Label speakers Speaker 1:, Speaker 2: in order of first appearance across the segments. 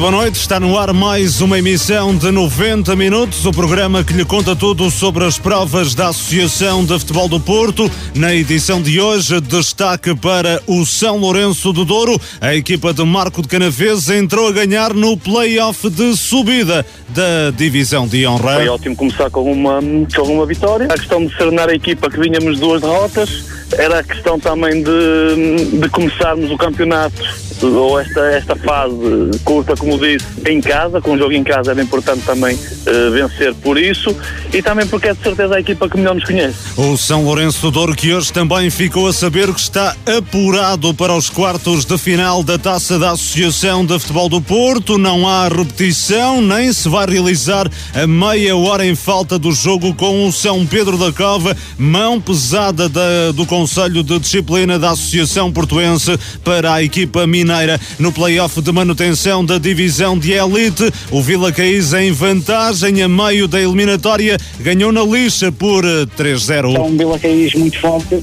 Speaker 1: Boa noite, está no ar mais uma emissão de 90 minutos, o programa que lhe conta tudo sobre as provas da Associação de Futebol do Porto. Na edição de hoje, destaque para o São Lourenço do Douro. A equipa de Marco de Canaves entrou a ganhar no play-off de subida da divisão de honra.
Speaker 2: Foi ótimo começar com uma, com uma vitória. A questão de serenar a equipa que vinhamos duas derrotas, era a questão também de, de começarmos o campeonato ou esta, esta fase curta, como disse, em casa, com o jogo em casa era importante também uh, vencer por isso e também porque é de certeza a equipa que melhor nos conhece.
Speaker 1: O São Lourenço do Douro que hoje também ficou a saber que está apurado para os quartos de final da Taça da Associação de Futebol do Porto, não há repetição, nem se vai realizar a meia hora em falta do jogo com o São Pedro da Cova, mão pesada da, do de Disciplina da Associação Portuense para a equipa Mineira no play-off de manutenção da divisão de elite. O Vila Caís em vantagem a meio da eliminatória ganhou na lixa por 3-0.
Speaker 3: É um Vila Caís muito forte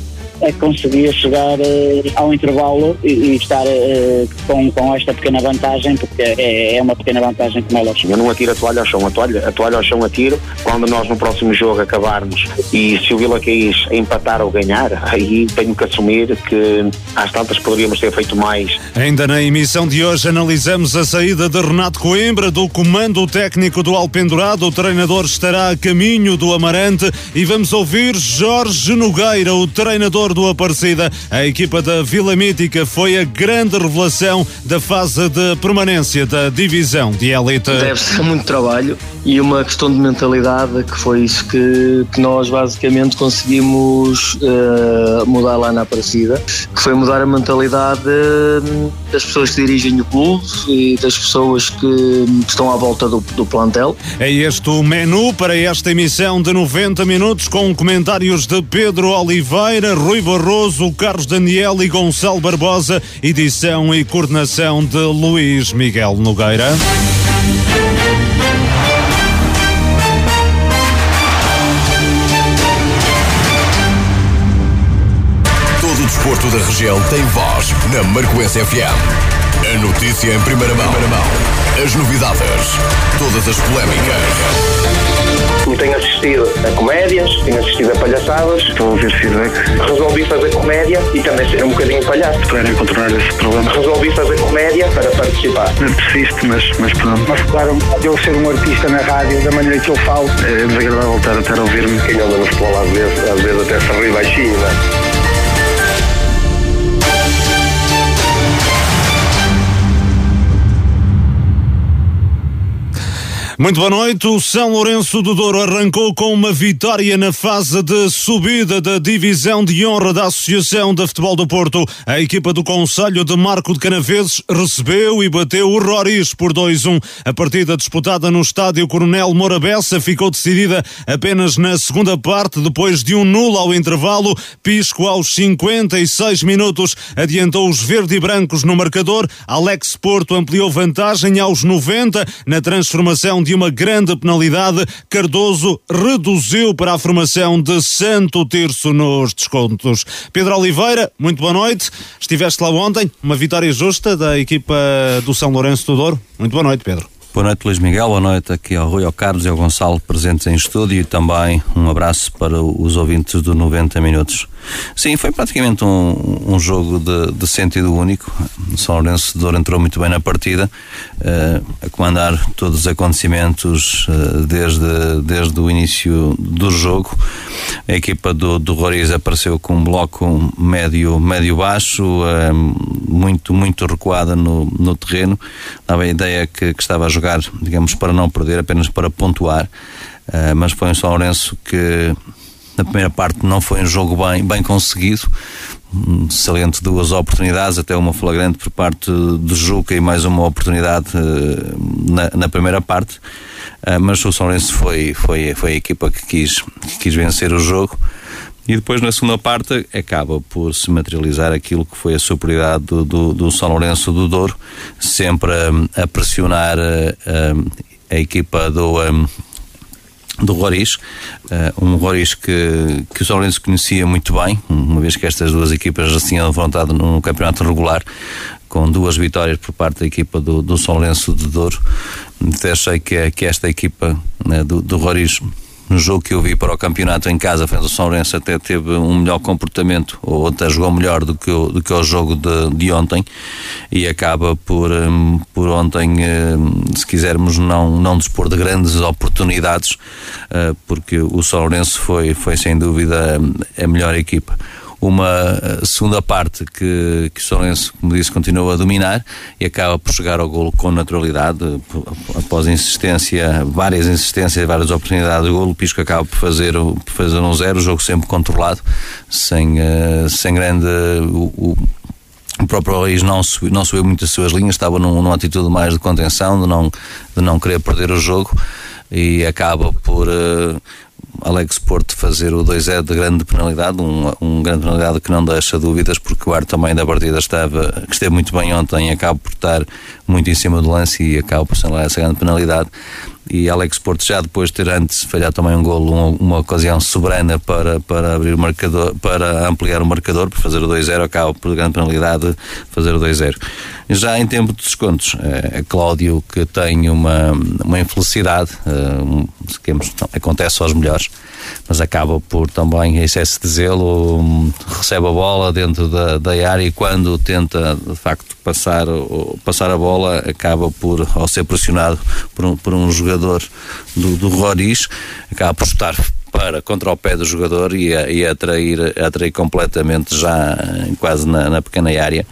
Speaker 3: conseguia chegar uh, ao intervalo e, e estar uh, com, com esta pequena vantagem, porque é, é uma pequena vantagem como é lógico.
Speaker 4: Eu não atiro a toalha ao chão, a toalha, a toalha ao chão atiro quando nós no próximo jogo acabarmos e se o Vila Caís empatar ou ganhar, aí tenho que assumir que às tantas poderíamos ter feito mais.
Speaker 1: Ainda na emissão de hoje analisamos a saída de Renato Coimbra do comando técnico do Alpendurado, o treinador estará a caminho do Amarante e vamos ouvir Jorge Nogueira, o treinador do Aparecida. A equipa da Vila Mítica foi a grande revelação da fase de permanência da divisão de elite.
Speaker 5: Deve ser muito trabalho e uma questão de mentalidade que foi isso que, que nós basicamente conseguimos uh, mudar lá na Aparecida, que foi mudar a mentalidade uh, das pessoas que dirigem o clube e das pessoas que, que estão à volta do, do plantel.
Speaker 1: É este o menu para esta emissão de 90 minutos com comentários de Pedro Oliveira, Rui Rui Barroso, Carlos Daniel e Gonçalo Barbosa, edição e coordenação de Luís Miguel Nogueira.
Speaker 6: Todo o desporto da região tem voz na Marcoense FM. A notícia em primeira mão. As novidades. Todas as polémicas
Speaker 7: tenho assistido a comédias, tenho assistido a palhaçadas.
Speaker 8: Estou a ouvir feedback.
Speaker 7: Resolvi fazer comédia e também ser um bocadinho palhaço.
Speaker 8: Para contornar esse problema.
Speaker 7: Resolvi fazer comédia para participar.
Speaker 8: Não persiste, mas, mas pronto.
Speaker 9: Mas claro, eu ser um artista na rádio, da maneira que eu falo.
Speaker 8: É desagradável estar, estar a ouvir-me.
Speaker 7: Quem anda no futebol às vezes, às vezes até se ri baixinho, não é?
Speaker 1: Muito boa noite. O São Lourenço do Douro arrancou com uma vitória na fase de subida da divisão de honra da Associação de Futebol do Porto. A equipa do Conselho de Marco de Canaveses recebeu e bateu o Roriz por 2-1. A partida disputada no estádio Coronel Morabessa ficou decidida apenas na segunda parte, depois de um nulo ao intervalo. Pisco aos 56 minutos adiantou os verde e brancos no marcador. Alex Porto ampliou vantagem aos 90 na transformação de uma grande penalidade, Cardoso reduziu para a formação de Santo Terço nos descontos. Pedro Oliveira, muito boa noite. Estiveste lá ontem, uma vitória justa da equipa do São Lourenço do Douro. Muito boa noite, Pedro.
Speaker 10: Boa noite, Luís Miguel. Boa noite aqui ao Rui, ao Carlos e ao Gonçalo presentes em estúdio e também um abraço para os ouvintes do 90 Minutos. Sim, foi praticamente um, um jogo de, de, sentido único. O São Lourenço de Douro entrou muito bem na partida, uh, a comandar todos os acontecimentos uh, desde, desde o início do jogo. A equipa do, do Roriz apareceu com um bloco médio-baixo, médio uh, muito, muito recuada no, no terreno. Dava a ideia que, que estava a jogar jogar, digamos, para não perder, apenas para pontuar. Uh, mas foi um São Lourenço que na primeira parte não foi um jogo bem, bem conseguido, saliente duas oportunidades, até uma flagrante por parte do Juca e mais uma oportunidade uh, na, na, primeira parte. Uh, mas o São Lourenço foi, foi, foi a equipa que quis, que quis vencer o jogo. E depois, na segunda parte, acaba por se materializar aquilo que foi a superioridade do, do, do São Lourenço do Douro, sempre a, pressionar a, a, equipa do. Um, do Roriz, uh, um Roriz que, que o São Lourenço conhecia muito bem, uma vez que estas duas equipas já se tinham levantado no campeonato regular, com duas vitórias por parte da equipa do, do São Lourenço de Douro. Até achei que, que esta equipa né, do, do Roriz no jogo que eu vi para o campeonato em casa, ao São Lourenço, até teve um melhor comportamento, ou até jogou melhor do que o, do que o jogo de, de ontem, e acaba por, um, por ontem, um, se quisermos, não, não dispor de grandes oportunidades, uh, porque o São Lourenço foi, foi sem dúvida a melhor equipa uma eh, segunda parte que, que o Solense, como disse, continua a dominar e acaba por chegar ao golo com naturalidade, após insistência, várias insistências, várias oportunidades de golo, o Pisco acaba por fazer, por fazer um zero, o jogo sempre controlado, sem, uh, sem grande. Uh, o, o próprio Reis não subiu, não subiu muito as suas linhas, estava num, numa atitude mais de contenção, de não, de não querer perder o jogo e acaba por uh, Alex Porto fazer o 2-0 de grande penalidade, um, um grande penalidade que não deixa dúvidas, porque o ar também da partida estava, que esteve muito bem ontem, acaba por estar muito em cima do lance e acaba por ser essa grande penalidade e Alex Porto já depois de ter antes falhado também um golo, uma, uma, ocasião soberana para, para abrir o marcador, para ampliar o marcador, para fazer o 2-0, acaba por grande penalidade fazer o 2-0. Já em tempo de descontos, é, Cláudio que tem uma, uma infelicidade, é, acontece aos melhores, mas acaba por também, em excesso de zelo, hum, recebe a bola dentro da, da área e quando tenta de facto passar, passar a bola, acaba por, ao ser pressionado por um, por um jogador do, do Roriz, acaba por estar para contra o pé do jogador e a, e a atrair, a atrair completamente já quase na, na pequena área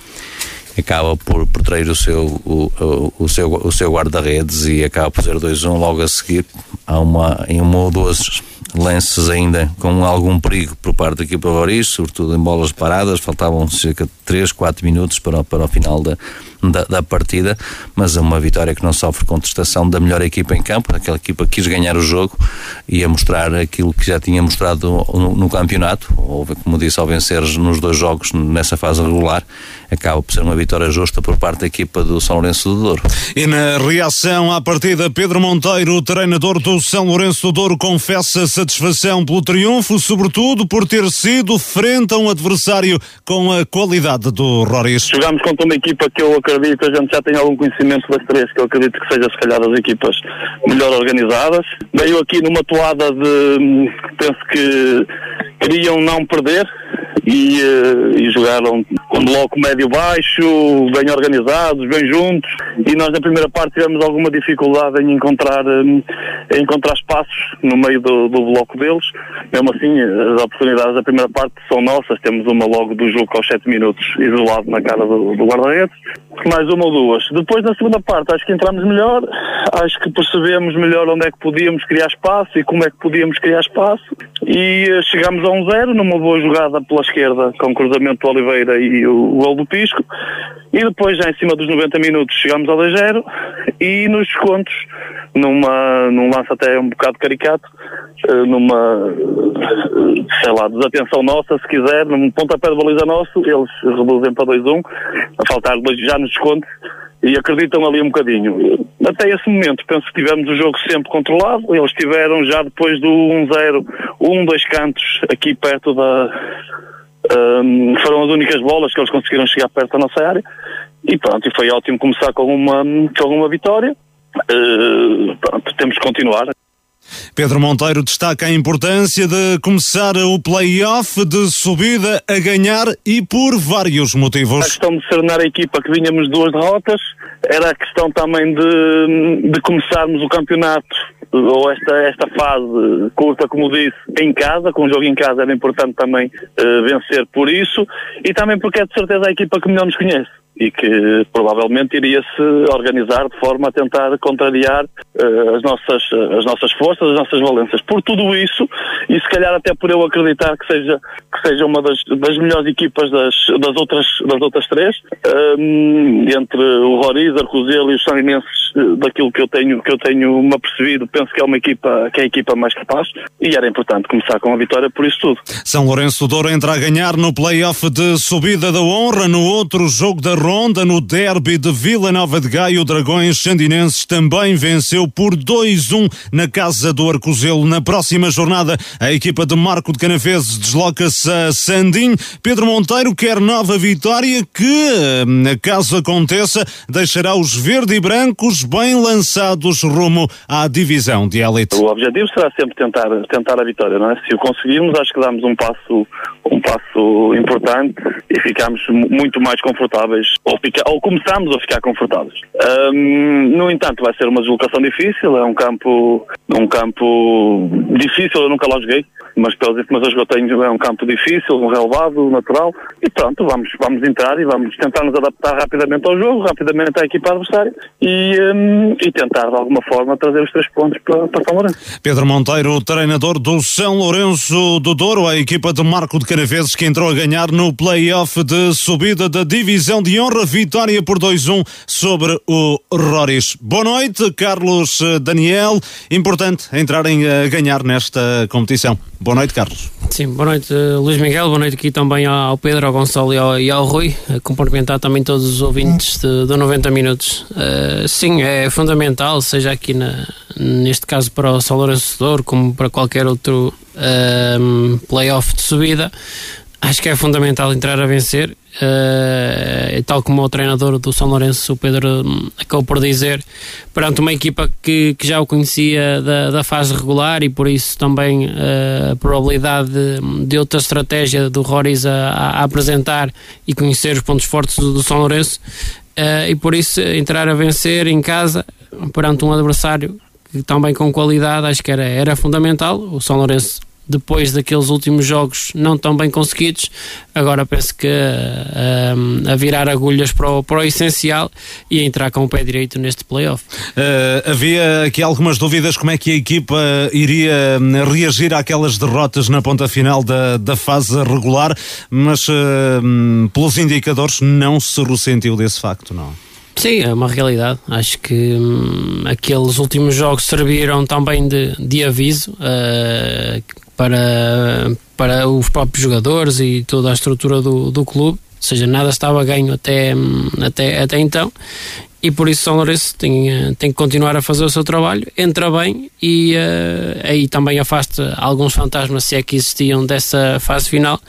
Speaker 10: acaba por, por trair o seu, o, o, o seu, o seu guarda-redes e acaba por ser 2-1 logo a seguir. Há uma, em uma ou duas lances ainda com algum perigo por parte da equipa Roriz, sobretudo em bolas paradas, faltavam cerca de 3, 4 minutos para, para o final da, da, da, partida, mas é uma vitória que não sofre contestação da melhor equipa em campo, aquela equipa que quis ganhar o jogo e a mostrar aquilo que já tinha mostrado no, no campeonato, ou como disse, ao vencer nos dois jogos nessa fase regular, acaba por ser uma vitória justa por parte da equipa do São Lourenço do Douro.
Speaker 1: E na reação à partida, Pedro Monteiro, treinador do São Lourenço do Douro, confessa satisfação pelo triunfo, sobretudo por ter sido frente a um adversário com a qualidade do Roriz.
Speaker 2: Jogámos contra uma equipa que eu acredito, a gente já tem algum conhecimento das três, que eu acredito que seja se calhar das equipas melhor organizadas. Veio aqui numa toada de, penso que queriam não perder, e, uh, e jogaram com bloco médio-baixo, bem organizados, bem juntos. E nós na primeira parte tivemos alguma dificuldade em encontrar, um, em encontrar espaços no meio do, do, bloco deles. Mesmo assim, as oportunidades da primeira parte são nossas. Temos uma logo do jogo aos 7 minutos, isolado na cara do, do guarda-redes. Mais uma ou duas. Depois, na segunda parte, acho que entramos melhor. Acho que percebemos melhor onde é que podíamos criar espaço e como é que podíamos criar espaço. E uh, chegamos a um zero, numa boa jogada pela esquerda, com o cruzamento do Oliveira e o, gol do Pisco. E depois, já em cima dos 90 minutos, chegamos ao 2-0 e nos descontos, numa, num lance até um bocado caricato, numa, sei lá, desatenção nossa, se quiser, num pontapé de baliza nosso, eles reduzem para 2-1, a faltar dois já nos descontos e acreditam ali um bocadinho. Até esse momento, penso que tivemos o jogo sempre controlado. Eles tiveram já depois do 1-0, um, dois cantos aqui perto da, um, foram as únicas bolas que eles conseguiram chegar perto da nossa área. E pronto, e foi ótimo começar com uma, com uma vitória. Uh, pronto, temos que continuar.
Speaker 1: Pedro Monteiro destaca a importância de começar o play-off de subida a ganhar e por vários motivos.
Speaker 2: A questão de serenar a equipa que vinhamos duas derrotas, era a questão também de, de começarmos o campeonato ou esta, esta fase curta, como disse, em casa, com o jogo em casa era importante também uh, vencer por isso e também porque é de certeza a equipa que melhor nos conhece e que provavelmente iria-se organizar de forma a tentar contrariar uh, as, nossas, as nossas forças, as nossas valências. Por tudo isso, e se calhar até por eu acreditar que seja, que seja uma das, das melhores equipas das, das, outras, das outras três, um, entre o Roriz, Arcozelo e os Sanguinenses, eh, daquilo que eu tenho, que eu tenho me apercebido, penso que é uma equipa, que é a equipa mais capaz, e era importante começar com a vitória por isso tudo.
Speaker 1: São Lourenço Douro entra a ganhar no play-off de subida da honra no outro jogo da ronda no derby de Vila Nova de Gaia, o Dragões Sandinenses também venceu por 2-1 na casa do Arcozelo. Na próxima jornada, a equipa de Marco de Canaveses desloca-se a Sandim. Pedro Monteiro quer nova vitória que, caso aconteça, deixará os verde e brancos bem lançados rumo à divisão de elite.
Speaker 2: O objetivo será sempre tentar, tentar a vitória, não é? Se o conseguirmos, acho que damos um passo, um passo importante e ficamos muito mais confortáveis, ou, fica, ou começamos a ficar confortáveis. Um, no entanto, vai ser uma deslocação difícil, é um campo, um campo difícil, eu nunca lá joguei, mas pelas informações que eu tenho é um campo difícil, um relevado, natural, e pronto, vamos, vamos entrar e vamos tentar nos adaptar rapidamente ao jogo, rapidamente à equipa adversária e, um, e tentar de alguma forma trazer os três pontos para, para São Lourenço.
Speaker 1: Pedro Monteiro, treinador do São Lourenço do Douro, a equipa de Marco de Canaveses que entrou a ganhar no play-off de subida da divisão de honra, vitória por 2-1 sobre o Roris. Boa noite, Carlos Daniel. Importante entrarem a ganhar nesta competição. Boa noite, Carlos.
Speaker 11: Sim, boa noite, Luís Miguel. Boa noite aqui também ao Pedro, ao Gonçalo e ao, e ao Rui. A cumprimentar também todos os ouvintes de 90 minutos. Uh, sim, é fundamental, seja aqui na, neste caso para o Lourenço Douro, como para qualquer outro uh, playoff de subida. Acho que é fundamental entrar a vencer Uh, tal como o treinador do São Lourenço, o Pedro, hum, acabou por dizer, perante uma equipa que, que já o conhecia da, da fase regular e por isso também uh, a probabilidade de, de, outra estratégia do Roriz a, a, apresentar e conhecer os pontos fortes do, do São Lourenço uh, e por isso entrar a vencer em casa perante um adversário também com qualidade acho que era, era fundamental. O São Lourenço depois daqueles últimos jogos não tão bem conseguidos. Agora penso que uh, a virar agulhas para o, para o essencial e a entrar com o pé direito neste playoff.
Speaker 1: Uh, havia aqui algumas dúvidas como é que a equipa iria hum, reagir àquelas derrotas na ponta final da, da fase regular, mas uh, pelos indicadores não se ressentiu desse facto, não?
Speaker 11: Sim, é uma realidade. Acho que hum, aqueles últimos jogos serviram também de, de aviso. Uh, para, para os próprios jogadores e toda a estrutura do, do clube, ou seja, nada estava ganho até, até, até então. E por isso São Lourenço tem, tem que continuar a fazer o seu trabalho, entra bem e uh, aí também afasta alguns fantasmas se é que existiam dessa fase final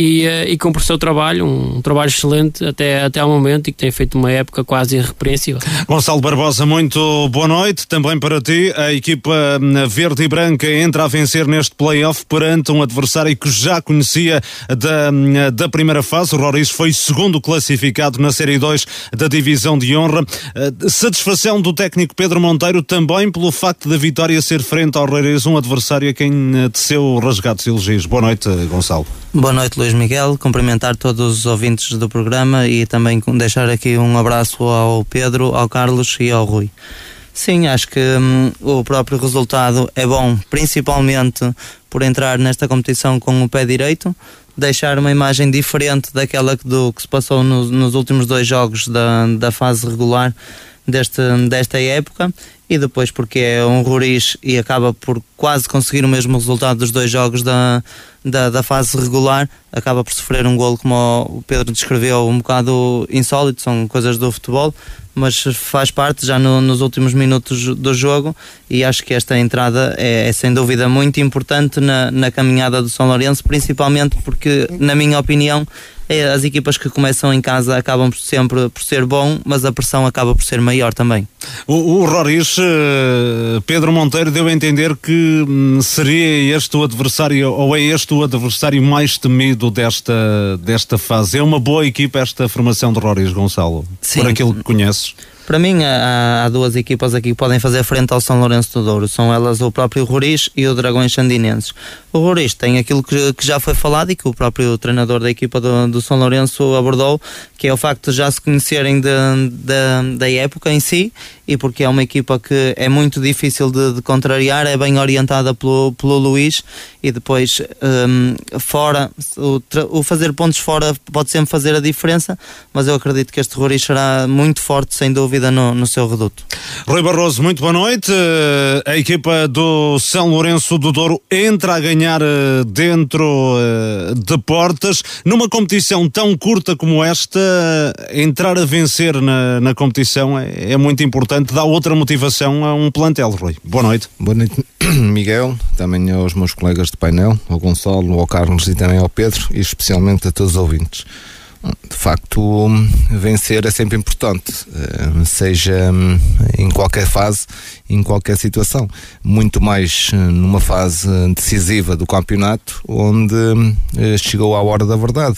Speaker 11: e, uh, e cumpre o seu trabalho, um trabalho excelente até, até ao momento e que tem feito uma época quase irrepreensível.
Speaker 1: Gonçalo Barbosa, muito boa noite também para ti. A equipa hum, verde e branca entra a vencer neste play-off perante um adversário que já conhecia da, hum, da primeira fase. O Roriz foi segundo classificado na Série 2 da Divisão de Honra. Satisfação do técnico Pedro Monteiro também pelo facto da vitória ser frente ao Roriz, um adversário a quem teceu rasgados elogios. Boa noite, Gonçalo.
Speaker 12: Boa noite, Luís Miguel. Cumprimentar todos os ouvintes do programa e também deixar aqui um abraço ao Pedro, ao Carlos e ao Rui. Sim, acho que hum, o próprio resultado é bom, principalmente por entrar nesta competição com o pé direito, deixar uma imagem diferente daquela do que se passou no, nos últimos dois jogos da, da fase regular deste, desta época e depois porque é um Roriz e acaba por quase conseguir o mesmo resultado dos dois jogos da, da, da, fase regular, acaba por sofrer um gol como o Pedro descreveu, um bocado insólito, são coisas do futebol, mas faz parte já no, nos últimos minutos do jogo e acho que esta entrada é, é sem dúvida muito importante na, na caminhada do São Lourenço, principalmente porque, na minha opinião, as equipas que começam em casa acabam sempre por ser bom, mas a pressão acaba por ser maior também.
Speaker 1: O, o Roriz, eh, Pedro Monteiro, deu a entender que hum, seria este o adversário, ou é este o adversário mais temido desta, desta fase. É uma boa equipa esta formação de Roriz, Gonçalo, Sim. por aquilo que conheces?
Speaker 12: Para mim, há, há, duas equipas aqui que podem fazer frente ao São Lourenço do Douro. São elas o próprio Roriz e o Dragões Sandinenses. O Roriz tem aquilo que, que, já foi falado e que o próprio treinador da equipa do, do, São Lourenço abordou, que é o facto de já se conhecerem de, de, da época em si e porque é uma equipa que é muito difícil de, de contrariar, é bem orientada pelo, pelo Luís e depois um, fora, o, o, fazer pontos fora pode sempre fazer a diferença, mas eu acredito que este Roriz será muito forte, sem dúvida no, no seu reduto.
Speaker 1: Rui Barroso, muito boa noite. Eh, a equipa do São Lourenço do Douro entra a ganhar eh, dentro eh, de portas. Numa competição tão curta como esta, entrar a vencer na, na competição é, é muito importante, dá outra motivação a um plantel, Rui. Boa noite.
Speaker 13: Boa noite, Miguel, também aos meus colegas de painel, ao Gonçalo, ao Carlos e também ao Pedro, e especialmente a todos os ouvintes de facto, vencer é sempre importante, eh, seja hum, em qualquer fase, em qualquer situação. Muito mais eh, numa fase decisiva do campeonato, onde eh, chegou a hora da verdade.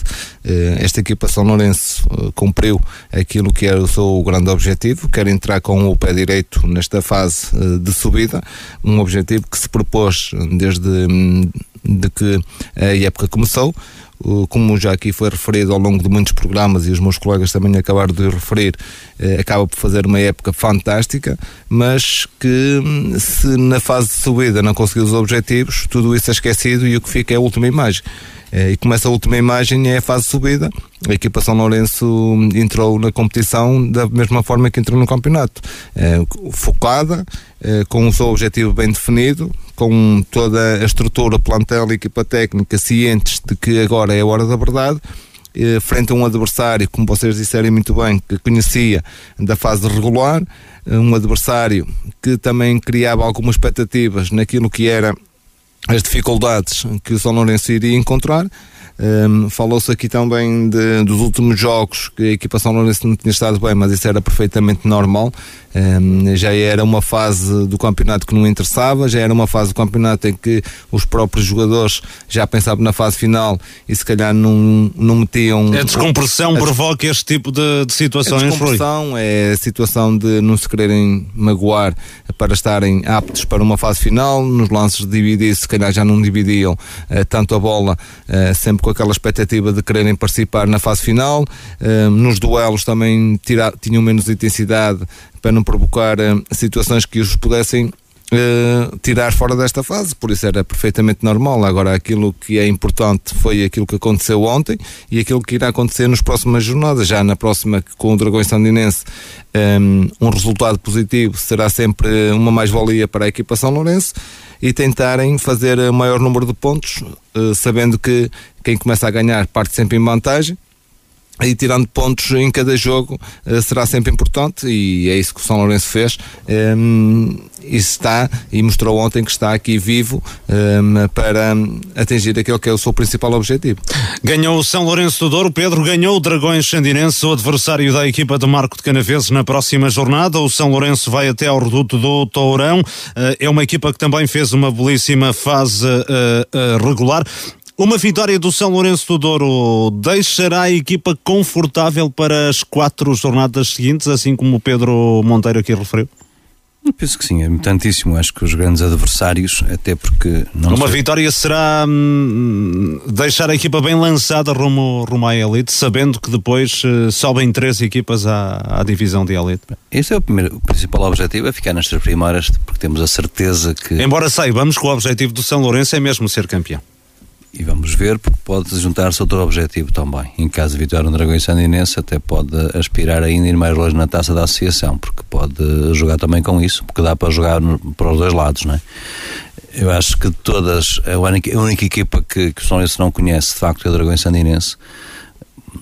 Speaker 13: Esta equipa São Lourenço cumpriu aquilo que era o seu grande objetivo, quer entrar com o pé direito nesta fase de subida, um objetivo que se propôs desde hum, de que a época começou como já aqui foi referido ao longo de muitos programas e os meus colegas também acabaram de referir, eh, acaba por fazer uma época fantástica, mas que hum, se na fase de subida não conseguiu os objetivos, tudo isso é esquecido e o que fica é a última imagem. Eh, e como essa última imagem é a fase de subida, a equipa São Lourenço entrou na competição da mesma forma que entrou no campeonato, eh, focada, com o seu objetivo bem definido, com toda a estrutura, plantel e equipa técnica cientes de que agora é a hora da verdade frente a um adversário, como vocês disserem muito bem, que conhecia da fase regular, um adversário que também criava algumas expectativas naquilo que era as dificuldades que o São Lourenço iria encontrar um, Falou-se aqui também de, dos últimos jogos que a equipação Lourenço não tinha estado bem, mas isso era perfeitamente normal. Um, já era uma fase do campeonato que não interessava, já era uma fase do campeonato em que os próprios jogadores já pensavam na fase final e se calhar não, não metiam.
Speaker 1: A descompressão a, provoca este tipo de, de situações,
Speaker 13: A descompressão é a situação de não se quererem magoar para estarem aptos para uma fase final. Nos lances de dividir, se calhar já não dividiam uh, tanto a bola, uh, sempre com aquela expectativa de quererem participar na fase final. Uh, nos duelos também tinham menos intensidade para não provocar situações que os pudessem Uh, tirar fora desta fase, por isso era perfeitamente normal. Agora, aquilo que é importante foi aquilo que aconteceu ontem e aquilo que irá acontecer nas próximas jornadas. Já na próxima, com o Dragões Sandinense, um, um resultado positivo será sempre uma mais-valia para a equipa São Lourenço e tentarem fazer o maior número de pontos, uh, sabendo que quem começa a ganhar parte sempre em vantagem e tirando pontos em cada jogo uh, será sempre importante e é isso que o São Lourenço fez um, e está e mostrou ontem que está aqui vivo um, para atingir aquele que é o seu principal objetivo.
Speaker 1: Ganhou o São Lourenço do Douro, Pedro ganhou o Dragões Xandinense, o adversário da equipa de Marco de Canaveses na próxima jornada. O São Lourenço vai até ao reduto do Tourão. Uh, é uma equipa que também fez uma belíssima fase uh, regular. Uma vitória do São Lourenço do Douro deixará a equipa confortável para as quatro jornadas seguintes, assim como o Pedro Monteiro aqui referiu?
Speaker 10: Eu penso que sim, é muitíssimo. Acho que os grandes adversários, até porque.
Speaker 1: Não Uma sei... vitória será hum, deixar a equipa bem lançada rumo, rumo à elite, sabendo que depois uh, sobem três equipas à, à divisão de elite.
Speaker 10: Esse é o, primeiro, o principal objetivo, é ficar nas três primeiras, porque temos a certeza que.
Speaker 1: Embora saibamos que o objetivo do São Lourenço é mesmo ser campeão.
Speaker 10: E vamos ver, porque pode juntar-se outro objetivo também. Em caso de vitória no Dragão Sandinense, até pode aspirar ainda ir mais longe na taça da associação, porque pode jogar também com isso, porque dá para jogar para os dois lados, não é? Eu acho que todas, a única, a única equipa que, que o São Lourenço não conhece, de facto, é o Dragão Sandinense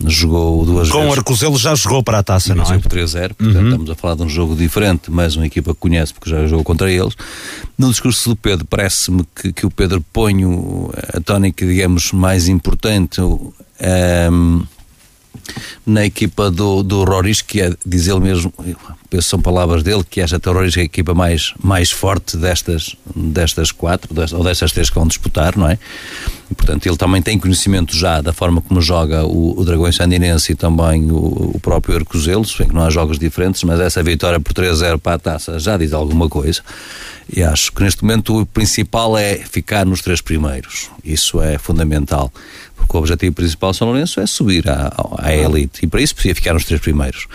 Speaker 10: jogou duas
Speaker 1: Com
Speaker 10: vezes.
Speaker 1: Com o Arcozelo já jogou para a taça, não é?
Speaker 10: 3-0, portanto uhum. estamos a falar de um jogo diferente, mas uma equipa que conhece porque já jogou contra eles. No discurso do Pedro, parece-me que, que o Pedro põe a tónica, digamos, mais importante um, na equipa do, do Roris, que é, diz ele mesmo, penso são palavras dele, que acha até é a equipa mais, mais forte destas, destas quatro, ou destas três que vão disputar, não é? E, portanto, ele também tem conhecimento já da forma como joga o, o Dragões Sandinense e também o, o próprio Arcozelo, se bem que não há jogos diferentes, mas essa vitória por 3-0 para a taça já diz alguma coisa. E acho que neste momento o principal é ficar nos três primeiros. Isso é fundamental. O objetivo principal de São Lourenço é subir à, à elite. E para isso precisa ficar nos três primeiros.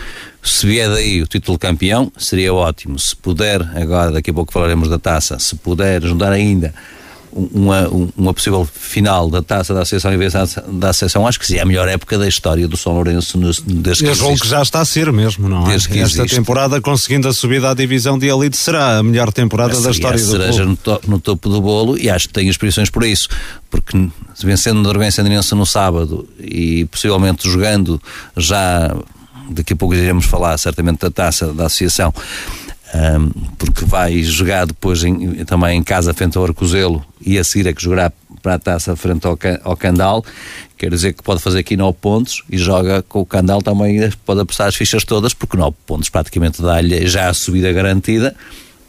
Speaker 10: Se vier daí o título de campeão, seria ótimo. Se puder, agora daqui a pouco falaremos da taça, se puder juntar ainda uma, uma possível final da taça da Associação e da Associação, acho que sim, é a melhor época da história do São Lourenço desde
Speaker 1: que, existe. que já está a ser mesmo, não é? Desde que Esta existe. temporada, conseguindo a subida à divisão de elite, será a melhor temporada Mas, da história do
Speaker 10: cereja no, to, no topo do bolo e acho que tenho expressões por isso, porque vencendo o Dragão Sandinense no sábado e possivelmente jogando já daqui a pouco iremos falar certamente da taça da associação um, porque vai jogar depois em, também em casa frente ao Arcozelo e a seguir é que jogará para a taça frente ao, ao Candal, quer dizer que pode fazer aqui 9 pontos e joga com o Candal também, pode apostar as fichas todas, porque 9 pontos praticamente dá-lhe já a subida garantida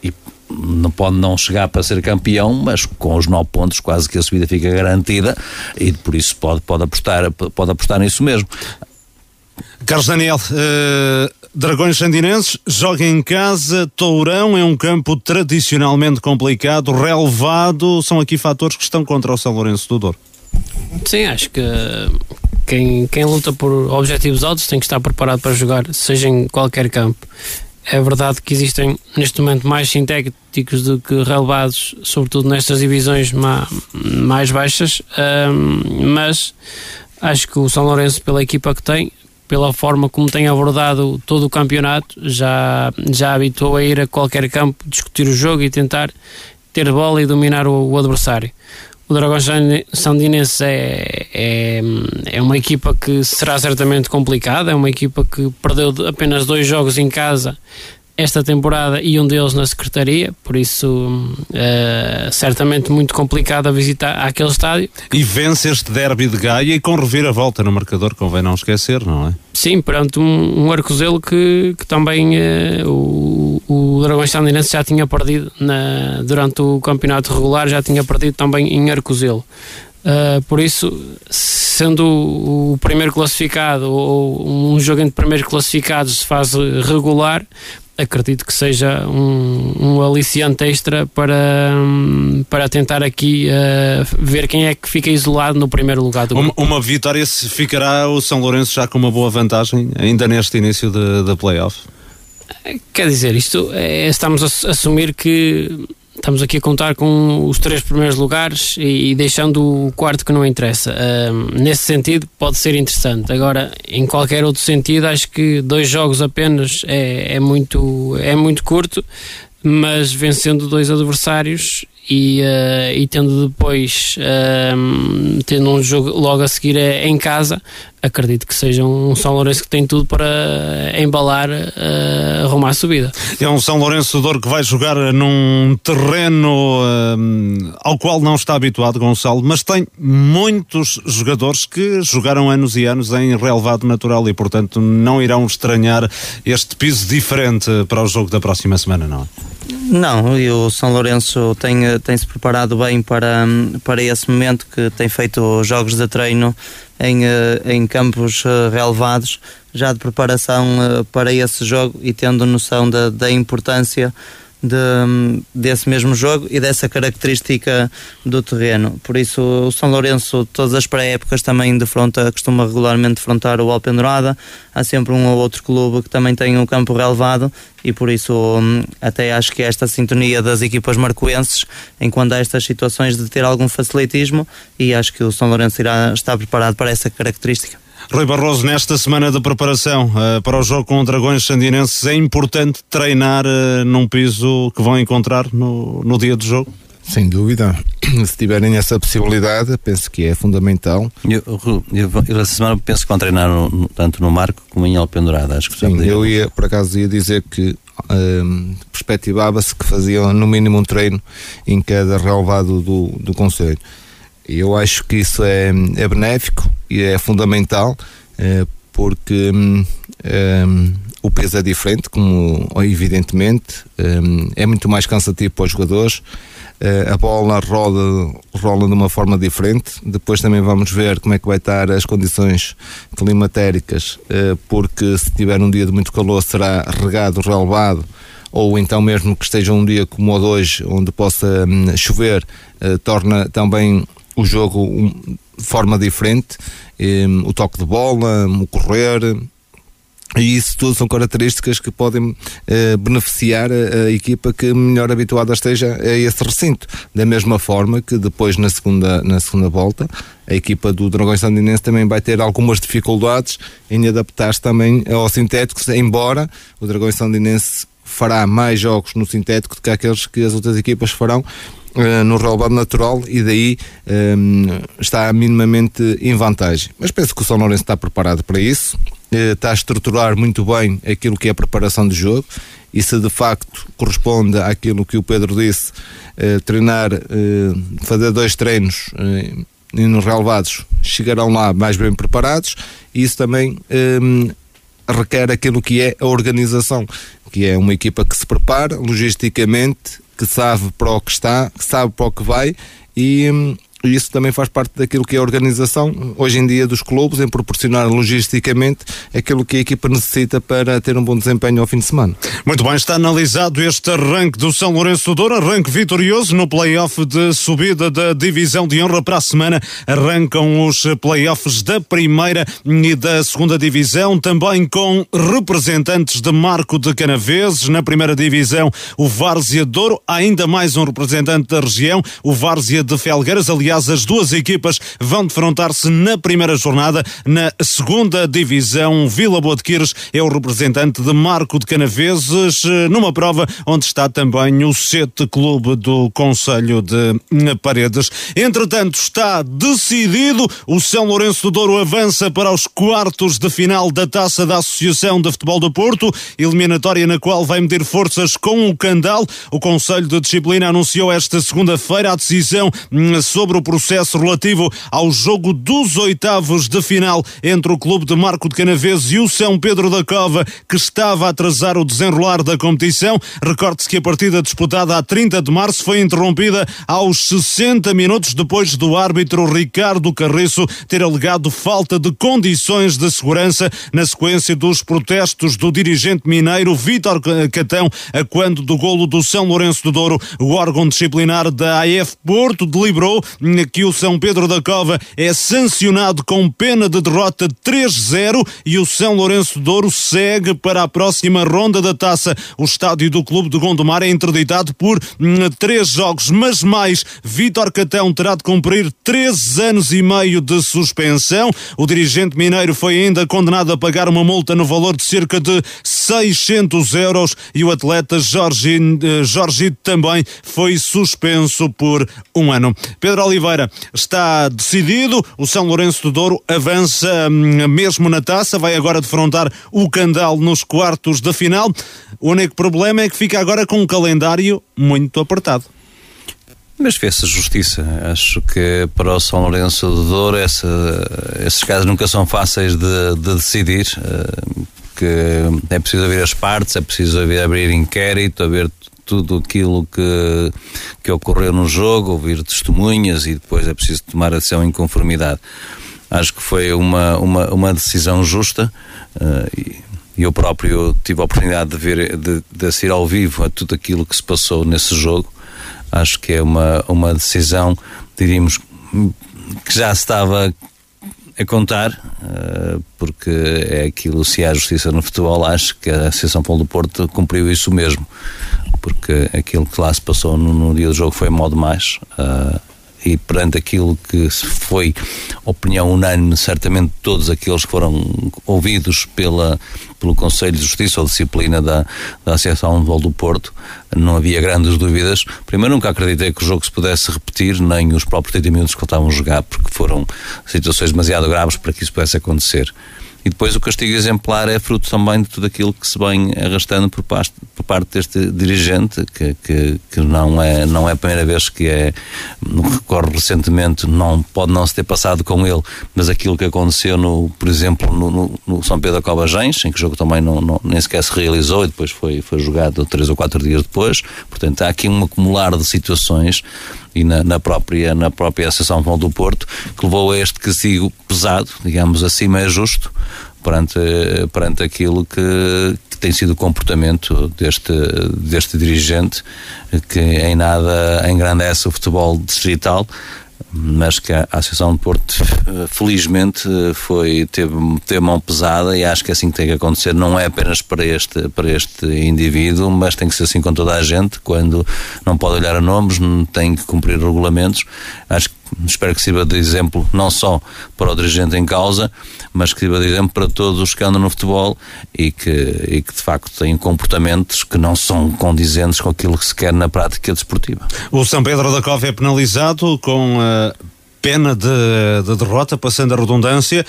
Speaker 10: e não pode não chegar para ser campeão, mas com os 9 pontos quase que a subida fica garantida e por isso pode, pode, apostar, pode apostar nisso mesmo.
Speaker 1: Carlos Daniel, uh, Dragões Sandinenses joga em casa, Tourão é um campo tradicionalmente complicado, relevado, são aqui fatores que estão contra o São Lourenço do Douro.
Speaker 11: Sim, acho que quem, quem luta por objetivos altos tem que estar preparado para jogar, seja em qualquer campo. É verdade que existem neste momento mais sintéticos do que relevados, sobretudo nestas divisões mais baixas, mas acho que o São Lourenço, pela equipa que tem, pela forma como tem abordado todo o campeonato, já, já habitou a ir a qualquer campo, discutir o jogo e tentar ter bola e dominar o, o adversário. O Dragão Sandinense é, é, é, uma equipa que será certamente complicada, é uma equipa que perdeu apenas dois jogos em casa esta temporada e um deles na Secretaria, por isso uh, certamente muito complicado a visitar aquele estádio.
Speaker 1: E vence este derby de Gaia e com reviravolta no marcador, convém não esquecer, não é?
Speaker 11: Sim, perante um, um Arcozelo que, que também uh, o, o Dragões Sandinense já tinha perdido na, durante o campeonato regular, já tinha perdido também em Arcozelo. Uh, por isso, sendo o, o primeiro classificado ou um jogo entre primeiros classificados de fase regular, acredito que seja um, um aliciante extra para, para tentar aqui uh, ver quem é que fica isolado no primeiro lugar do.
Speaker 1: Uma, uma vitória se ficará o São Lourenço já com uma boa vantagem ainda neste início da playoff?
Speaker 11: Quer dizer, isto é, estamos a assumir que estamos aqui a contar com os três primeiros lugares e, e deixando o quarto que não interessa. Uh, nesse sentido, pode ser interessante. Agora, em qualquer outro sentido, acho que dois jogos apenas é, é muito, é muito curto, mas vencendo dois adversários e, uh, e tendo depois uh, tendo um jogo logo a seguir é, em casa acredito que seja um São Lourenço que tem tudo para embalar uh, rumo à subida.
Speaker 1: É um São Lourenço Douro que vai jogar num terreno uh, ao qual não está habituado Gonçalo, mas tem muitos jogadores que jogaram anos e anos em relevado natural e portanto não irão estranhar este piso diferente para o jogo da próxima semana, não é?
Speaker 12: Não, e o São Lourenço tem, tem se preparado bem para, para esse momento, que tem feito jogos de treino em, eh, em campos eh, relevados, já de preparação eh, para esse jogo e tendo noção da, da importância de, desse mesmo jogo e dessa característica do terreno. Por isso, o São Lourenço, todas as pré-épocas, também defronta, costuma regularmente defrontar o Alpendurada. Há sempre um ou outro clube que também tem um campo relevado e por isso hum, até acho que esta sintonia das equipas marcoenses, enquanto há estas situações de ter algum facilitismo, e acho que o São Lourenço irá estar preparado para essa característica.
Speaker 1: Rui Barroso, nesta semana de preparação uh, para o jogo com o Dragões Sandinenses, é importante treinar uh, num piso que vão encontrar no, no dia do jogo?
Speaker 13: Sem dúvida. Se tiverem essa possibilidade, penso que é fundamental.
Speaker 10: Eu, eu, eu essa semana penso que vão treinar no, tanto no Marco como em Alpendurada. Acho que
Speaker 13: Sim, eu ia, por acaso ia dizer que um, perspectivava-se que faziam no mínimo um treino em cada relevado do, do Conselho. Eu acho que isso é, é benéfico e é fundamental é, porque um, um, o peso é diferente, como evidentemente, um, é muito mais cansativo para os jogadores. Uh, a bola roda, rola de uma forma diferente. Depois também vamos ver como é que vai estar as condições climatéricas, uh, porque se tiver um dia de muito calor será regado, relevado, ou então mesmo que esteja um dia como o de hoje, onde possa um, chover, torna também o jogo forma diferente, um, o toque de bola, o correr, E isso tudo são características que podem eh, beneficiar a, a, equipa que melhor habituada esteja a esse recinto. Da mesma forma que depois na segunda, na segunda volta a equipa do Dragões Sandinense também vai ter algumas dificuldades em adaptar-se também ao sintético, embora o Dragões Sandinense fará mais jogos no sintético do que aqueles que as outras equipas farão uh, no relevado natural e daí um, está minimamente em vantagem. Mas penso que o São Lourenço está preparado para isso eh, está a estruturar muito bem aquilo que é a preparação de jogo e se de facto corresponde àquilo que o Pedro disse, eh, treinar, eh, fazer dois treinos eh, nos relevados, chegarão lá mais bem preparados e isso também eh, requer aquilo que é a organização, que é uma equipa que se prepara logisticamente, que sabe para o que está, que sabe para o que vai e hum, e isso também faz parte daquilo que é a organização hoje em dia dos clubes em proporcionar logisticamente aquilo que a equipa necessita para ter um bom desempenho ao fim de semana.
Speaker 1: Muito bem, está analisado este arranque do São Lourenço do Douro, arranque vitorioso no play-off de subida da divisão de honra para a semana. Arrancam os play-offs da primeira e da segunda divisão, também com representantes de Marco de Canaveses. Na primeira divisão, o Várzea Douro, ainda mais um representante da região, o Várzea de Felgueiras. Aliás, Aliás, as duas equipas vão defrontar-se na primeira jornada. Na segunda divisão, Vila Boa de Quires é o representante de Marco de Canaveses, numa prova onde está também o Sete Clube do Conselho de Paredes. Entretanto, está decidido. O São Lourenço do Douro avança para os quartos de final da Taça da Associação de Futebol do Porto, eliminatória na qual vai medir forças com o Candal. O Conselho de Disciplina anunciou esta segunda-feira a decisão hum, sobre o processo relativo ao jogo dos oitavos de final entre o clube de Marco de Canaveses e o São Pedro da Cova, que estava a atrasar o desenrolar da competição. Recorde-se que a partida disputada a 30 de março foi interrompida aos 60 minutos depois do árbitro Ricardo Carriço ter alegado falta de condições de segurança na sequência dos protestos do dirigente mineiro Vítor Catão a quando do golo do São Lourenço do Douro. O órgão disciplinar da AF Porto deliberou que o São Pedro da Cova é sancionado com pena de derrota 3-0 e o São Lourenço de Ouro segue para a próxima ronda da taça. O estádio do Clube de Gondomar é interditado por hum, três jogos, mas mais Vítor Catão terá de cumprir três anos e meio de suspensão. O dirigente mineiro foi ainda condenado a pagar uma multa no valor de cerca de 600 euros e o atleta Jorge, eh, Jorge também foi suspenso por um ano. Pedro Oliveira Oliveira está decidido. O São Lourenço do Douro avança hum, mesmo na taça, vai agora defrontar o Candal nos quartos da final. O único problema é que fica agora com um calendário muito apertado.
Speaker 10: Mas fez-se justiça. Acho que para o São Lourenço do Douro essa, esses casos nunca são fáceis de, de decidir. Eh, que é preciso haver as partes, é preciso haver, abrir inquérito, haver tudo aquilo que, que ocorreu no jogo, ouvir testemunhas e depois é preciso tomar ação em conformidade. Acho que foi uma, uma, uma decisão justa uh, e eu próprio tive a oportunidade de ver, de, de assistir ao vivo a tudo aquilo que se passou nesse jogo. Acho que é uma, uma decisão, diríamos, que já estava a contar, uh, porque é aquilo, se há justiça no futebol, acho que a Associação Paulo do Porto cumpriu isso mesmo porque aquilo que lá se passou no, no dia do jogo foi modo mais. Uh, e perante aquilo que foi opinião unânime, certamente todos aqueles que foram ouvidos pela, pelo Conselho de Justiça ou Disciplina da, da Associação de Vol do Porto, não havia grandes dúvidas. Primeiro, nunca acreditei que o jogo se pudesse repetir, nem os próprios 30 minutos que estavam a jogar, porque foram situações demasiado graves para que isso pudesse acontecer. E depois o castigo exemplar é fruto também de tudo aquilo que se vem arrastando por parte, por parte deste dirigente, que, que, que, não, é, não é a primeira vez que é, recorre recentemente, não, pode não se ter passado com ele, mas aquilo que aconteceu, no, por exemplo, no, no, no São Pedro Cobajens, em que o jogo também não, não, nem sequer se realizou e depois foi, foi jogado três ou quatro dias depois. Portanto, há aqui um acumular de situações e na, na, própria, na própria Associação Futebol do Porto, que levou a este castigo pesado, digamos assim, mas justo, perante, perante aquilo que, que tem sido o comportamento deste, deste dirigente, que em nada engrandece o futebol distrital, mas que a Associação de Porto felizmente foi teve, teve mão pesada e acho que é assim que tem que acontecer. Não é apenas para este para este indivíduo mas tem que ser assim com toda a gente. Quando não pode olhar a nomes tem que cumprir regulamentos. Acho que espero que sirva de exemplo não só para o dirigente em causa, mas que sirva de exemplo para todos os que andam no futebol e que, e que de facto têm comportamentos que não são condizentes com aquilo que se quer na prática desportiva.
Speaker 1: O São Pedro da Cova é penalizado com a pena de, de, derrota, passando a redundância.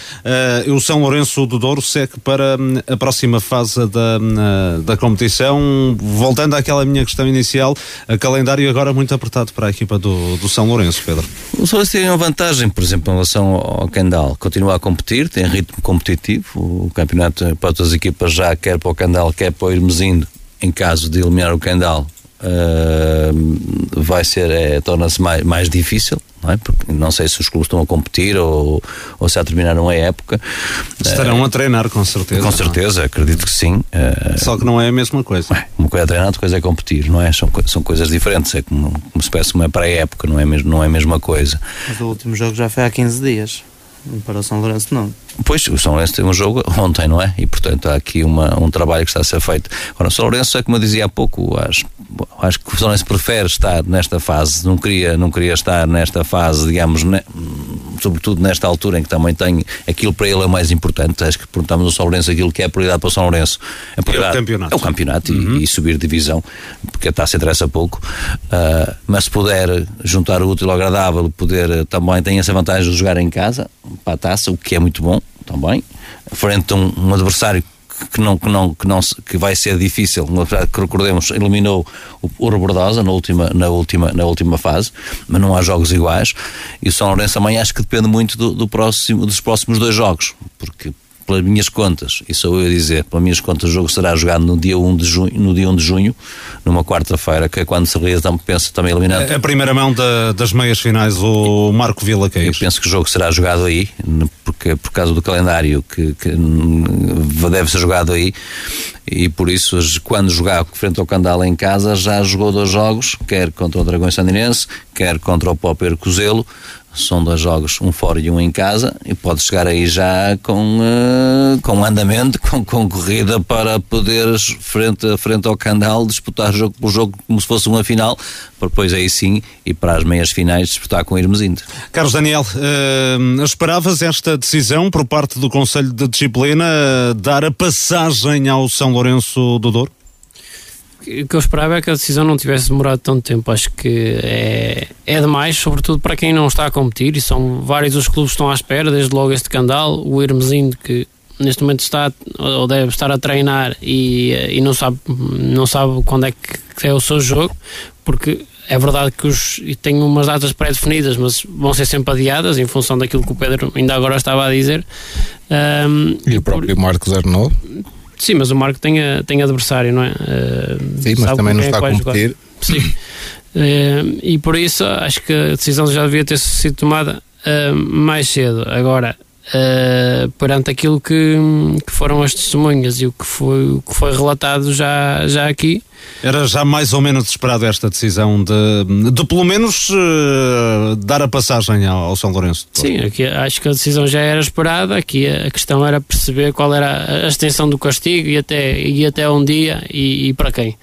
Speaker 1: Uh, o São Lourenço do Douro segue para hum, a próxima fase da, hum, da competição. Voltando àquela minha questão inicial, a calendário agora muito apertado para a equipa do, do São Lourenço, Pedro.
Speaker 10: O São Lourenço tem uma vantagem, por exemplo, em relação ao Candal. Continua a competir, tem ritmo competitivo. O campeonato para outras equipas já quer para o Candal, quer para o Irmesindo, em caso de eliminar o Candal, uh, vai ser, é, torna-se mais, mais difícil, não é? Porque não sei se os clubes estão a competir ou, ou se já terminaram a época.
Speaker 1: Estarão uh, a treinar, com certeza.
Speaker 10: Com certeza, acredito que sim. Uh,
Speaker 1: Só que não é a mesma coisa.
Speaker 10: Uma coisa é treinar, outra coisa é competir, não é? São, são coisas diferentes, é como, como se peça uma pré-época, não, é mesmo, não é a mesma coisa.
Speaker 12: Mas o último jogo já foi há 15 dias. Para o São Lourenço não.
Speaker 10: Pois, o São Lourenço tem um jogo ontem, não é? E portanto há aqui uma, um trabalho que está a ser feito. Agora, o São Lourenço é como eu dizia há pouco, acho, acho que o São Lourenço prefere estar nesta fase, não queria, não queria estar nesta fase, digamos, ne, sobretudo nesta altura em que também tem aquilo para ele é o mais importante. Acho que perguntamos ao São Lourenço aquilo que é prioridade para o São Lourenço.
Speaker 1: É, é o campeonato.
Speaker 10: É o campeonato uhum. e, e, subir divisão, porque a taça interessa pouco. Uh, mas se puder juntar o útil ao agradável, poder também tem essa vantagem de jogar em casa para a taça, o que é muito bom também, frente a um, um adversário que não, que não, que não que vai ser difícil, que recordemos, eliminou o, o Rebordosa na última, na, última, na última fase, mas não há jogos iguais. E o São Lourenço também acho que depende muito do, do próximo, dos próximos dois jogos, porque pelas minhas contas, e sou eu a dizer, pelas minhas contas, o jogo será jogado no dia 1 de junho, no dia 1 de junho numa quarta-feira, que é quando se realiza, penso, também eliminado.
Speaker 1: É a primeira mão da, das meias finais, o Marco Vila Queiroz.
Speaker 10: Eu penso que o jogo será jogado aí, porque por causa do calendário que, que deve ser jogado aí, e por isso, quando jogar frente ao Candala em casa, já jogou dois jogos, quer contra o Dragões Sandinense, quer contra o Popper Cozelo, são dois jogos, um fora e um em casa, e pode chegar aí já com, uh, com andamento, com, com corrida para poderes, frente, frente ao Candal, disputar jogo por jogo como se fosse uma final, para depois aí sim e para as meias finais disputar com o Irmesindo.
Speaker 1: Carlos Daniel, uh, esperavas esta decisão por parte do Conselho de Disciplina uh, dar a passagem ao São Lourenço do Douro?
Speaker 11: O que eu esperava é que a decisão não tivesse demorado tanto tempo. Acho que é, é demais, sobretudo para quem não está a competir, e são vários os clubes que estão à espera, desde logo este Candal, o Hermesindo, que neste momento está ou deve estar a treinar e, e não, sabe, não sabe quando é que é o seu jogo, porque é verdade que os, tem umas datas pré-definidas, mas vão ser sempre adiadas em função daquilo que o Pedro ainda agora estava a dizer. Um,
Speaker 13: e, e o próprio por, Marcos Arnaud?
Speaker 11: Sim, mas o Marco tem, tem adversário, não é? Uh,
Speaker 13: Sim, mas também não está a competir.
Speaker 11: Sim. uh, e por isso acho que a decisão já devia ter sido tomada uh, mais cedo. Agora, uh, perante aquilo que, que, foram as testemunhas e o que foi, o que foi relatado já, já aqui.
Speaker 1: Era já mais ou menos esperado esta decisão de, de pelo menos uh, dar a passagem ao, ao São Lourenço.
Speaker 11: Sim, aqui, acho que a decisão já era esperada. Aqui a questão era perceber qual era a extensão do castigo e até, e até um dia e, e para quem.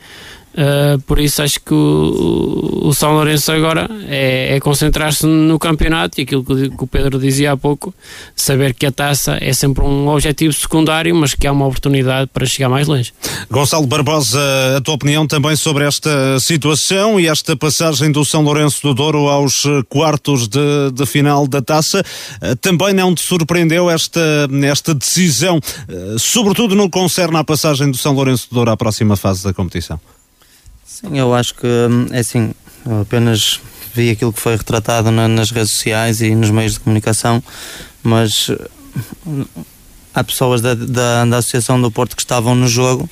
Speaker 11: Uh, por isso acho que o, o São Lourenço agora é, é concentrar-se no campeonato e aquilo que, que, o Pedro dizia há pouco, saber que a taça é sempre um objetivo secundário, mas que há uma oportunidade para chegar mais longe.
Speaker 1: Gonçalo Barbosa, a tua opinião também sobre esta situação e esta passagem do São Lourenço do Douro aos quartos de, de final da taça, uh, também não te surpreendeu esta, esta decisão, uh, sobretudo no que concerne à passagem do São Lourenço do Douro à próxima fase da competição?
Speaker 12: Sim, eu acho que hum, é assim, apenas vi aquilo que foi retratado na, nas redes sociais e nos meios de comunicação, mas hum, há pessoas da, da, da Associação do Porto que estavam no jogo,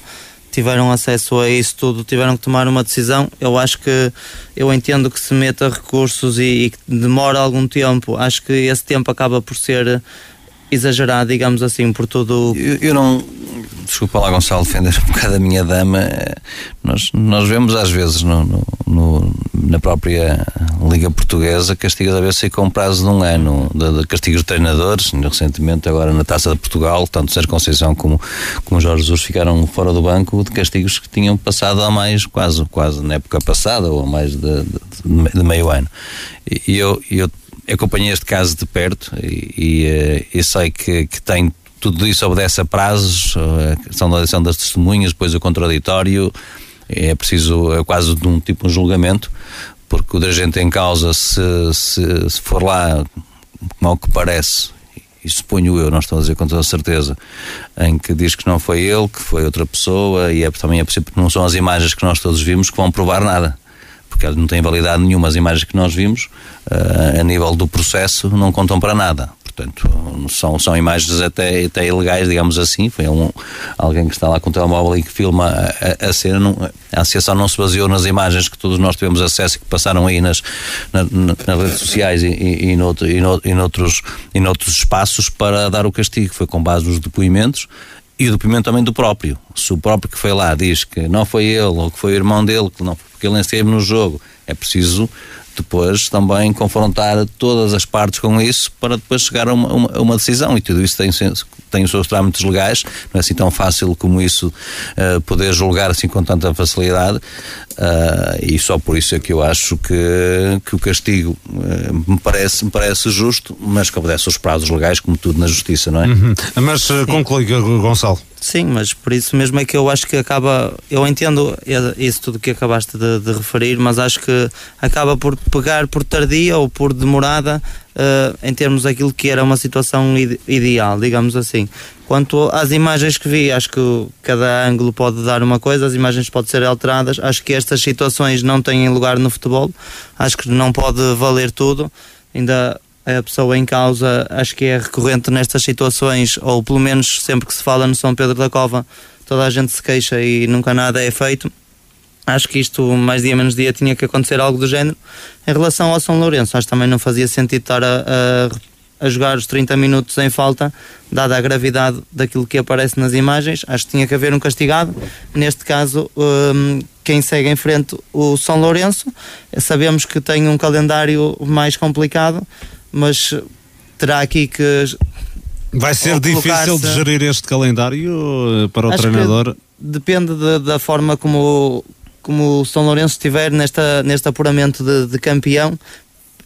Speaker 12: tiveram acesso a isso tudo, tiveram que tomar uma decisão. Eu acho que eu entendo que se meta recursos e, e que demora algum tempo. Acho que esse tempo acaba por ser exagerado, digamos assim, por tudo.
Speaker 10: Eu, eu não desculpa lá Gonçalo defender um bocado a minha dama, nós, nós vemos às vezes no, no, no, na própria Liga Portuguesa castiga a vez com um prazo de um ano de, de castigos de treinadores. Recentemente, agora na Taça de Portugal, tanto Sérgio Conceição como, como Jorge Jesus ficaram fora do banco de castigos que tinham passado há mais, quase, quase na época passada, ou mais de, de, de meio ano. E eu, eu acompanhei este caso de perto e, e, eh, e sei que, que tem tudo isso obedece a prazos, a questão da eleição das testemunhas, depois o contraditório, é preciso é quase de um tipo de julgamento, porque o dirigente em causa, se, se, se for lá, ao que parece, e suponho eu, não estou a dizer com toda certeza, em que diz que não foi ele, que foi outra pessoa, e é, também é possível não são as imagens que nós todos vimos que vão provar nada. Porque não tem validade nenhuma as imagens que nós vimos, uh, a nível do processo, não contam para nada. Portanto, são, são imagens até, até ilegais, digamos assim. Foi um, alguém que está lá com o telemóvel e que filma a, a, cena. Não, a associação não se baseou nas imagens que todos nós tivemos acesso e que passaram aí nas, na, nas redes sociais e, e, e, noutro, e, no, e, noutros, e noutros espaços para dar o castigo. Foi com base nos depoimentos e o depoimento também do próprio. Se o próprio que foi lá diz que não foi ele ou que foi o irmão dele, que não, porque ele nem esteve no jogo, é preciso depois também confrontar todas as partes com isso para depois chegar a uma, uma, uma decisão e tudo isso tem, tem os seus trâmites legais, não é assim tão fácil como isso uh, poder julgar assim com tanta facilidade uh, e só por isso é que eu acho que, que o castigo uh, me, parece, me parece justo, mas que obedece aos prazos legais como tudo na justiça, não é?
Speaker 1: Uhum. Mas conclui, Gonçalo.
Speaker 12: Sim, mas por isso mesmo é que eu acho que acaba. Eu entendo isso tudo que acabaste de, de referir, mas acho que acaba por pegar por tardia ou por demorada uh, em termos daquilo que era uma situação ide ideal, digamos assim. Quanto às imagens que vi, acho que cada ângulo pode dar uma coisa, as imagens podem ser alteradas. Acho que estas situações não têm lugar no futebol, acho que não pode valer tudo. Ainda a pessoa em causa acho que é recorrente nestas situações, ou pelo menos sempre que se fala no São Pedro da Cova, toda a gente se queixa e nunca nada é feito. Acho que isto, mais dia menos dia, tinha que acontecer algo do género. Em relação ao São Lourenço, acho que também não fazia sentido estar a, a, a jogar os 30 minutos em falta, dada a gravidade daquilo que aparece nas imagens. Acho que tinha que haver um castigado. Neste caso, um, quem segue em frente o São Lourenço, sabemos que tem um calendário mais complicado mas terá aqui que.
Speaker 1: Vai ser difícil de gerir este calendário eh, para o Acho treinador?
Speaker 12: Depende de, da forma como, como o São Lourenço estiver nesta, neste apuramento de, de campeão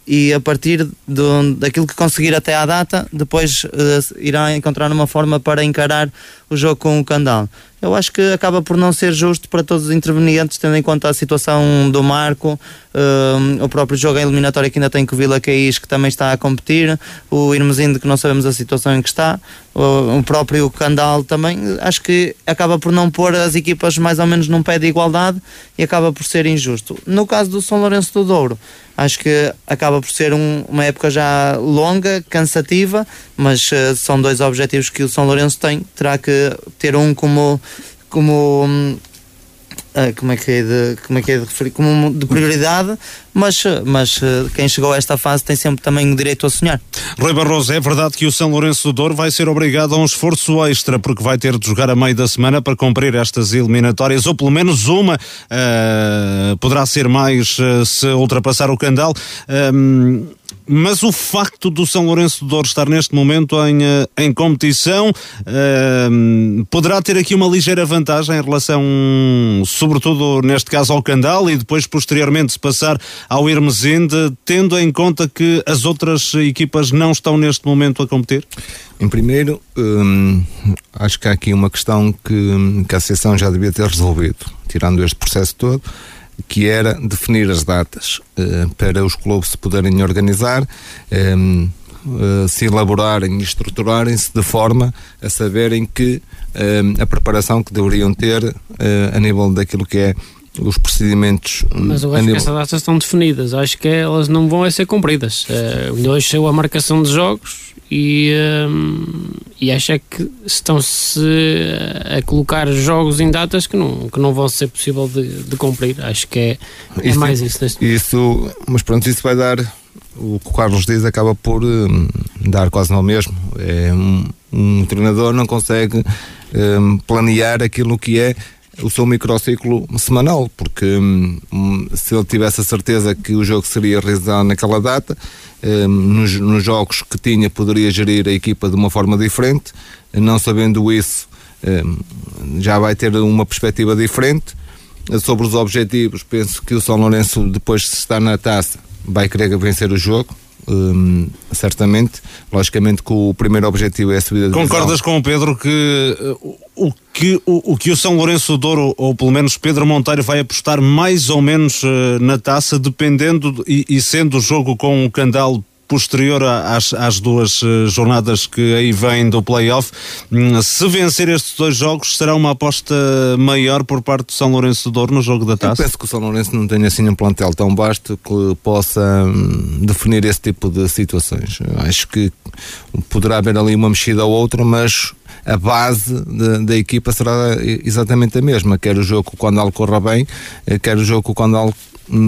Speaker 12: e a partir do, daquilo que conseguir até à data, depois uh, irá encontrar uma forma para encarar o jogo com o Candal. Eu acho que acaba por não ser justo para todos os intervenientes, tendo em conta a situação do Marco, uh, o próprio jogo em eliminatória que ainda tem com o Vila Caís, que também está a competir, o Irmesindo, que não sabemos a situação em que está, o, próprio Candal também. Acho que acaba por não pôr as equipas mais ou menos num pé de igualdade e acaba por ser injusto. No caso do São Lourenço do Douro, acho que acaba por ser um, uma época já longa, cansativa, mas uh, são dois objetivos que o São Lourenço tem. Terá que ter um como como uh, como é que é de, como é que é de referir? Como de prioridade mas, mas uh, quem chegou a esta fase tem sempre também o direito a sonhar.
Speaker 1: Rui Barroso, é verdade que o São Lourenço do Douro vai ser obrigado a um esforço extra porque vai ter de jogar a meio da semana para cumprir estas eliminatórias ou pelo menos uma uh, poderá ser mais se ultrapassar o Candal mas o facto do São Lourenço de Douro estar neste momento em, eh, em competição uh, poderá ter aqui uma ligeira vantagem em relação, sobretudo neste caso, ao Candal e depois posteriormente se passar ao Irmesinde, tendo em conta que as outras equipas não estão neste momento a competir?
Speaker 13: Em primeiro, hum, acho que há aqui uma questão que, que a Associação já devia ter resolvido, tirando este processo todo que era definir as datas uh, para os clubes se poderem organizar, um, uh, eh, se elaborarem e estruturarem-se de forma a saberem que um, a preparação que deveriam ter uh, a nível daquilo que é os procedimentos.
Speaker 11: Mas eu acho nível... que essas datas estão definidas, acho que elas não vão ser cumpridas. Uh, hoje saiu a marcação de jogos e, um, e acho é que estão-se a colocar jogos em datas que não, que não vão ser possível de, de cumprir. Acho que é, é isso, mais isso. Neste
Speaker 13: isso mas pronto, isso vai dar. O que o Carlos diz acaba por um, dar quase não mesmo. É, um, um treinador não consegue um, planear aquilo que é o seu microciclo semanal, porque hum, se ele tivesse a certeza que o jogo seria realizado naquela data, hum, nos, nos, jogos que tinha poderia gerir a equipa de uma forma diferente, não sabendo isso hum, já vai ter uma perspectiva diferente. Sobre os objetivos, penso que o São Lourenço, depois de estar na taça, vai querer vencer o jogo, Hum, certamente. Logicamente que o primeiro objetivo é a subida de
Speaker 1: Concordas com o Pedro que uh, o que o, o, que o São Lourenço Douro, ou pelo menos Pedro Monteiro, vai apostar mais ou menos uh, na taça, dependendo e, e, sendo o jogo com o Candal posterior às, às duas eh, jornadas que aí vêm do playoff. Hum, se vencer estes dois jogos, será uma aposta maior por parte do São Lourenço de Douro no jogo da taça?
Speaker 13: Eu penso que o São Lourenço não tem assim um plantel tão vasto que possa hum, definir esse tipo de situações. Eu acho que poderá haver ali uma mexida ou outra, mas a base da equipa será exatamente a mesma. Quer o jogo quando Condal corra bem, eh, quer o jogo quando Condal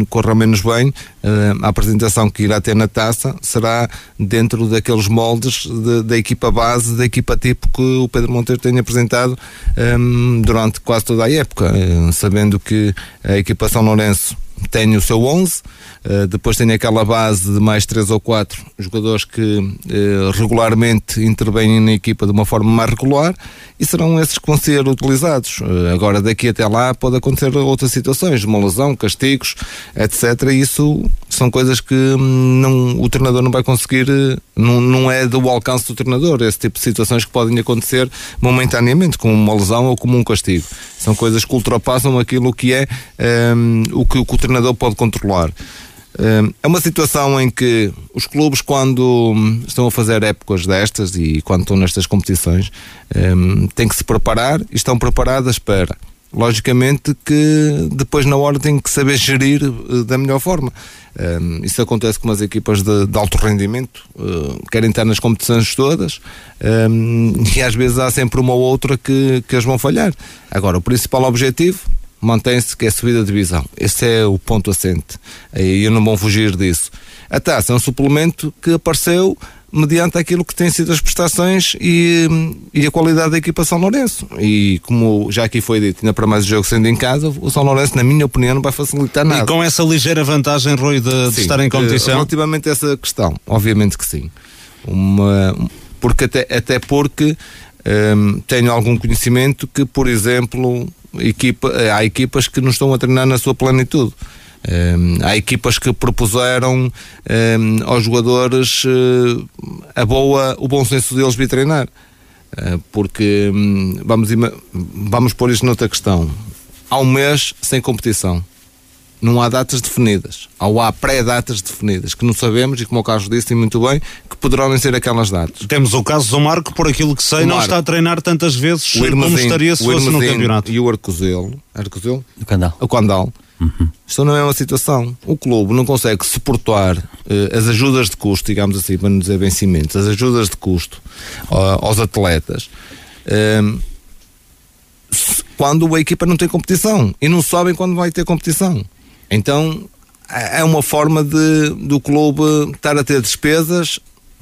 Speaker 13: corra menos bem, eh, a apresentação que irá ter na taça será dentro daqueles moldes de, da equipa base, da equipa tipo que o Pedro Monteiro tem apresentado ehm, durante quase toda a época, uh, sabendo que a equipa São Lourenço tem o seu 11, Uh, depois tem aquela base de mais três ou quatro jogadores que uh, regularmente intervêm na equipa de uma forma mais regular e serão esses que vão ser utilizados. Uh, agora, daqui até lá, pode acontecer outras situações, uma lesão, castigos, etc. Isso são coisas que hum, não, o treinador não vai conseguir, não, não é do alcance do treinador, esse tipo de situações que podem acontecer momentaneamente, como uma lesão ou como um castigo. São coisas que ultrapassam aquilo que é um, o que o, o treinador pode controlar. Hum, é uma situação em que os clubes, quando estão a fazer épocas destas e quando estão nestas competições, hum, têm que se preparar e estão preparadas para. Logicamente que depois na hora têm que saber gerir eh, da melhor forma. Um, isso acontece com as equipas de, de alto rendimento, uh, querem estar nas competições todas e às vezes há sempre uma ou outra que, que as vão falhar. Agora, o principal objetivo mantém-se que é subida de divisão. Esse é o ponto assente. E eu não vou fugir disso. A taça é um suplemento que apareceu mediante aquilo que têm sido as prestações e, e a qualidade da equipa São Lourenço. E como já aqui foi dito, ainda para mais o jogo sendo em casa, o São Lourenço, na minha opinião, não vai facilitar nada.
Speaker 1: E com essa ligeira vantagem, Rui, de, de estar em competição?
Speaker 13: Relativamente a essa questão, obviamente que sim. Uma, porque até, até porque um, tenho algum conhecimento que, por exemplo, equipa, há equipas que não estão a treinar na sua plenitude. Um, há equipas que propuseram um, aos jogadores uh, a boa, o bom senso deles vir treinar. Uh, porque um, vamos, vamos pôr isto noutra questão. Há um mês sem competição não há datas definidas, ou há pré-datas definidas, que não sabemos, e como o Carlos disse muito bem, poderão nem ser aquelas datas.
Speaker 1: Temos o caso do Marco, por aquilo que sei, o não Marco, está a treinar tantas vezes o como estaria se fosse no campeonato.
Speaker 13: E o Arcozelo, Arcozelo?
Speaker 10: O Candal.
Speaker 13: O Candal. Uhum. Estão na mesma situação. O clube não consegue suportar uh, as ajudas de custo, digamos assim, para não dizer vencimentos, as ajudas de custo uh, aos atletas. Uh, quando a equipa não tem competição e não sabem quando vai ter competição. Então é uma forma de, do clube estar a ter despesas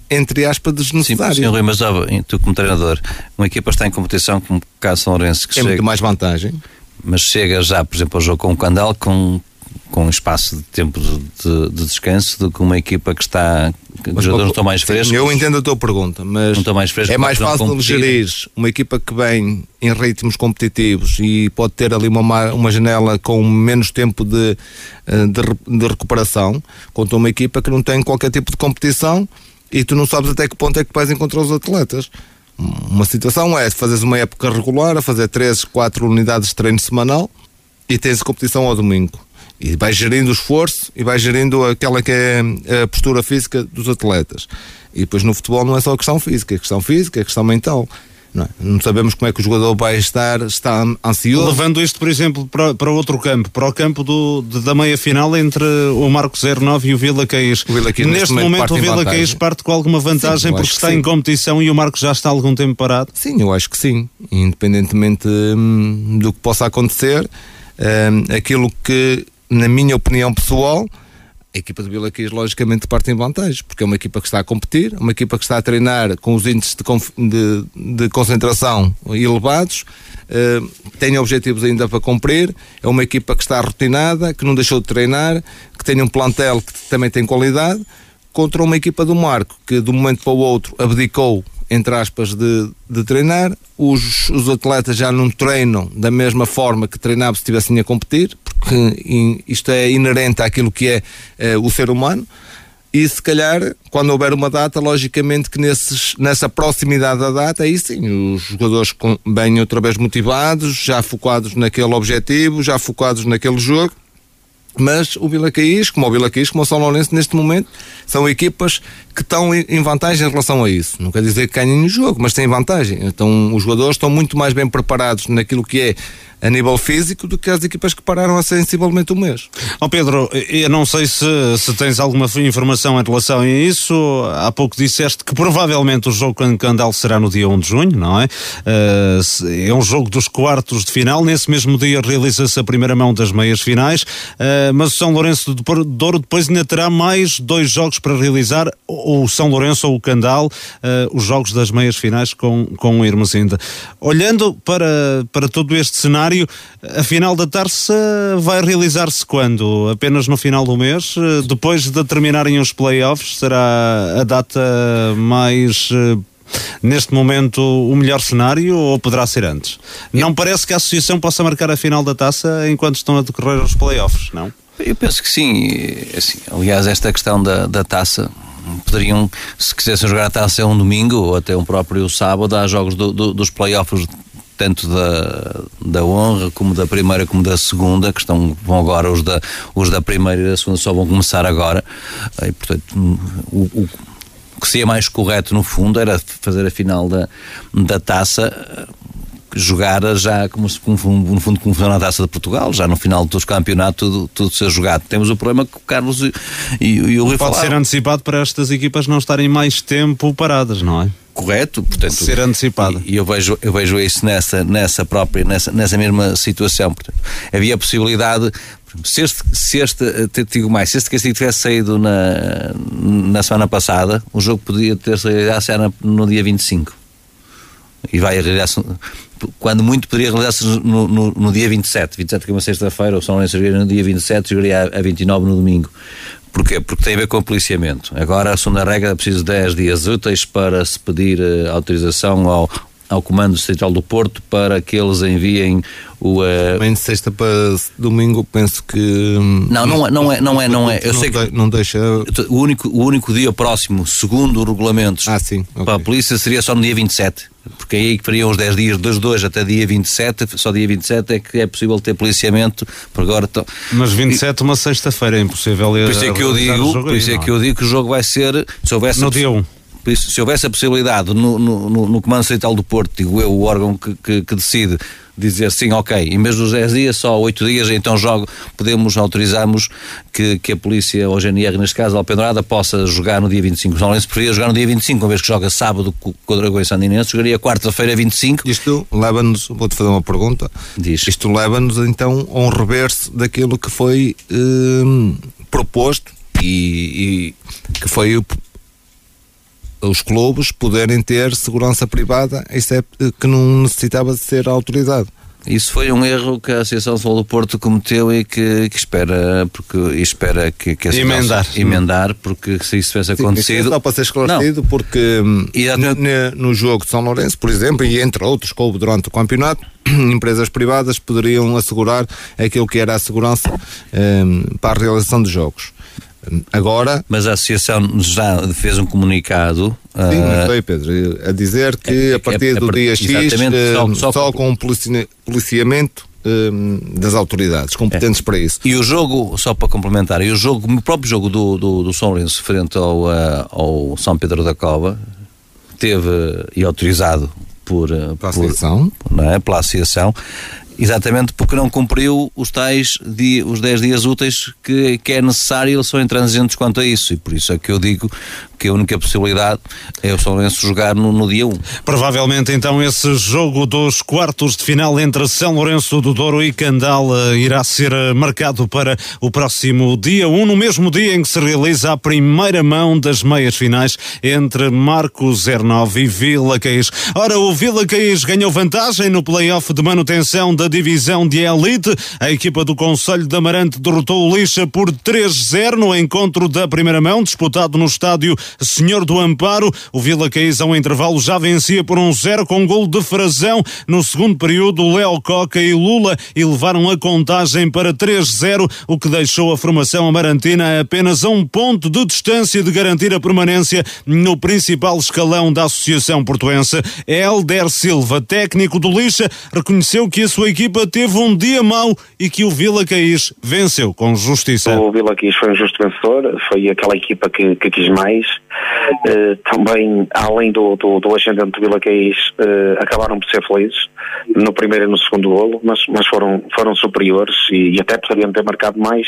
Speaker 13: entre aspas, desnecessárias.
Speaker 10: Sim, Rui, mas tu como treinador, uma equipa está em competição com o caso São Lourenço que
Speaker 13: Tem chega, muito mais vantagem.
Speaker 10: Mas chega já, por exemplo, ao jogo com o Candal com com um espaço de tempo de, de, de, descanso do que uma equipa que está que os jogadores não estão mais frescos.
Speaker 13: Eu entendo a tua pergunta, mas não mais frescos, é mais fácil gerir uma equipa que vem em ritmos competitivos e pode ter ali uma, uma janela com menos tempo de, eh, de, de recuperação, quanto uma equipa que não tem qualquer tipo de competição e tu não sabes até que ponto é que vais encontrar os atletas. Uma situação é fazeres uma época regular, a fazer 3, 4 unidades de treino semanal e tens competição ao domingo e vai gerindo o esforço e vai gerindo aquela que é a postura física dos atletas. E depois no futebol não é só a questão física, é questão física, é questão mental. Não, é? não, sabemos como é que o jogador vai estar, está ansioso.
Speaker 1: Levando isto, por exemplo, para, para outro campo, para o campo do, de, da meia final entre o Marco 09 e o Vila Caís. O Vila Caís neste, neste, momento, o Vila Caís parte com alguma vantagem sim, porque está em competição e o Marco já está há algum tempo parado?
Speaker 13: Sim, eu acho que sim. Independentemente hum, do que possa acontecer, hum, aquilo que na minha opinião pessoal, a equipa de Vila Quis logicamente parte em vantagem, porque é uma equipa que está a competir, uma equipa que está a treinar com os índices de, de, de concentração elevados, uh, tem objetivos ainda para cumprir, é uma equipa que está rotinada, que não deixou de treinar, que tem um plantel que também tem qualidade, contra uma equipa do Marco, que de um momento para o outro abdicou entre aspas, de, de treinar. Os, os atletas já não treinam da mesma forma que treinavam se estivessem a competir, porque isto é inerente àquilo que é, é o ser humano. E se calhar, quando houver uma data, logicamente que nesses, nessa proximidade da data, aí sim, os jogadores bem outra vez motivados, já focados naquele objetivo, já focados naquele jogo mas o Vila Caís, como o Vila Caís, como o São Lourenço, neste momento, são equipas que estão em vantagem em relação a isso. Não quer dizer que ganhem o jogo, mas têm vantagem. Então, os jogadores estão muito mais bem preparados naquilo que é a nível físico do que as equipas que pararam há sensivelmente um mês.
Speaker 1: Oh Pedro, eu não sei se, se tens alguma informação em relação a isso. Há pouco disseste que provavelmente o jogo com Candal será no dia 1 de junho, não é? Uh, é um jogo dos quartos de final. Nesse mesmo dia realiza-se a primeira mão das meias finais. Uh, mas o São Lourenço de Douro depois ainda terá mais dois jogos para realizar, ou o São Lourenço ou o Candal, uh, os jogos das meias finais com, com o Irmesinda. Olhando para, para todo este cenário, cenário, a final da taça vai realizar-se quando? Apenas no final do mês? Depois de terminarem os playoffs, será a data mais eh, neste momento o melhor cenário ou poderá ser antes? Não parece que a associação possa marcar a final da taça enquanto estão a decorrer os playoffs, não?
Speaker 10: Eu penso que sim. Assim, aliás, esta questão da, da taça poderiam, se quisessem jogar a taça um domingo ou até um próprio sábado, há jogos do, do, dos playoffs tanto da, da honra como da primeira como da segunda, que estão, vão agora os da, os da primeira e da segunda só vão começar agora. E, portanto, o, o que seria mais correto no fundo era fazer a final da, da taça jogar já como se, no fundo como funciona a taça de Portugal, já no final dos campeonatos tudo, tudo ser jogado. Temos o problema que o Carlos e, e, e o Rui
Speaker 1: Pode
Speaker 10: falaram.
Speaker 1: ser antecipado para estas equipas não estarem mais tempo paradas, não é?
Speaker 10: Correto, portanto
Speaker 1: ser antecipado.
Speaker 10: E eu vejo eu vejo isso nessa nessa própria nessa nessa mesma situação, portanto, havia a possibilidade se este, se este te digo mais, se este castigo tivesse saído na, na semana passada, o jogo podia ter saído no dia 25 e vai realizar-se quando muito poderia realizar-se no, no, no, dia 27 27 que é uma sexta-feira, o São Lourenço jogaria no dia 27 jogaria a, a 29 no domingo Porquê? Porque tem a ver com o policiamento. Agora, a segunda regra, é preciso 10 dias úteis para se pedir uh, autorização ao, ao Comando Central do Porto para que eles enviem o. Uh...
Speaker 13: Bem de sexta para domingo, penso que.
Speaker 10: Hum, não, não é, não é, não é. Não é. Eu sei que
Speaker 13: não deixa.
Speaker 10: O único, o único dia próximo, segundo os regulamentos,
Speaker 13: ah, sim, okay.
Speaker 10: para a polícia seria só no dia 27. Porque aí que fariam os 10 dias, dos 2 até dia 27, só dia 27 é que é possível ter policiamento. Por agora to...
Speaker 1: Mas 27, e... uma sexta-feira, é impossível.
Speaker 10: Por isso é que eu digo, por isso é que eu digo que o jogo vai ser. Se houvesse
Speaker 1: no dia 1.
Speaker 10: Por isso, se houvesse a possibilidade no, no, no, no Comando Central do Porto, digo eu, o órgão que, que, que decide dizer sim, ok, em vez dos 10 dias, só 8 dias, então jogo, podemos, autorizamos que, que a polícia, ou a GNR, neste caso, a Alpendurada, possa jogar no dia 25. O São Lourenço preferia jogar no dia 25, uma vez que joga sábado com o Dragões Sandinense, jogaria quarta-feira 25.
Speaker 13: Isto leva-nos, vou-te fazer uma pergunta,
Speaker 10: Diz.
Speaker 13: isto leva-nos então a um reverso daquilo que foi hum, proposto e, e que foi o os clubes poderem ter segurança privada, isso é que não necessitava de ser autorizado.
Speaker 10: Isso foi um erro que a Associação Futebol do Porto cometeu e que, que espera, porque, espera que, que a
Speaker 1: emendar.
Speaker 10: emendar, porque se isso tivesse acontecido. Sim,
Speaker 13: só para ser esclarecido, não. porque hum, no, no jogo de São Lourenço, por exemplo, e entre outros que houve durante o campeonato, empresas privadas poderiam assegurar aquilo que era a segurança um, para a realização de jogos. Agora.
Speaker 10: Mas a Associação já fez um comunicado.
Speaker 13: Sim, uh, Pedro, a dizer que é, a partir é, do dia X, uh, só, só, com um policiamento uh, das autoridades competentes
Speaker 10: é.
Speaker 13: para isso.
Speaker 10: E o jogo, só para complementar, e o jogo, o próprio jogo do, do, do São Lourenço frente ao, ao São Pedro da Cova teve e autorizado por,
Speaker 13: por, associação.
Speaker 10: Não é, pela associação Exatamente porque não cumpriu os tais os 10 dias úteis que, que é necessário e eles são intransigentes quanto a isso. E por isso é que eu digo que a única possibilidade é o São Lourenço jogar no, no dia 1.
Speaker 1: Provavelmente então esse jogo dos quartos de final entre São Lourenço do Douro e Candal irá ser marcado para o próximo dia 1, no mesmo dia em que se realiza a primeira mão das meias finais entre Marcos 09 e Vila Caís. Ora, o Vila Caís ganhou vantagem no play-off de manutenção da divisão de elite. A equipa do Conselho de Amarante derrotou o Lixa por 3-0 no encontro da primeira mão, disputado no estádio Senhor do Amparo. O Vila Caís ao intervalo já vencia por um 0 com um gol de Frazão. No segundo período, Léo Coca e Lula elevaram a contagem para 3-0, o que deixou a formação amarantina a apenas a um ponto de distância de garantir a permanência no principal escalão da Associação Portuense. Helder Silva, técnico do Lixa, reconheceu que a sua equipa teve um dia mau e que o Vila Caís venceu com justiça.
Speaker 4: O Vila Caís foi um justo vencedor, foi aquela equipa que, que quis mais. Uh, também, além do, do, do ascendente do Vila Caís, uh, acabaram por ser felizes no primeiro e no segundo golo, mas, mas foram, foram superiores e, e até poderiam ter marcado mais,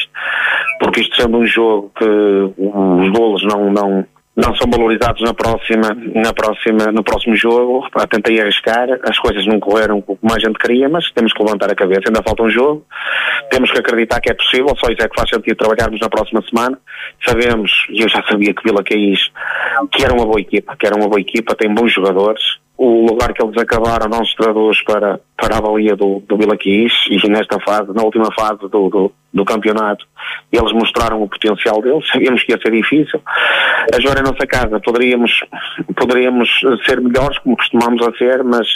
Speaker 4: porque isto sendo um jogo que os golos não, não, não são valorizados na próxima, na próxima, no próximo jogo. Tentei arriscar, as coisas não correram como a gente queria, mas temos que levantar a cabeça. Ainda falta um jogo, temos que acreditar que é possível, só isso é que faz sentido trabalharmos na próxima semana. Sabemos, e eu já sabia que Vila Caís, que era uma boa equipa, que era uma boa equipa, tem bons jogadores. O lugar que eles acabaram não se traduz para, para a valia do, do Vila Caís e nesta fase, na última fase do, do, do campeonato, eles mostraram o potencial deles, sabíamos que ia ser difícil. A jogar em nossa casa poderíamos, poderíamos ser melhores, como costumamos a ser, mas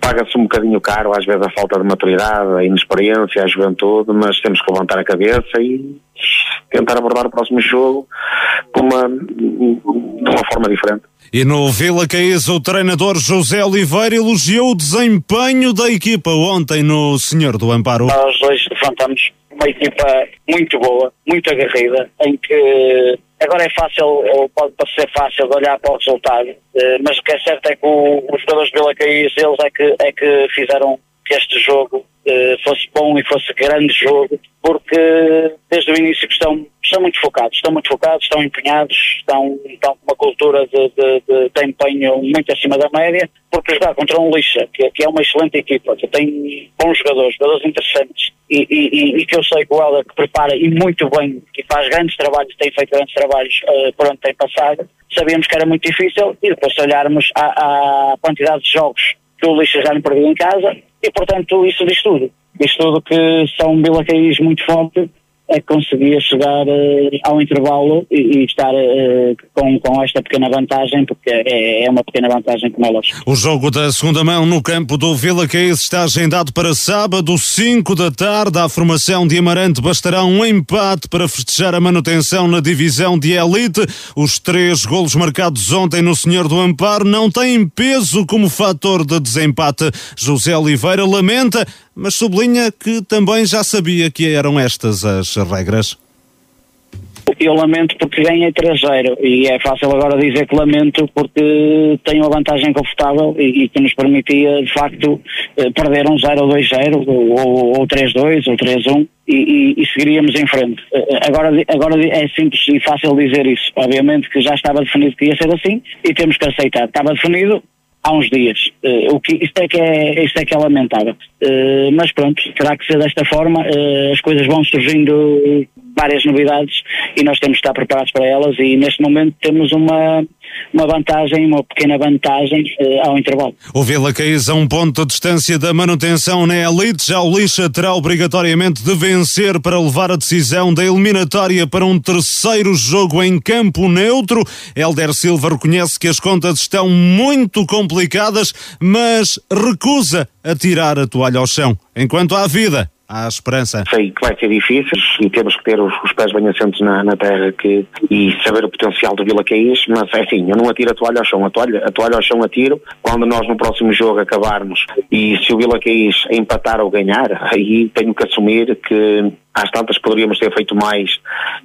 Speaker 4: paga-se um bocadinho caro, às vezes a falta de maturidade, a inexperiência, a juventude, mas temos que levantar a cabeça e tentar abordar o próximo jogo uma, de uma forma diferente.
Speaker 1: E no Vila Caís, o treinador José Oliveira elogiou o desempenho da equipa ontem no Senhor do Amparo.
Speaker 3: Nós hoje defrontamos uma equipa muito boa, muito aguerrida, em que agora é fácil, ou pode parecer fácil olhar para o resultado, eh, mas o que é certo é que os jogadores de Vila Caís, eles é que, é que fizeram que este jogo eh, fosse bom e fosse grande jogo, porque desde o início estão, estão muito focados, estão muito focados, estão empenhados, estão, estão com uma cultura de, de, de, de empenho muito acima da média, porque jogar contra um Lixa, que, que é uma excelente equipa, que tem bons jogadores, jogadores interessantes, e, e, e que eu sei que o Helder que prepara e muito bem, que faz grandes trabalhos, tem feito grandes trabalhos uh, por onde tem passado, sabíamos que era muito difícil, e depois se olharmos à quantidade de jogos que o Lixa já perdeu em casa, e portanto isso diz tudo. Diz tudo que são Caís muito forte é que conseguia chegar uh, ao intervalo e, e estar uh, com, com esta pequena vantagem, porque é, é uma pequena vantagem como é lógico.
Speaker 1: O jogo da segunda mão no campo do Vila Caís está agendado para sábado, 5 da tarde. A formação de Amarante bastará um empate para festejar a manutenção na divisão de elite. Os três golos marcados ontem no Senhor do Amparo não têm peso como fator de desempate. José Oliveira lamenta mas sublinha que também já sabia que eram estas as regras.
Speaker 3: Eu lamento porque ganhei 3-0 e é fácil agora dizer que lamento porque tenho uma vantagem confortável e, e que nos permitia de facto eh, perder um 0 ou 2-0 ou, ou 3-2 ou 3-1 e, e, e, seguiríamos em frente. Eh, agora, agora é simples e fácil dizer isso. Obviamente que já estava definido que ia ser assim e temos que aceitar. Estava definido, há uns dias. Uh, o que, isto, é que é, isto é que é lamentável. Uh, mas pronto, terá que ser desta forma. Uh, as coisas vão surgindo várias novidades e nós temos que estar preparados para elas e neste momento temos uma, uma vantagem, uma pequena vantagem ao intervalo.
Speaker 1: O Vila Caís a um ponto de distância da manutenção na elite, já o Lixa terá obrigatoriamente de vencer para levar a decisão da eliminatória para um terceiro jogo em campo neutro. Helder Silva reconhece que as contas estão muito complicadas, mas recusa a tirar a toalha ao chão. Enquanto há vida, há esperança.
Speaker 4: Sei que vai ser difícil e temos que ter os, os pés bem assentos na, na terra que, e saber o potencial do Vila Caís, mas é assim, eu não atiro a toalha ao chão, a toalha, a toalha ao chão atiro quando nós no próximo jogo acabarmos e se o Vila Caís empatar ou ganhar, aí tenho que assumir que às tantas poderíamos ter feito mais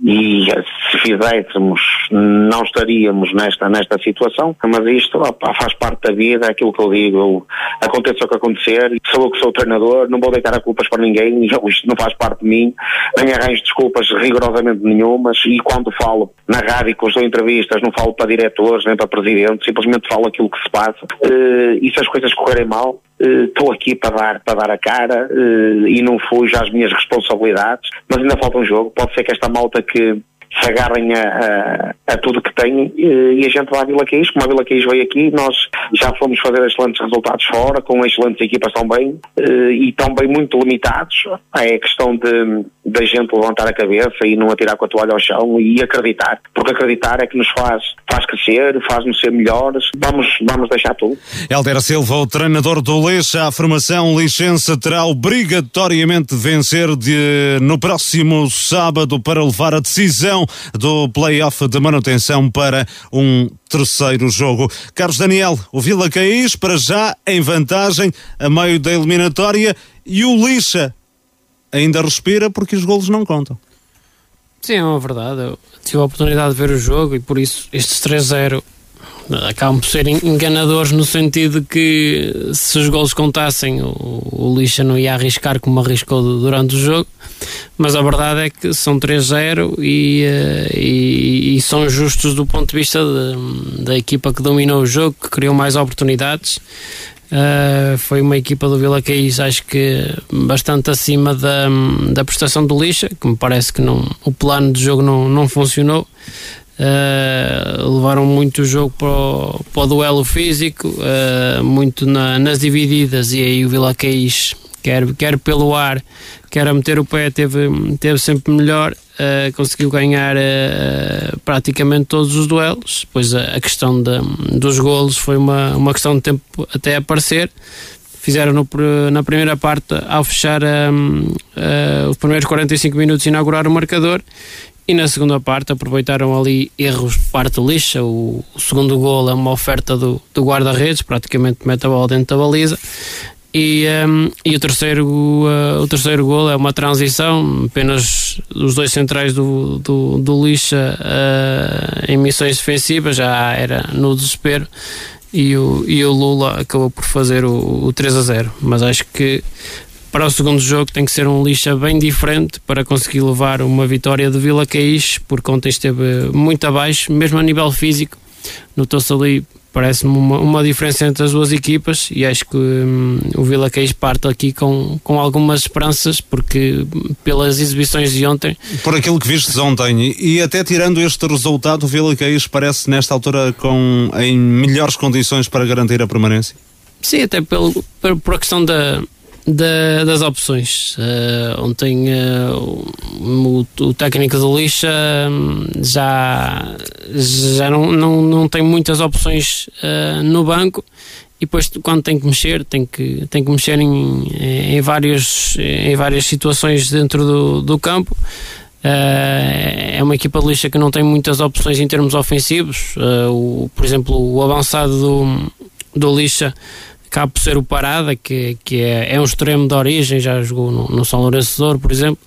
Speaker 4: e se fizéssemos não estaríamos nesta, nesta situação, mas isto opa, faz parte da vida, é aquilo que eu digo, eu, aconteça o que acontecer, sou eu que sou treinador, não vou deitar a culpas para ninguém, isto não faz parte de mim, nem arranjo desculpas rigorosamente nenhumas, e quando falo na rádio, quando dou entrevistas, não falo para diretores, nem para presidentes, simplesmente falo aquilo que se passa, uh, e se as coisas correrem mal, estou aqui para dar, para dar a cara uh, e não fujo às minhas responsabilidades, mas ainda falta um jogo. Pode ser que esta malta que se agarrem a, a, a tudo que têm e a gente vai à Vila Caís, como a Vila Caís veio aqui, nós já fomos fazer excelentes resultados fora, com excelentes equipas também e também muito limitados. É questão de, da gente levantar a cabeça e não atirar com a toalha ao chão e acreditar, porque acreditar é que nos faz, faz crescer, faz-nos ser melhores. Vamos, vamos deixar tudo.
Speaker 1: Helder Silva, o treinador do Leixo, a formação licença terá obrigatoriamente de vencer de, no próximo sábado para levar a decisão do play-off de manutenção para um terceiro jogo. Carlos Daniel, o Vila Caís para já em vantagem a meio da eliminatória e o Lixa ainda respira porque os golos não contam.
Speaker 11: Sim, é uma verdade. Eu tive a oportunidade de ver o jogo e por isso estes 3-0 acabam por ser enganadores no sentido que se os golos contassem o, o Lixa não ia arriscar como arriscou durante o jogo mas a verdade é que são 3-0 e, e, e, são justos do ponto de vista de, da equipa que dominou o jogo, que criou mais oportunidades Uh, foi uma equipa do Vila Caís, acho que bastante acima da, da prestação do Lixa, que me parece que não, o plano de jogo não, não funcionou. Uh, levaram muito o jogo para o, para o duelo físico, uh, muito na, nas divididas, e aí o Vila Caís, quer, quer pelo ar, quer a meter o pé, teve, teve sempre melhor. Uh, conseguiu ganhar praticamente todos os duelos. Depois a, a questão de, dos golos foi uma, uma questão de tempo até aparecer. Fizeram no, na primeira parte, ao fechar um, os primeiros 45 minutos, inaugurar o marcador. E na segunda parte aproveitaram ali erros parte lixa. O, o segundo gol é uma oferta do, do guarda-redes, praticamente mete a bola dentro da baliza. E, um, e o, terceiro, uh, o terceiro gol é uma transição, apenas os dois centrais do, do, do Lixa uh, em missões defensivas, já era no desespero. E o, e o Lula acabou por fazer o, o 3 a 0. Mas acho que para o segundo jogo tem que ser um lixa bem diferente para conseguir levar uma vitória de Vila Caís, porque ontem esteve muito abaixo, mesmo a nível físico. Notou-se ali parece-me uma, uma, diferença entre as duas equipas e acho que hum, o Vila Queijo parte aqui com, com algumas esperanças porque pelas exibições de ontem
Speaker 1: por aquilo que vistes ontem e até tirando este resultado o Vila Queijo parece nesta altura com em melhores condições para garantir a permanência
Speaker 11: Sim, até pelo, por, por a questão da, da, das opções. Uh, ontem uh, o, o, técnico do Lixa um, já, já não, não, não tem muitas opções uh, no banco e depois quando tem que mexer tem que, tem que mexer em, em, vários, em várias situações dentro do, do campo. é uma equipa de lixa que não tem muitas opções em termos ofensivos. o, por exemplo, o avançado do, do lixa acaba por ser o Parada, que, que é, é um extremo de origem, já jogou no, no São Lourenço de Ouro, por exemplo,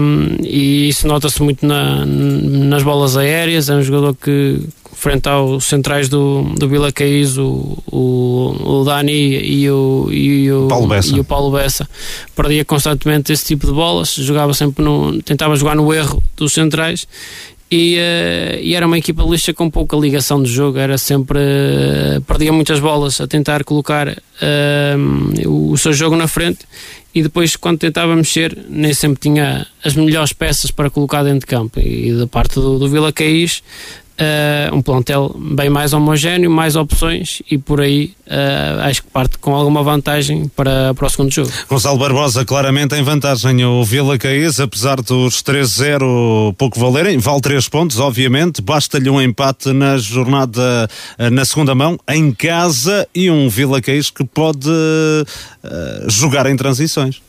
Speaker 11: um, e isso nota-se muito na, nas bolas aéreas, é um jogador que frente aos centrais do, do Vila Caís, o, o, o Dani e o, e, o,
Speaker 1: Paulo Bessa.
Speaker 11: e o Paulo Bessa perdia constantemente esse tipo de bolas, jogava sempre no, tentava jogar no erro dos centrais e, uh, e, era uma equipa lixa com pouca ligação de jogo, era sempre uh, perdia muitas bolas a tentar colocar uh, o, seu jogo na frente e depois quando tentava mexer nem sempre tinha as melhores peças para colocar dentro de campo. E da parte do, do Vila Caís uh, um plantel bem mais homogéneo, mais opções e por aí uh, acho que parte com alguma vantagem para, para o segundo jogo.
Speaker 1: Gonçalo Barbosa claramente em vantagem o Vila Caís, apesar dos 3-0 pouco valerem, vale 3 pontos, obviamente, basta-lhe um empate na jornada uh, na segunda mão, em casa e um Vila Caís que pode jogar em transições.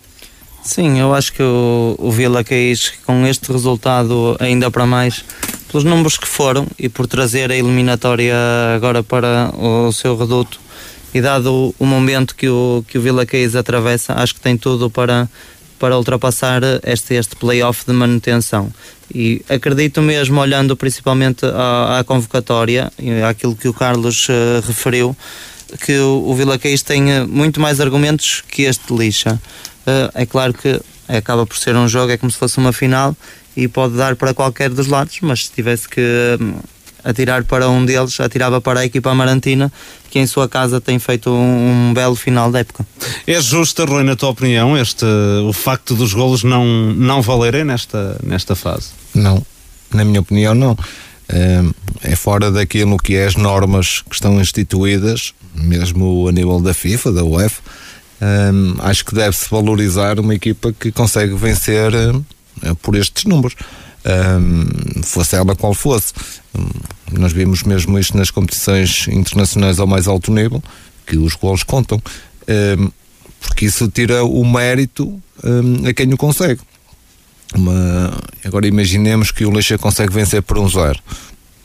Speaker 12: Sim, eu acho que o, o Vila Caís, com este resultado ainda para mais, pelos números que foram e por trazer a eliminatória agora para o seu reduto e dado o momento que o, que o Vila Caís atravessa, acho que tem tudo para, para ultrapassar este, este play-off de manutenção. E acredito mesmo, olhando principalmente à, à convocatória, e àquilo que o Carlos uh, referiu, que o, o Vila Caís tem muito mais argumentos que este lixa. Uh, é claro que acaba por ser um jogo, é como se fosse uma final e pode dar para qualquer dos lados, mas se tivesse que hum, atirar para um deles, atirava para a equipa amarantina, que em sua casa tem feito um, um belo final da época.
Speaker 1: É justo, Rui, na tua opinião, este, o facto dos golos não, não valerem nesta, nesta fase?
Speaker 13: Não, na minha opinião, não. É fora daquilo que é as normas que estão instituídas, mesmo a nível da FIFA, da UEFA. acho que deve-se valorizar uma equipa que consegue vencer por estes números. Um, fosse ela qual fosse. Um, nós vimos mesmo isto nas competições internacionais ao mais alto nível, que os gols contam, um, porque isso tira o mérito a quem o consegue. Uma, agora imaginemos que o Leixa consegue vencer por um zero.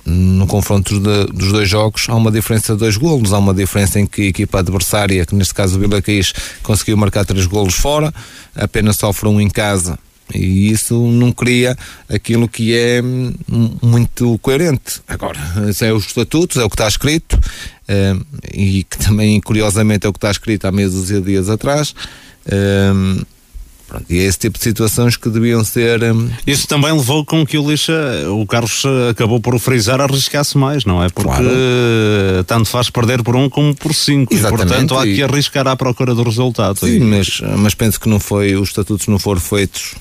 Speaker 13: No confronto de, dos dois jogos há uma diferença de dois golos, há uma diferença em que a equipa adversária, que neste caso o Vila Caís, conseguiu marcar três golos fora, apenas sofre um em casa e isso não cria aquilo que é muito coerente. Agora, isso é os estatutos, é o que está escrito, eh, e que também, curiosamente, é o que está escrito há meses e dias atrás. Eh, pronto, e é esse tipo de situações que deviam ser.
Speaker 1: Isso também levou com que o Lixa, o Carlos acabou por frisar, arriscasse mais, não é? Porque claro. tanto faz perder por um como por cinco. Exatamente. E, portanto, há que arriscar à procura do resultado.
Speaker 13: Sim, e... mas, mas penso que não foi, os estatutos não foram feitos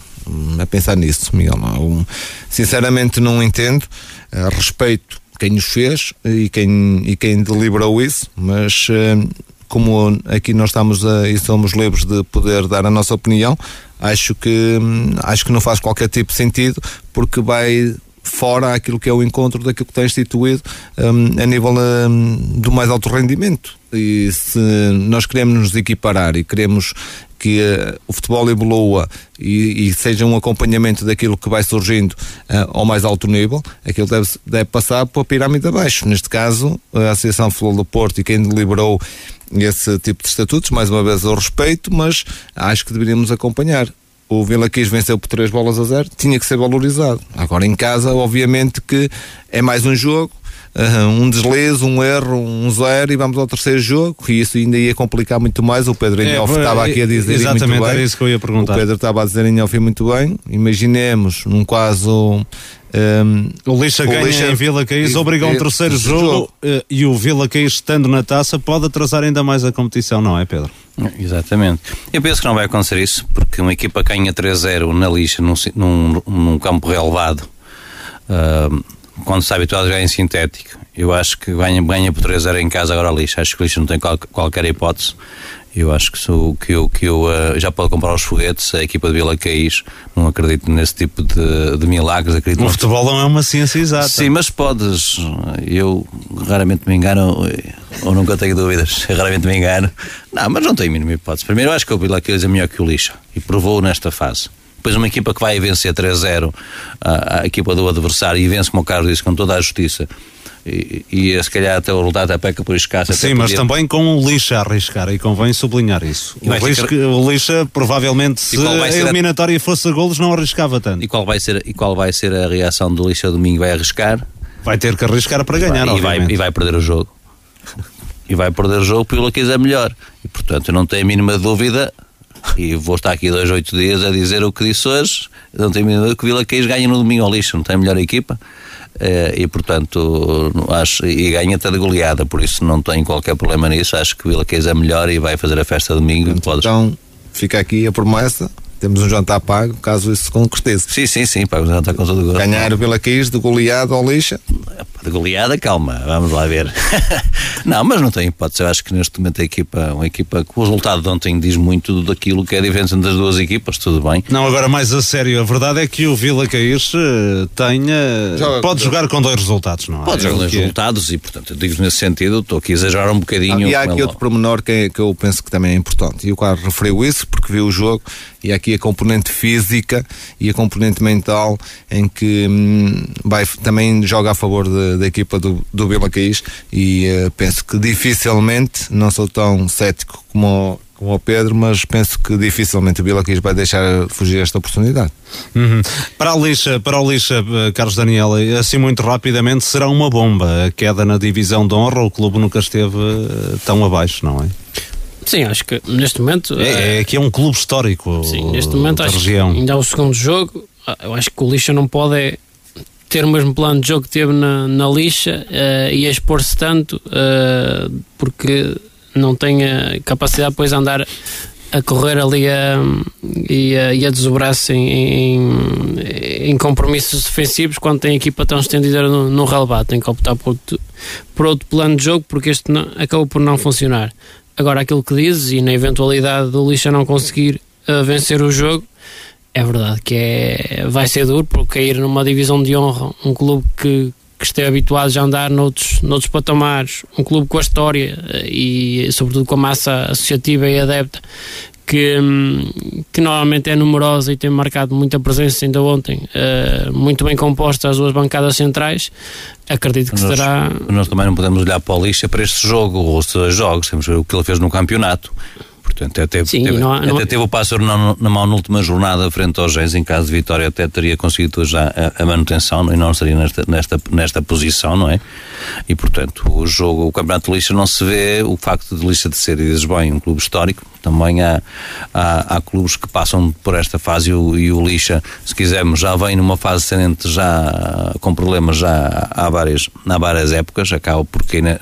Speaker 13: a pensar nisso, Miguel. Não, sinceramente não entendo. Uh, respeito quem os fez e quem, e quem deliberou isso, mas uh, como aqui nós estamos a, e somos livres de poder dar a nossa opinião, acho que, um, acho que não faz qualquer tipo de sentido porque vai fora aquilo que é o encontro daquilo que está instituído um, a nível um, do mais alto rendimento. E se nós queremos nos equiparar e queremos que uh, o futebol evolua e, e, seja um acompanhamento daquilo que vai surgindo uh, ao mais alto nível, aquilo deve, deve passar para a pirâmide abaixo. Neste caso, a Associação Futebol do Porto e quem deliberou esse tipo de estatutos, mais uma vez eu respeito, mas acho que deveríamos acompanhar o Vila Quis venceu por 3 bolas a 0, tinha que ser valorizado. Agora em casa, obviamente que é mais um jogo, um deslize, um erro, um zero e vamos ao terceiro jogo e isso ainda ia complicar muito mais. O Pedro é, estava aqui a dizer
Speaker 1: exatamente,
Speaker 13: muito bem.
Speaker 1: era isso que eu ia perguntar.
Speaker 13: O Pedro estava a dizer em off muito bem. Imaginemos num caso um,
Speaker 1: o Lixa ganha Lixa, em Vila Caís, obriga um terceiro jogo, jogo. Uh, e o Vila Caís estando na taça pode atrasar ainda mais a competição, não é Pedro?
Speaker 10: Exatamente. Eu penso que não vai acontecer isso, porque uma equipa ganha 3-0 na lixa, num, num, num campo relevado, uh, quando está habituado a jogar em sintético, eu acho que ganha, ganha por 3-0 em casa agora a lixa. Acho que o lixa não tem qual, qualquer hipótese. Eu acho que, sou, que eu, que eu uh, já pode comprar os foguetes, a equipa de Vila Caís, não acredito nesse tipo de, de milagres. Acredito
Speaker 1: o futebol não é uma ciência exata.
Speaker 10: Sim, mas podes. Eu raramente me engano, ou nunca tenho dúvidas, eu raramente me engano. Não, mas não tenho mínima hipótese. Primeiro, eu acho que o Vila Caís é melhor que o Lixa, e provou nesta fase. Depois uma equipa que vai vencer 3-0 a, a, equipa do adversário e vence, como o Carlos disse, com toda a justiça e, e se calhar até o resultado peca por escasso.
Speaker 1: Sim, mas podia... também com o Lixa a arriscar, e convém sublinhar isso. O, risco, que... o Lixa, provavelmente, se a eliminatória a... fosse a golos, não arriscava tanto.
Speaker 10: E qual, vai ser, e qual vai ser a reação do Lixa domingo? Vai arriscar?
Speaker 1: Vai ter que arriscar para ganhar,
Speaker 10: e vai, e vai perder o jogo. e vai perder o jogo porque o quiser melhor. E portanto, eu não tenho a mínima dúvida e vou estar aqui dois, oito dias a dizer o que disse hoje. Não mínima dúvida que o Vila Queijo ganha no domingo ao lixo, não tem a melhor equipa. Eh, e portanto acho, e ganha até de goleada, por isso não tenho qualquer problema nisso. Acho que o Vila Queijo é melhor e vai fazer a festa domingo.
Speaker 13: Então, fica aqui a promessa temos um jantar pago, caso isso se concretize.
Speaker 10: Sim, sim, sim, pago um jantar com todo o
Speaker 13: gosto. Ganhar pela Quis de goleada ou lixa?
Speaker 10: De goleada, calma, vamos lá ver. não, mas não tem hipótese. Eu acho que neste momento a equipa, uma equipa que o resultado de ontem diz muito daquilo que é a diferença entre as duas equipas, tudo bem.
Speaker 1: Não, agora mais a sério, a verdade é que o Vila Caís eh, tenha. Joga, pode jogar com dois resultados, não é?
Speaker 10: Pode jogar com dois é. resultados e, portanto, eu digo nesse sentido, estou aqui a exagerar um bocadinho.
Speaker 13: Ah, e há aqui outro pormenor que, é, que eu penso que também é importante, e o Carlos referiu isso porque viu o jogo e aqui a componente física e a componente mental em que hum, vai, também joga a favor da equipa do, do Caís e uh, penso que dificilmente, não sou tão cético como como o Pedro, mas penso que dificilmente o Vila Quis vai deixar fugir esta oportunidade.
Speaker 1: Uhum. Para a lixa, para a lixa, eh, Carlos Daniel, assim muito rapidamente, será uma bomba a queda na divisão de honra. O clube nunca esteve eh, tão abaixo, não é?
Speaker 11: Sim, acho que neste momento.
Speaker 1: É, é que é um clube histórico.
Speaker 11: Sim, neste momento acho
Speaker 1: região.
Speaker 11: que ainda há o segundo jogo. Ah, Eu acho que o Lixa não pode é ter o mesmo plano de jogo que teve na, na Lixa eh, e expor-se tanto eh, porque não tem a capacidade depois de andar a correr ali a, e, a, e a desdobrar-se em, em, em compromissos defensivos quando tem a equipa tão estendida no, no relevado. Tem que optar por, outro- por outro plano de jogo porque este não, acabou por não funcionar. Agora, aquilo que dizes, e na eventualidade do Lixa não conseguir eh, vencer o jogo, é verdade que é, vai ser duro porque cair numa divisão de honra, um clube que, que esteja habituado a andar noutros, noutros patamares, um clube com a história eh, e sobretudo com a massa associativa e adepta que, hum, que normalmente é numerosa e tem marcado muita presença ainda ontem, eh, muito bem composta as duas bancadas centrais, acredito que
Speaker 10: Nós,
Speaker 11: será
Speaker 10: nós também não podemos olhar para o lixa para este jogo ou dois jogos, temos que ver o que ele fez no campeonato. Portanto, até,
Speaker 11: Sim,
Speaker 10: teve,
Speaker 11: não há- não-
Speaker 10: até teve o pássaro na, na mão na última jornada frente aos Reis, em caso de vitória até teria conseguido já a, a manutenção não é? e não estaria nesta, nesta, nesta posição, não é? E portanto, o jogo, o campeonato de lixa não se vê, o facto de lixa de ser, e dizes bem, um clube histórico, também há, há, há clubes que passam por esta fase e o, e o lixa, se quisermos, já vem numa fase ascendente já com problemas já há várias, há várias épocas, acaba por cair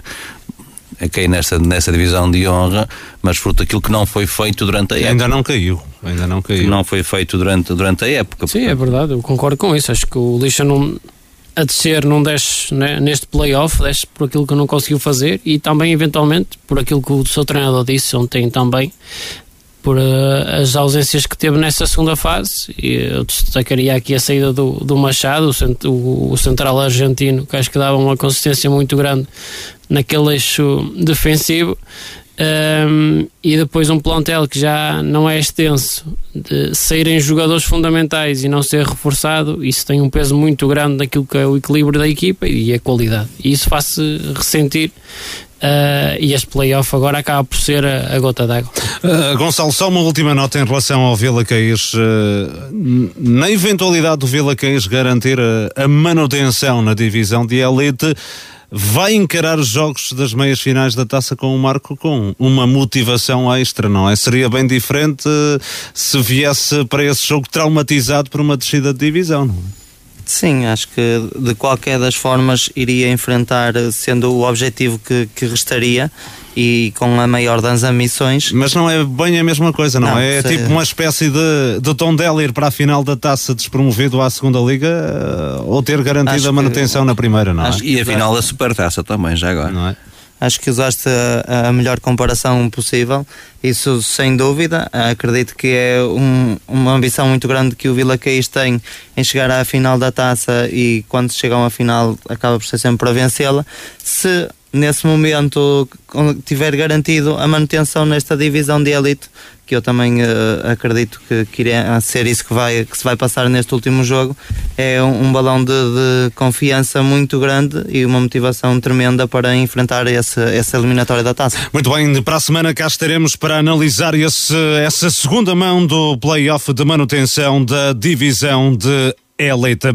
Speaker 10: cair nesta, nesta divisão de honra, mas fruto daquilo que não foi feito durante a época.
Speaker 1: Ainda não caiu, ainda não caiu.
Speaker 10: Que não foi feito durante, durante a época.
Speaker 11: Sim, é verdade, eu concordo com isso. Acho que o Lixa não, a descer não desce né, neste playoff, desce por aquilo que não conseguiu fazer e também, eventualmente, por aquilo que o seu treinador disse ontem também, por eh, as ausências que teve nessa segunda fase. E eu destacaria aqui a saída do, do Machado, o, cent- o- o central argentino, que acho que dava uma consistência muito grande naquele eixo defensivo. Um, e depois um plantel que já não é extenso de saírem jogadores fundamentais e não ser reforçado, isso tem um peso muito grande naquilo que é o equilíbrio da equipa e a qualidade. E isso faz-se ressentir. uh, e este playoff agora acaba por ser a, a gota d'água.
Speaker 1: Uh, Gonçalo, só uma última nota em relação ao Vila Caís. Uh, na eventualidade do Vila Caís garantir a, a manutenção na divisão de elite, vai encarar os jogos das meias finais da taça com o Marco com uma motivação extra, não é? Seria bem diferente uh, se viesse para esse jogo traumatizado por uma descida de divisão, não é?
Speaker 12: Sim, acho que de qualquer das formas iria enfrentar, sendo o objetivo que, que restaria e com a maior das ambições.
Speaker 1: Mas não é bem a mesma coisa, não,
Speaker 12: Não,
Speaker 1: é? É
Speaker 12: sei.
Speaker 1: tipo uma espécie de, de tom dela ir para a final da taça despromovido à segunda liga uh, ou ter garantido
Speaker 12: Acho
Speaker 1: a
Speaker 12: que-
Speaker 1: manutenção na primeira, não é?
Speaker 12: acho que-
Speaker 10: E a final da supertaça também, já agora.
Speaker 1: Não é?
Speaker 12: Acho que usaste a, a melhor comparação possível, isso sem dúvida. Acredito que é um- uma ambição muito grande que o Vila Caís tem em chegar à final da taça e quando chegam à final acaba por ser sempre para vencê-la. Se nesse momento tiver garantido a manutenção nesta divisão de elite, que eu também eh, acredito que, que irá ser isso que, vai, que se vai passar neste último jogo, é um, um balão de, de confiança muito grande e uma motivação tremenda para enfrentar esse, essa eliminatória da taça.
Speaker 1: Muito bem, para a semana cá estaremos para analisar esse, essa segunda mão do play-off de manutenção da divisão de Elite.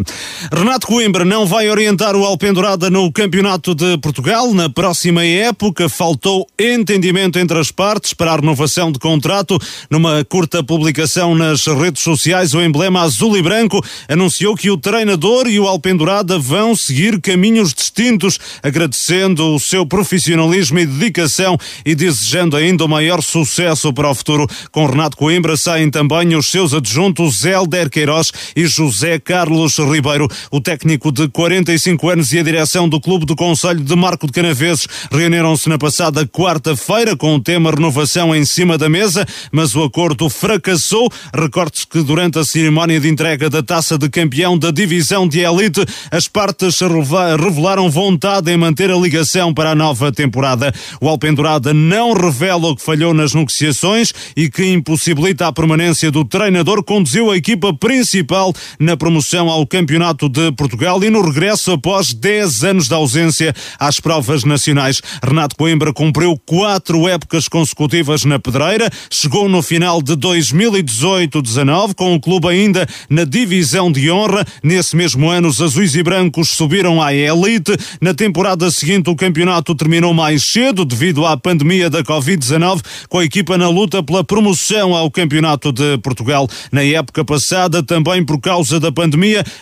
Speaker 1: Renato Coimbra não vai orientar o Alpendurada no Campeonato de Portugal na próxima época. Faltou entendimento entre as partes para a renovação de contrato. Numa curta publicação nas redes sociais, o emblema azul e branco anunciou que o treinador e o Alpendurada vão seguir caminhos distintos, agradecendo o seu profissionalismo e dedicação e desejando ainda o maior sucesso para o futuro. Com Renato Coimbra saem também os seus adjuntos Hélder Queiroz e José Carlos Ribeiro. O técnico de 45 anos e a direção do Clube do Conselho de Marco de Canaveses reuniram-se na passada quarta-feira com o tema renovação em cima da mesa, mas o acordo fracassou. Recortes que durante a cerimónia de entrega da taça de campeão da divisão de elite, as partes revela- revelaram vontade em manter a ligação para a nova temporada. O Alpendurada não revela o que falhou nas negociações e que impossibilita a permanência do treinador, conduziu a equipa principal na promoção ao Campeonato de Portugal e no regresso após 10 anos de ausência às provas nacionais. Renato Coimbra cumpriu quatro épocas consecutivas na pedreira, chegou no final de 2018-19 com o clube ainda na divisão de honra. Nesse mesmo ano, os azuis e brancos subiram à elite. Na temporada seguinte, o campeonato terminou mais cedo devido à pandemia da Covid-19, com a equipa na luta pela promoção ao Campeonato de Portugal. Na época passada, também por causa da pandemia,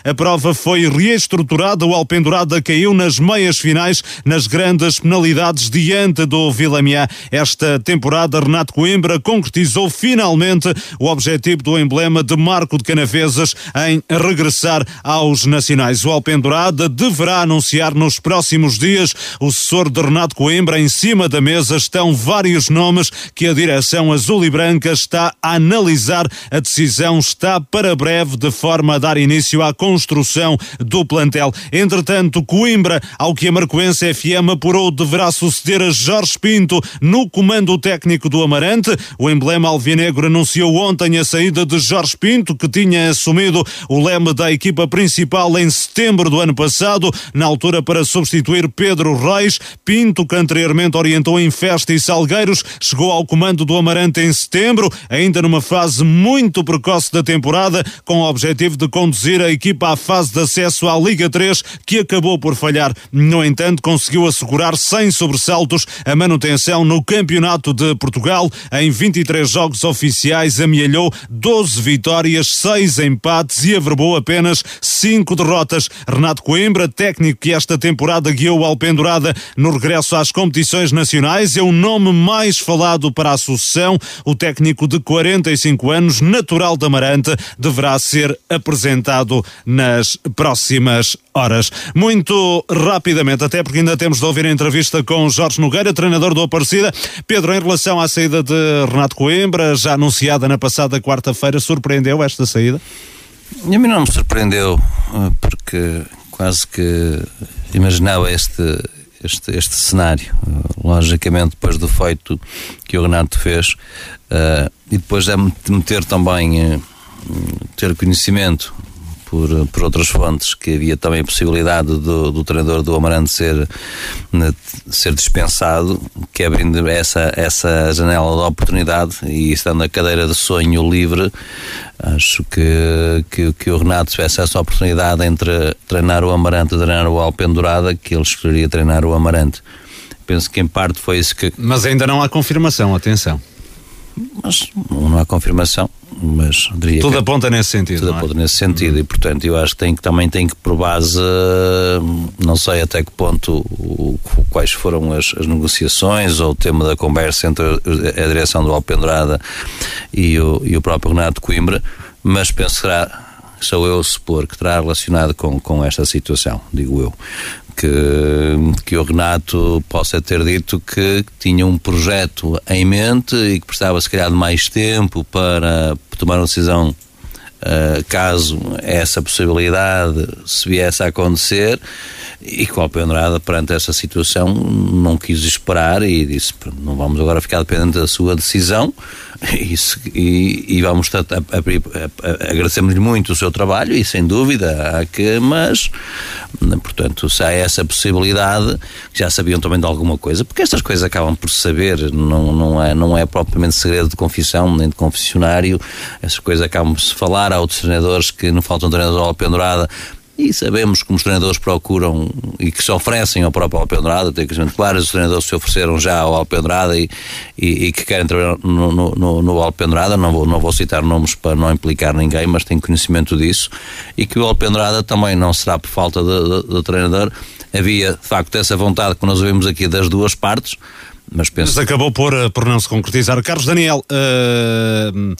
Speaker 1: a prova foi reestruturada. O Alpendurada caiu nas meias finais, nas grandes penalidades diante do Vilamiá. Esta temporada, Renato Coimbra concretizou finalmente o objetivo do emblema de Marco de Canavesas em regressar aos nacionais. O Alpendurada deverá anunciar nos próximos dias o sucessor de Renato Coimbra. Em cima da mesa estão vários nomes que a direção azul e branca está a analisar. A decisão está para breve, de forma a dar início à construção do plantel. Entretanto, Coimbra, ao que a Marcoense FM apurou, deverá suceder a Jorge Pinto no comando técnico do Amarante. O emblema alvinegro anunciou ontem a saída de Jorge Pinto, que tinha assumido o leme da equipa principal em setembro do ano passado, na altura para substituir Pedro Reis. Pinto, que anteriormente orientou em Festa e Salgueiros, chegou ao comando do Amarante em setembro, ainda numa fase muito precoce da temporada, com o objetivo de conduzir a equipa à fase de acesso à Liga 3, que acabou por falhar. No entanto, conseguiu assegurar sem sobressaltos a manutenção no Campeonato de Portugal. Em 23 jogos oficiais, amealhou 12 vitórias, 6 empates e averbou apenas 5 derrotas. Renato Coimbra, técnico que esta temporada guiou o Alpendurada no regresso às competições nacionais, é o nome mais falado para a sucessão. O técnico de 45 anos, natural da Amarante, deverá ser apresentado nas próximas horas. Muito rapidamente, até porque ainda temos de ouvir a entrevista com Jorge Nogueira, treinador do Aparecida. Pedro, em relação à saída de Renato Coimbra, já anunciada na passada quarta-feira, surpreendeu esta saída?
Speaker 10: A mim não me surpreendeu, porque quase que imaginava este, este, este cenário. Logicamente, depois do feito que o Renato fez, uh, e depois de me ter também uh, ter conhecimento por, por outras fontes que havia também a possibilidade do, do treinador do Amarante ser, ser dispensado, que abrindo essa, essa janela de oportunidade e estando na cadeira de sonho livre, acho que, que, que o Renato tivesse essa oportunidade entre treinar o Amarante e treinar o Alpendurada, que ele escolheria treinar o Amarante. Penso que em parte foi isso que.
Speaker 1: Mas ainda não há confirmação, atenção.
Speaker 10: Mas não há confirmação mas
Speaker 1: diria tudo aponta nesse sentido.
Speaker 10: Tudo
Speaker 1: é?
Speaker 10: aponta nesse sentido e portanto eu acho que tem que também tem que por base não sei até que ponto o, quais foram as, as, negociações ou o tema da conversa entre a direção do Alpendurada e o, e o próprio Renato Coimbra, mas penso que será sou eu a supor que terá relacionado com, com esta situação, digo eu. Que, que o Renato possa ter dito que tinha um projeto em mente e que precisava se calhar de mais tempo para tomar uma decisão uh, caso essa possibilidade se viesse a acontecer e a Alpendurada perante essa situação não quis esperar e disse não vamos agora ficar dependente da sua decisão. E, e, e vamos agradecemos-lhe muito o seu trabalho e sem dúvida há que mas portanto se há essa possibilidade já sabiam também de alguma coisa porque estas coisas acabam por saber não, não, é, não é propriamente segredo de confissão nem de confessionário essas coisas acabam por se falar. Há outros treinadores que não faltam treinadores ao pendurada e sabemos que os treinadores procuram e que se oferecem ao próprio Alpendrada, tem que ser claro, os treinadores se ofereceram já ao Alpendrada e, e, e, que querem trabalhar no, no, no Alpendrada, não vou, não vou citar nomes para não implicar ninguém, mas tenho conhecimento disso, e que o Alpendrada também não será por falta de, de, de treinador, havia de facto essa vontade que nós ouvimos aqui das duas partes, mas penso...
Speaker 1: Mas acabou por, eh, por não se concretizar. Carlos Daniel, uh,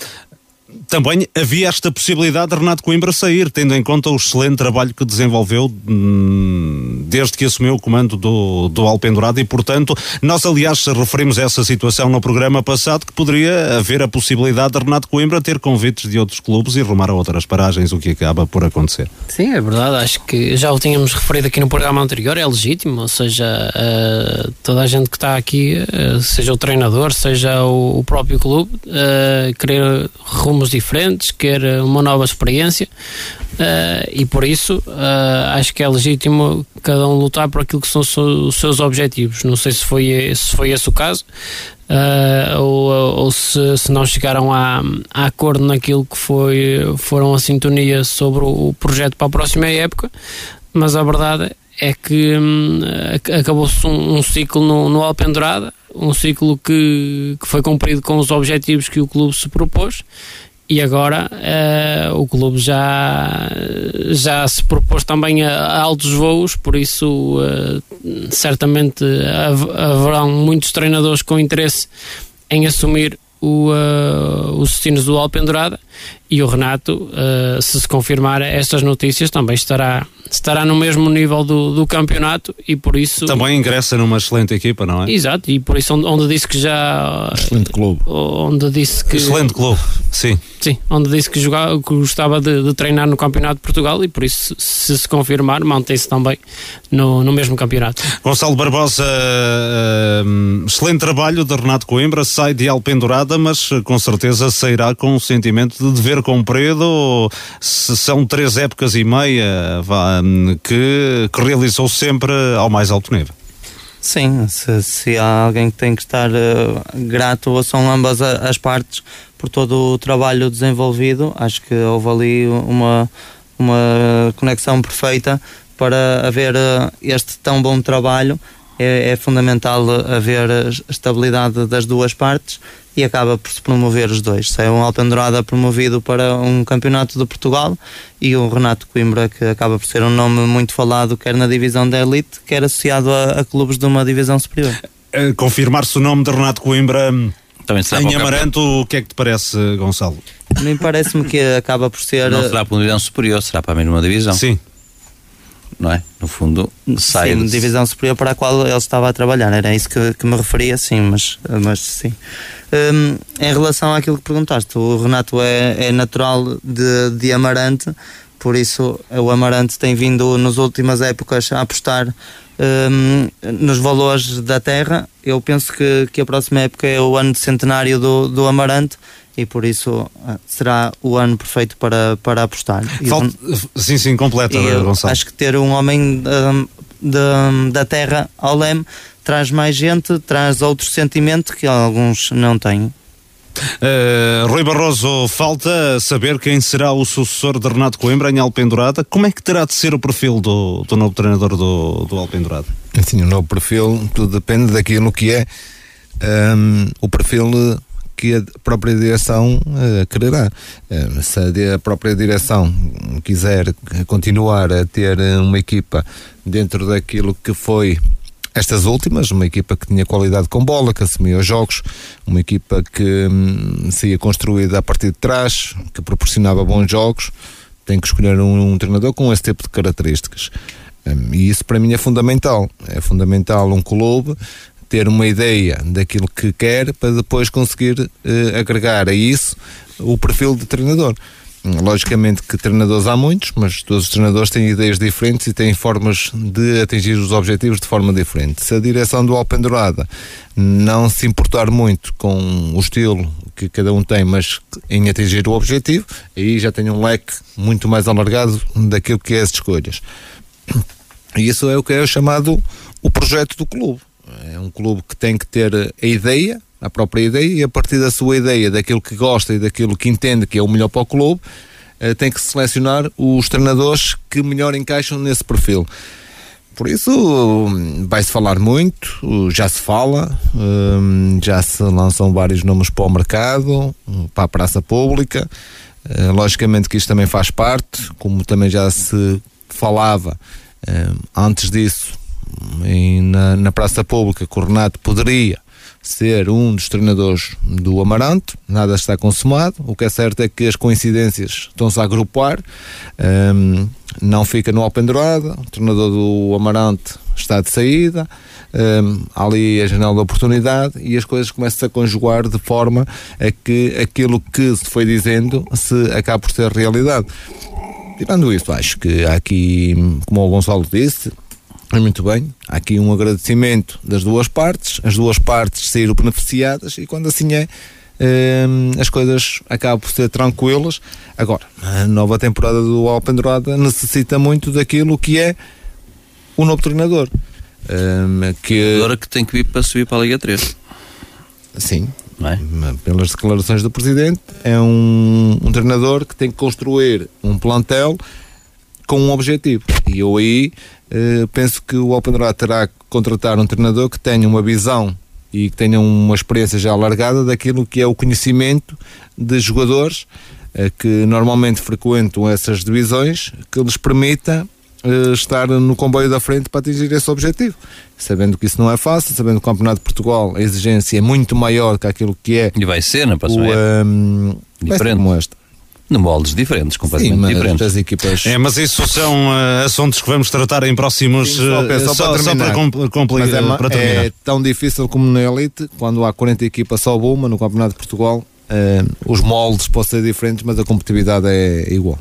Speaker 1: também havia esta possibilidade de Renato Coimbra sair, tendo em conta o excelente trabalho que desenvolveu hum, desde que assumiu o comando do, do Alpendurado e, portanto, nós, aliás, referimos essa situação no programa passado que poderia haver a possibilidade de Renato Coimbra ter convites de outros clubes e rumar a outras paragens, o que acaba por acontecer.
Speaker 11: Sim, é verdade. Acho que já o tínhamos referido aqui no programa anterior, é legítimo, ou seja, uh, toda a gente que está aqui, uh, seja o treinador, seja o, o próprio clube, uh, querer diferentes, quer uma nova experiência. Uh, e por isso uh, acho que é legítimo cada um lutar por aquilo que são os seus objetivos. Não sei se foi, se foi esse o caso. Uh, ou, ou se, se, não chegaram a, a, acordo naquilo que foi, foram a sintonia sobre o projeto para a próxima época, mas a verdade é que hum, acabou-se um, um, ciclo no, no Alpendurada, um ciclo que, que foi cumprido com os objetivos que o clube se propôs e agora uh, o clube já, já se propôs também a, a altos voos, por isso uh, certamente haverão muitos treinadores com interesse em assumir o, uh, os destinos do Alpendurada e o Renato, uh, se se confirmar estas notícias, também estará, estará no mesmo nível do, do campeonato e por isso.
Speaker 1: Também ingressa numa excelente equipa, não é?
Speaker 11: Exato, e por isso onde, onde disse que já.
Speaker 13: Excelente clube.
Speaker 11: Onde disse que.
Speaker 1: Excelente clube, sim.
Speaker 11: Sim, onde disse que, jogava, que gostava de, de treinar no Campeonato de Portugal e por isso, se se confirmar, mantém-se também no, no mesmo campeonato.
Speaker 1: Gonçalo Barbosa, uh, excelente trabalho de Renato Coimbra, sai de Alpendurada, mas com certeza sairá com um sentimento de dever cumprido. Se são três épocas e meia que, que realizou sempre ao mais alto nível.
Speaker 12: Sim, se, se há alguém que tem que estar uh, grato, são ambas as partes por todo o trabalho desenvolvido. Acho que houve ali uma, uma conexão perfeita para haver uh, este tão bom trabalho. É, é fundamental haver estabilidade das duas partes e acaba por se promover os dois. Sai um Alpendurada promovido para um campeonato de Portugal e o Renato Coimbra, que acaba por ser um nome muito falado, quer na divisão da elite, quer associado a, a clubes de uma divisão superior.
Speaker 1: Uh, Confirmar-se o nome de Renato Coimbra também será em Amaranto, o que é que te parece, Gonçalo?
Speaker 12: A mim parece-me que acaba por ser.
Speaker 10: Não será para uma divisão superior, será para a mesma divisão.
Speaker 1: Sim
Speaker 10: não é? No fundo, sai.
Speaker 12: Sim, divisão superior para a qual ele estava a trabalhar, era isso que, que me referia, sim, mas, mas sim. Um, em relação àquilo que perguntaste, o Renato é, é natural de, de Amarante, por isso o Amarante tem vindo nas últimas épocas a apostar um, nos valores da terra. Eu penso que, que a próxima época é o ano de centenário do, do Amarante e por isso ah, será o ano perfeito para, para apostar.
Speaker 1: Falta, sim, sim, completa, Gonçalo.
Speaker 12: Acho que ter um homem da, da terra ao leme traz mais gente, traz outro sentimento que alguns não têm.
Speaker 1: Uh, Rui Barroso, falta saber quem será o sucessor de Renato Coimbra em Alpendurada. Como é que terá de ser o perfil do, do novo treinador do, do Alpendurada?
Speaker 13: Assim, o novo perfil, tudo depende daquilo que é um, o perfil que a própria direção uh, quererá. Uh, se a própria direção quiser continuar a ter uma equipa dentro daquilo que foi estas últimas, uma equipa que tinha qualidade com bola, que assumia os jogos, uma equipa que hum, se ia construída a partir de trás, que proporcionava bons jogos, tem que escolher um, um treinador com esse tipo de características. Hum, e isso para mim é fundamental. É fundamental um clube ter uma ideia daquilo que quer para depois conseguir uh, agregar a isso o perfil de treinador. Logicamente que treinadores há muitos, mas todos os treinadores têm ideias diferentes e têm formas de atingir os objetivos de forma diferente. Se a direção do Alpendurada não se importar muito com o estilo que cada um tem, mas em atingir o objetivo, aí já tem um leque muito mais alargado daquilo que é as escolhas. E isso é o que é chamado o projeto do clube. É um clube que tem que ter a ideia, a própria ideia, e a partir da sua ideia, daquilo que gosta e daquilo que entende que é o melhor para o clube, eh, tem que selecionar os treinadores que melhor encaixam nesse perfil. Por isso vai-se falar muito, já se fala, hum, já se lançam vários nomes para o mercado, para a praça pública. Eh, logicamente que isto também faz parte, como também já se falava hum, antes disso, na praça pública que o Renato poderia ser um dos treinadores do Amarante, nada está consumado. O que é certo é que as coincidências estão-se a agrupar. Um, não fica no Alpendurada, o treinador do Amarante está de saída, um, ali a janela da oportunidade e as coisas começam a conjugar de forma a que aquilo que se foi dizendo se acaba por ser realidade. Tirando isso, acho que há aqui, como o Gonçalo disse, muito bem, há aqui um agradecimento das duas partes, as duas partes saíram beneficiadas e quando assim é, hum, as coisas acabam por ser tranquilas. Agora, a nova temporada do Alpendurada necessita muito daquilo que é o novo treinador. Hum, que...
Speaker 10: Agora que tem que vir para subir para a Liga 3.
Speaker 13: Sim, é? pelas declarações do presidente, é um, um, treinador que tem que construir um plantel com um objetivo. E eu aí eh, penso que o Open terá que contratar um treinador que tenha uma visão e que tenha uma experiência já alargada daquilo que é o conhecimento de jogadores eh, que normalmente frequentam essas divisões, que lhes permita eh, estar no comboio da frente para atingir esse objetivo. Sabendo que isso não é fácil, sabendo que o Campeonato de Portugal a exigência é muito maior que aquilo que é.
Speaker 10: E vai ser na próxima
Speaker 13: o, um,
Speaker 10: Diferente.
Speaker 13: como esta
Speaker 10: de moldes diferentes, completamente Sim, diferentes.
Speaker 13: As equipas...
Speaker 1: É, mas isso são uh, assuntos que vamos tratar em próximos. Sim, só,
Speaker 13: uh, só, só, para, só para, compl é, para terminar. É tão difícil como na Elite, quando há 40 equipas só uma no Campeonato de Portugal, uh, os moldes podem ser diferentes, mas a competitividade é igual.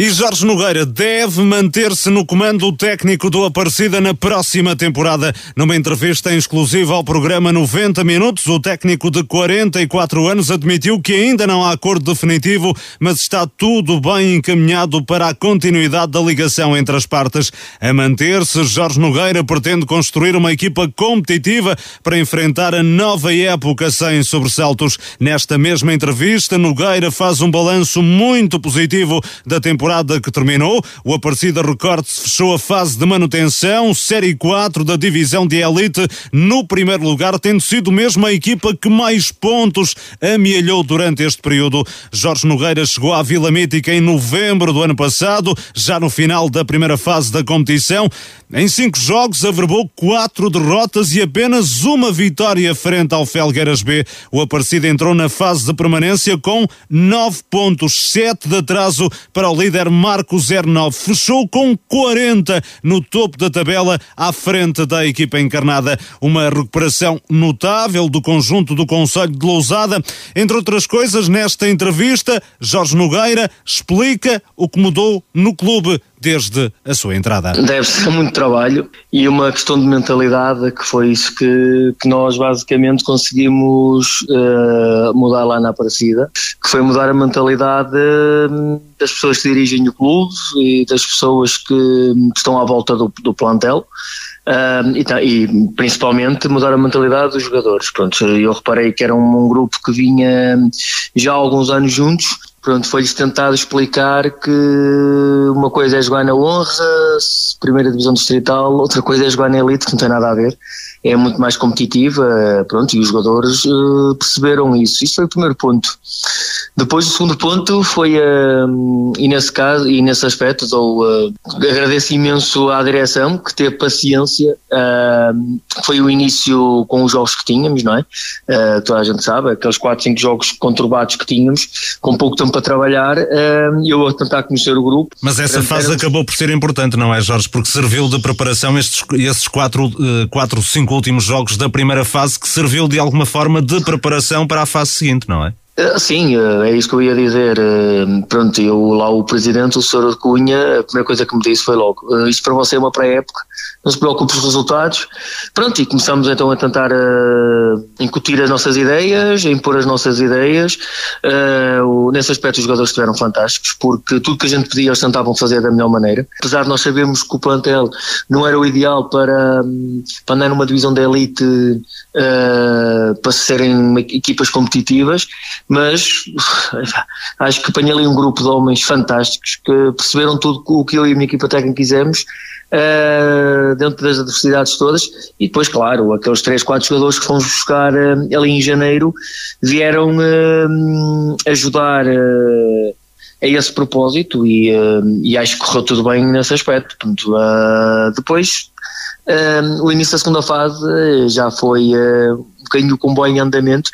Speaker 1: E Jorge Nogueira deve manter-se no comando técnico do Aparecida na próxima temporada. Numa entrevista exclusiva ao programa 90 Minutos, o técnico de 44 anos admitiu que ainda não há acordo definitivo, mas está tudo bem encaminhado para a continuidade da ligação entre as partes. A manter-se, Jorge Nogueira pretende construir uma equipa competitiva para enfrentar a nova época sem sobressaltos. Nesta mesma entrevista, Nogueira faz um balanço muito positivo da temporada temporada que terminou. O Aparecida Recortes fechou a fase de manutenção, Série 4 da divisão de elite, no primeiro lugar, tendo sido mesmo a equipa que mais pontos amealhou durante este período. Jorge Nogueira chegou à Vila Mítica em novembro do ano passado, já no final da primeira fase da competição. Em cinco jogos, averbou quatro derrotas e apenas uma vitória frente ao Felgueiras B. O Aparecida entrou na fase de permanência com nove pontos, sete de atraso para o líder líder Marco 09 fechou com 40 no topo da tabela à frente da equipa encarnada. Uma recuperação notável do conjunto do Conselho de Lousada. Entre outras coisas, nesta entrevista, Jorge Nogueira explica o que mudou no clube desde a sua entrada.
Speaker 5: Deve ser muito trabalho e uma questão de mentalidade que foi isso que, que nós basicamente conseguimos uh, mudar lá na Aparecida, que foi mudar a mentalidade uh, das pessoas que dirigem o clube e das pessoas que, que estão à volta do, do plantel. Uh, e, tá, e, principalmente mudar a mentalidade dos jogadores. Pronto, eu reparei que era um, um grupo que vinha já há alguns anos juntos pronto, foi-lhes tentado explicar que uma coisa é jogar na honra, primeira divisão distrital, outra coisa é jogar na elite, que não tem nada a ver é muito mais competitiva, pronto, e os jogadores uh, perceberam isso. Isso foi o primeiro ponto. Depois o segundo ponto foi, uh, e nesse caso, e nesse aspecto, dou, uh, agradeço imenso à direção que teve paciência, foi o início com os jogos que tínhamos, não é? toda a gente sabe, aqueles 4, 5 jogos conturbados que tínhamos, com pouco tempo para trabalhar, e eu a tentar conhecer o grupo.
Speaker 1: Mas essa fase acabou por ser importante, não é, Jorge? Porque serviu de preparação estes, esses 4, 4 5 últimos jogos da primeira fase que serviu de alguma forma de preparação para a fase seguinte, não é?
Speaker 5: Eh, sim, eh, é isso que eu ia dizer. Eh, pronto, eu lá o presidente, o Sr. Cunha, a primeira coisa que me disse foi logo: isto para você é uma pré-época, não se preocupe com os resultados. Pronto, e começamos então a tentar incutir as nossas ideias, a impor as nossas ideias. nesse aspecto, os jogadores estiveram fantásticos, porque tudo que a gente pedia eles tentavam fazer da melhor maneira. Apesar de nós sabermos que o plantel não era o ideal para, para andar numa divisão da elite para serem equipas competitivas mas acho que apanhei ali um grupo de homens fantásticos que perceberam tudo o que eu e a minha equipa técnica quisemos uh, dentro das adversidades todas e depois, claro, aqueles 3, 4 jogadores que fomos buscar uh, ali em janeiro vieram uh, ajudar a esse propósito e, e, acho que correu tudo bem nesse aspecto. Portanto, depois o início da segunda fase já foi bocadinho o comboio em andamento,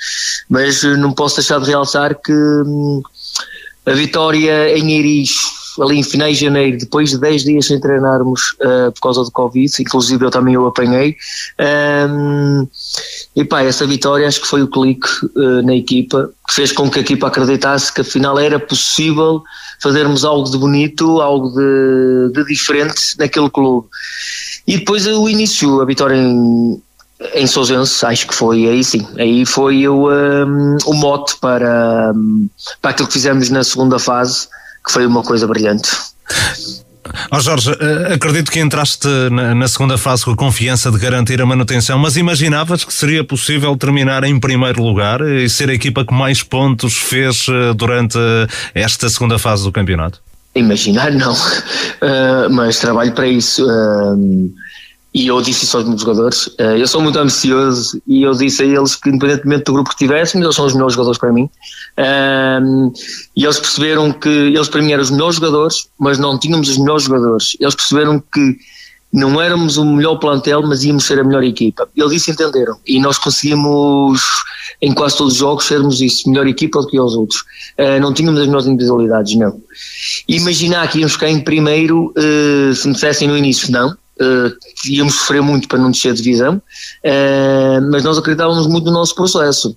Speaker 5: mas eh, não posso deixar de realçar que hum, a vitória em Iris, ali em finais de janeiro, depois de 10 dias sem treinarmos uh, por causa do Covid, inclusive eu também o apanhei, um, e pá, essa vitória acho que foi o clique uh, na equipa, que fez com que a equipa acreditasse que afinal era possível fazermos algo de bonito, algo de, de diferente naquele clube. E depois o início, a vitória em, Em Sousense, acho que foi aí sim. Aí foi o, um, o mote para, um, para aquilo que fizemos na segunda fase, que foi uma coisa brilhante.
Speaker 1: Oh Jorge, eh, acredito que entraste na, na, segunda fase com a confiança de garantir a manutenção, mas imaginavas que seria possível terminar em primeiro lugar e ser a equipa que mais pontos fez eh, durante esta segunda fase do campeonato?
Speaker 5: Imaginar não, uh, mas trabalho para isso. Uh, e eu disse isso aos meus jogadores. Uh, eu sou muito ambicioso e eu disse a eles que, independentemente do grupo que tivéssemos, eles são os melhores jogadores para mim. e eles perceberam que eles para mim eram os melhores jogadores, mas não tínhamos os melhores jogadores. Eles perceberam que não éramos o melhor plantel, mas íamos ser a melhor equipa. Eles isso entenderam e nós conseguimos, em quase todos os jogos, sermos isso, melhor equipa do que os outros. Uh, não tínhamos as melhores individualidades, não. Imaginar que íamos ficar em primeiro, uh, se me dissessem no início, não. Uh, íamos sofrer muito para não descer de divisão, mas nós acreditávamos muito no nosso processo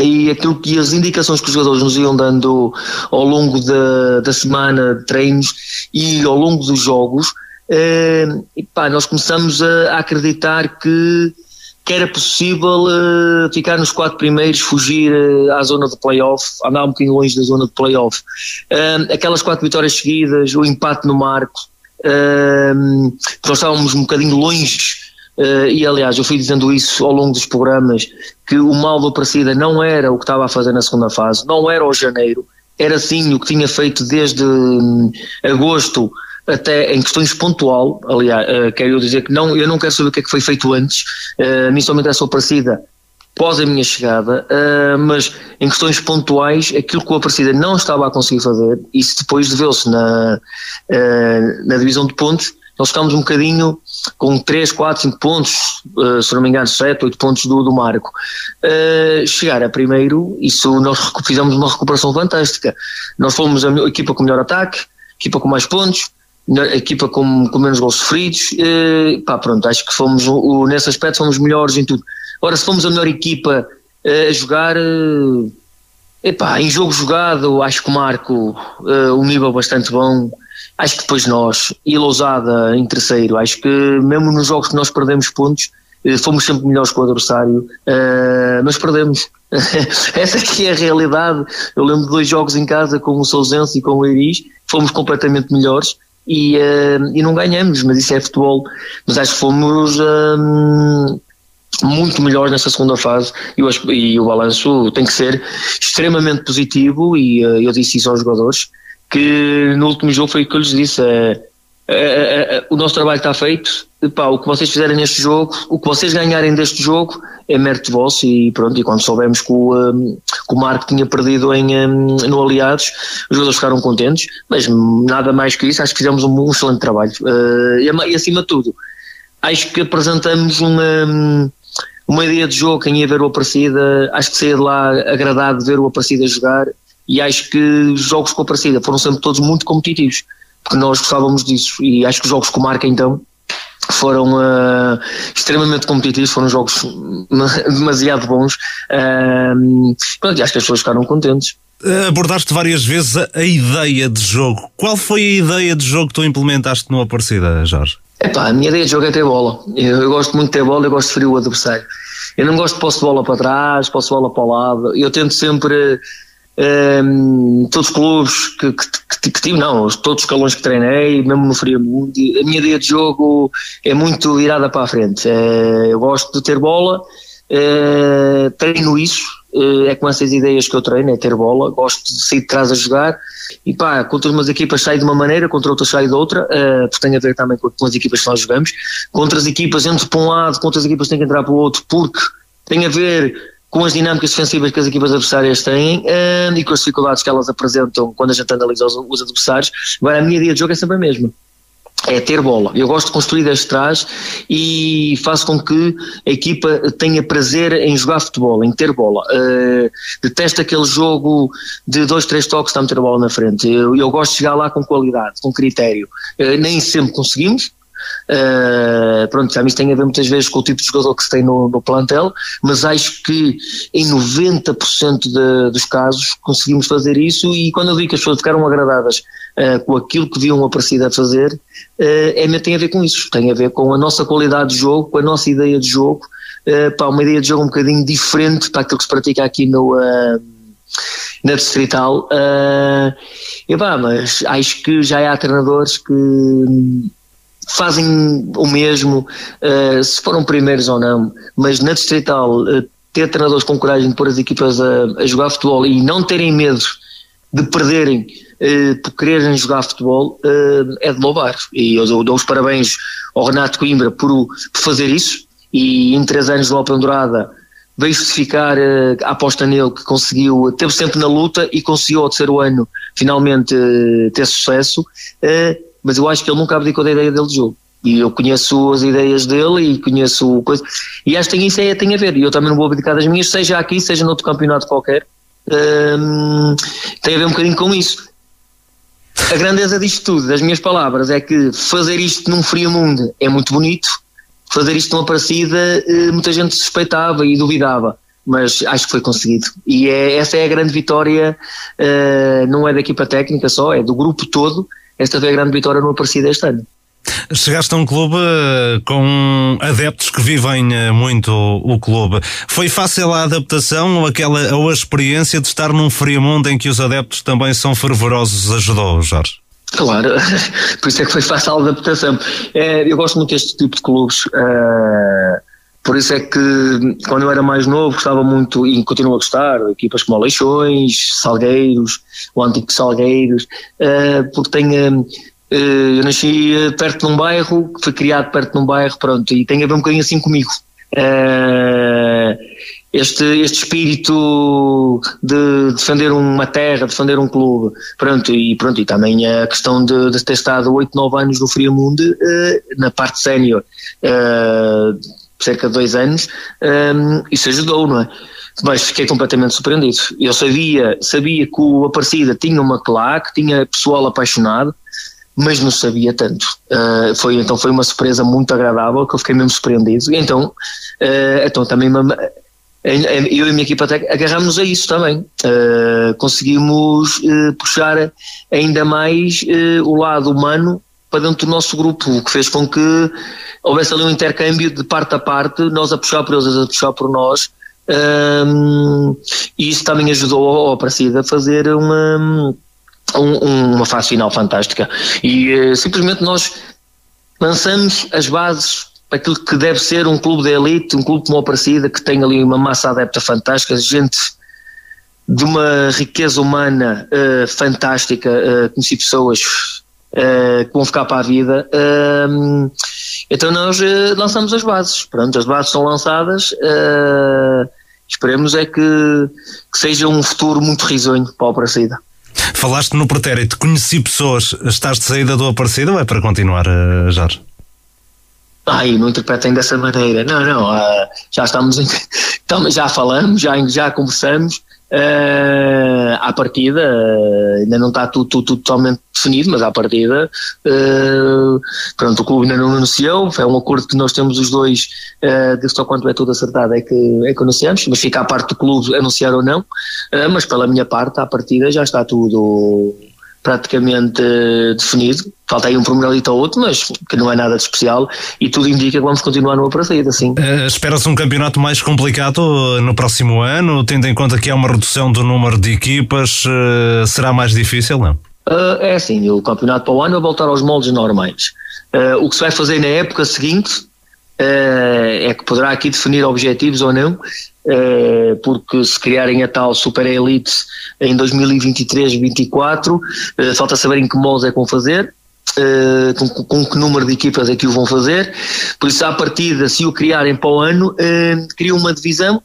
Speaker 5: e aquilo que as indicações que os jogadores nos iam dando ao longo da, da semana de treinos e ao longo dos jogos Uh, e pá, nós começamos a, a acreditar que, que era possível uh, ficar nos quatro primeiros, fugir uh, à zona de playoff, andar um bocadinho longe da zona de playoff. Uh, aquelas quatro vitórias seguidas, o empate no marco, nós estávamos um bocadinho longe. e aliás, eu fui dizendo isso ao longo dos programas que o mal do Aparecida não era o que estava a fazer na segunda fase, não era o janeiro, era sim o que tinha feito desde hum, agosto até em questões pontual, aliás, uh, quero dizer que não, eu não quero saber o que é que foi feito antes, uh, a mim só me interessa parecida após a minha chegada, uh, mas em questões pontuais, aquilo que o Aparecida não estava a conseguir fazer, isso depois deveu-se na, uh, na divisão de pontos, nós ficámos um bocadinho com 3, 4, 5 pontos, uh, se não me engano, 7, 8 pontos do, do Marco. chegar a primeiro, isso nós fizemos uma recuperação fantástica. Nós fomos a equipa com melhor ataque, equipa com mais pontos, a equipa com, com menos gols sofridos, eh, pá, pronto, acho que fomos, o, nesse aspecto fomos melhores em tudo. Ora, se fomos a melhor equipa eh, a jogar, eh, epá, em jogo jogado, acho que Marco, eh, um nível bastante bom, acho que depois nós, e Lousada em terceiro, acho que mesmo nos jogos que nós perdemos pontos, fomos sempre melhores com o adversário, mas perdemos. Essa é a realidade. Eu lembro de dois jogos em casa com o Sousense e com o Iris, fomos completamente melhores e, uh, e não ganhamos, mas isso é futebol. Mas acho que fomos uh, muito melhores nessa segunda fase e, acho, e, o balanço tem que ser extremamente positivo e uh, eu disse isso aos jogadores que no último jogo foi o que eu lhes disse o nosso trabalho está feito o que vocês fizerem neste jogo, o que vocês ganharem deste jogo é mérito vosso e pronto, e quando soubemos que o, um, que o Marco tinha perdido em, um, no Aliados, os jogadores ficaram contentes, mas nada mais que isso, acho que fizemos um, um excelente trabalho. Uh, e, e, acima de tudo, acho que apresentamos uma, hum, uma ideia de jogo, quem ia ver o Aparecida, acho que saía de lá agradado de ver o Aparecida jogar e acho que os jogos com o Aparecida foram sempre todos muito competitivos, porque nós gostávamos disso e acho que os jogos com o Marco então foram uh, extremamente competitivos, foram jogos demasiado bons. Uh, pronto, acho que as pessoas ficaram contentes.
Speaker 1: Abordaste várias vezes a, a, ideia de jogo. Qual foi a ideia de jogo que tu implementaste no Aparecida, Jorge?
Speaker 5: Epá, a minha ideia de jogo é ter bola. Eu, eu gosto muito de ter bola, eu gosto de ferir o adversário. Eu não gosto de posse de bola para trás, posse de bola para o lado. Eu tento sempre um, todos os clubes que, que, que, que, tive, não, todos os escalões que treinei, mesmo no Friamundo, a minha ideia de jogo é muito virada para a frente. É, eu gosto de ter bola, é, treino isso, é, é com essas ideias que eu treino, é ter bola, gosto de sair de trás a jogar e pá, contra umas equipas sai de uma maneira, contra outras sai de outra, uh, porque tem a ver também com, as equipas que nós jogamos. Contra as equipas entro para um lado, contra as equipas tenho que entrar para o outro, porque tem a ver com as dinâmicas defensivas que as equipas adversárias têm uh, e com as dificuldades que elas apresentam quando a gente analisa os, os adversários. Agora, a minha ideia de jogo é sempre a mesma é ter bola. Eu gosto de construir desde trás e faço com que a equipa tenha prazer em jogar futebol, em ter bola. Uh, detesto aquele jogo de dois, três toques, está a meter a bola na frente. Eu, eu gosto de chegar lá com qualidade, com critério. Uh, nem sempre conseguimos, Uh, pronto, isso tem a ver muitas vezes com o tipo de jogador que se tem no, no plantel, mas acho que em 90% de, dos casos conseguimos fazer isso e quando eu digo que as pessoas ficaram agradadas uh, com aquilo que viam aparecido a fazer, uh, é, tem a ver com isso, tem a ver com a nossa qualidade de jogo, com a nossa ideia de jogo, uh, pá, uma ideia de jogo um bocadinho diferente para aquilo que se pratica aqui no, na Distrital. Uh, e pá, mas acho que já há treinadores que fazem o mesmo, se foram primeiros ou não, mas na Distrital ter treinadores com coragem de pôr as equipas a, a jogar futebol e não terem medo de perderem por quererem jogar futebol é de louvar. E eu dou, dou, os parabéns ao Renato Coimbra por, por fazer isso e em três anos do Open Dourada veio justificar a aposta nele que conseguiu, teve sempre na luta e conseguiu ao terceiro ano finalmente ter sucesso mas eu acho que ele nunca abdicou da ideia dele de jogo. E eu conheço as ideias dele e conheço coisa. E acho que isso é, tem a ver. E eu também não vou abdicar das minhas, seja aqui, seja noutro campeonato qualquer. Hum, tem a ver um bocadinho com isso. A grandeza disto tudo, das minhas palavras, é que fazer isto num frio mundo é muito bonito. Fazer isto numa parecida, eh, muita gente suspeitava e duvidava mas acho que foi conseguido. E é, essa é a grande vitória, uh, não é da equipa técnica só, é do grupo todo, esta foi a grande vitória no Aparecida este ano.
Speaker 1: Chegaste a um clube eh, com adeptos que vivem eh, muito o clube. Foi fácil a adaptação ou, aquela, ou a experiência de estar num mundo em que os adeptos também são fervorosos ajudou, Jorge?
Speaker 5: Claro, por isso é que foi fácil a adaptação. É, eu gosto muito deste tipo de clubes. Uh, por isso é que quando eu era mais novo gostava muito e continuo a gostar, equipas como Leixões, Salgueiros, o antigo Salgueiros, porque uh, eu nasci perto de um bairro, fui criado perto de um bairro, pronto, e tem a ver um bocadinho assim comigo. Uh, este, este espírito de defender uma terra, defender um clube, pronto, e pronto, e também a questão de, de ter estado 8, 9 anos no Friamundo, na parte sénior, cerca de dois anos, isso ajudou, não é? Mas fiquei completamente surpreendido. Eu sabia, sabia que o Aparecida tinha uma claque, tinha pessoal apaixonado, mas não sabia tanto. Uh, foi, então foi uma surpresa muito agradável que eu fiquei mesmo surpreendido. Então, uh, então também eu e a minha equipa agarramos a isso também. Uh, conseguimos puxar ainda mais o lado humano para dentro do nosso grupo, o que fez com que houvesse ali um intercâmbio de parte a parte, nós a puxar por eles, eles a puxar por nós, um, e isso também ajudou ao Aparecida a fazer uma, um, uma fase final fantástica. E uh, simplesmente nós lançamos as bases para aquilo que deve ser um clube de elite, um clube como o Aparecida, que tem ali uma massa adepta fantástica, gente de uma riqueza humana uh, fantástica, uh, conheci pessoas uh, que vão ficar para a vida. Uh, então nós lançamos as bases. Pronto, as bases são lançadas. Esperemos é que, que, seja um futuro muito risonho para a Aparecida.
Speaker 1: Falaste no pretérito, conheci pessoas, estás de saída do Aparecida ou é para continuar, uh, Jorge?
Speaker 5: Ai, não interpretem dessa maneira. Não, não, uh, já estamos, em, já falamos, já, já conversamos, Uh, à partida, uh, ainda não está tudo, tudo, tudo, totalmente definido, mas à partida, uh, pronto, o clube ainda não anunciou, é um acordo que nós temos os dois, uh, só quando é tudo acertado é que, é que anunciamos, mas fica à parte do clube anunciar ou não, uh, mas pela minha parte, à partida já está tudo praticamente definido. Falta aí um pormenor ou outro, mas que não é nada de especial e tudo indica que vamos continuar numa partida, assim.
Speaker 1: Uh, Espera-se um campeonato mais complicado no próximo ano, tendo em conta que há uma redução do número de equipas, uh, será mais difícil, não?
Speaker 5: Uh, é assim, o campeonato para o ano vai voltar aos moldes normais. o que se vai fazer na época seguinte é que poderá aqui definir objetivos ou não, eh, porque se criarem a tal Super Elite em 2023-24, eh, falta saber em que modos é que vão fazer. Uh, com, com, que número de equipas é que o vão fazer. Por isso, à partida, se o criarem para o ano, uh, criam uma divisão,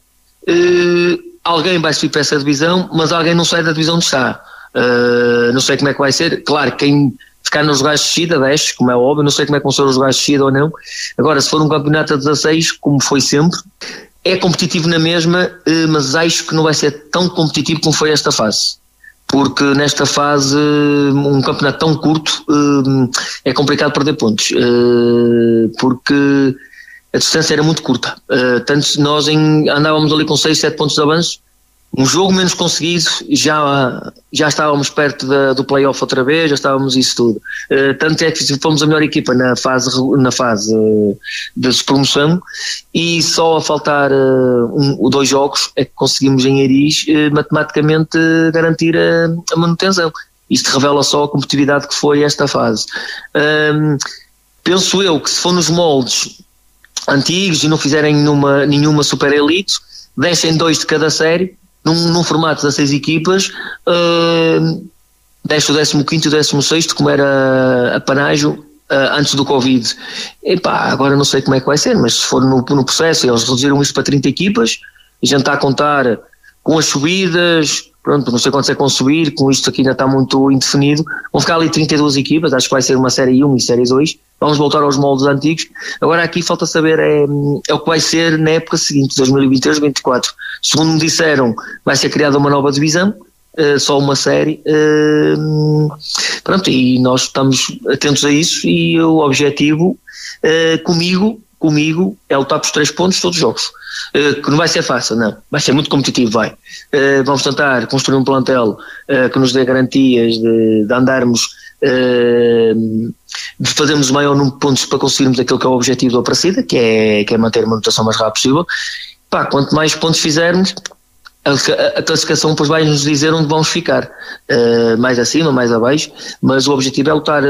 Speaker 5: uh, alguém vai subir para essa divisão, mas alguém não sai da divisão onde está. não sei como é que vai ser. Claro, quem ficar nos lugares de descida, desce, como é óbvio, não sei como é que vão ser os lugares de descida ou não. Agora, se for um campeonato a 16, como foi sempre, é competitivo na mesma, eh, mas acho que não vai ser tão competitivo como foi esta fase. Porque nesta fase, um campeonato tão curto, eh, é complicado perder pontos. Eh, porque a distância era muito curta. Tanto nós em, andávamos ali com 6, 7 pontos de avanço, um jogo menos conseguido, já, já estávamos perto da, do playoff outra vez, já estávamos isso tudo. Uh, tanto é que fomos a melhor equipa na fase, na fase uh, de promoção e só a faltar uh, um, dois jogos é que conseguimos em Eris uh, matematicamente garantir a, a, manutenção. Isto revela só a competitividade que foi esta fase. penso eu que se for nos moldes antigos e não fizerem nenhuma, nenhuma super elite, deixem dois de cada série num, num formato de seis equipas, uh, deixa o 15 e o 16, como era a Panágio uh, antes do Covid. Epá, agora não sei como é que vai ser, mas se for no, no processo, eles reduziram isso para 30 equipas, a gente está a contar com as subidas, pronto, não sei quanto é com subir, com isto aqui ainda está muito indefinido. Vão ficar ali 32 equipas, acho que vai ser uma série 1 e série 2. Vamos voltar aos moldes antigos. Agora aqui falta saber é, é o que vai ser na época seguinte, 2023-2024. Segundo me disseram, vai ser criada uma nova divisão, uh, só uma série. Uh, pronto, e nós estamos atentos a isso e o objetivo uh, comigo comigo é lutar pelos três pontos todos os jogos. Uh, que não vai ser fácil, não. Vai ser muito competitivo, vai. Uh, vamos tentar construir um plantel uh, que nos dê garantias de, de andarmos, de fazermos o maior número de pontos para conseguirmos aquilo que é o objetivo da Aparecida, que é, que é manter a manutenção mais rápido possível. Pá, quanto mais pontos fizermos, a, classificação depois vai nos dizer onde vamos ficar. mais acima, mais abaixo, mas o objetivo é lutar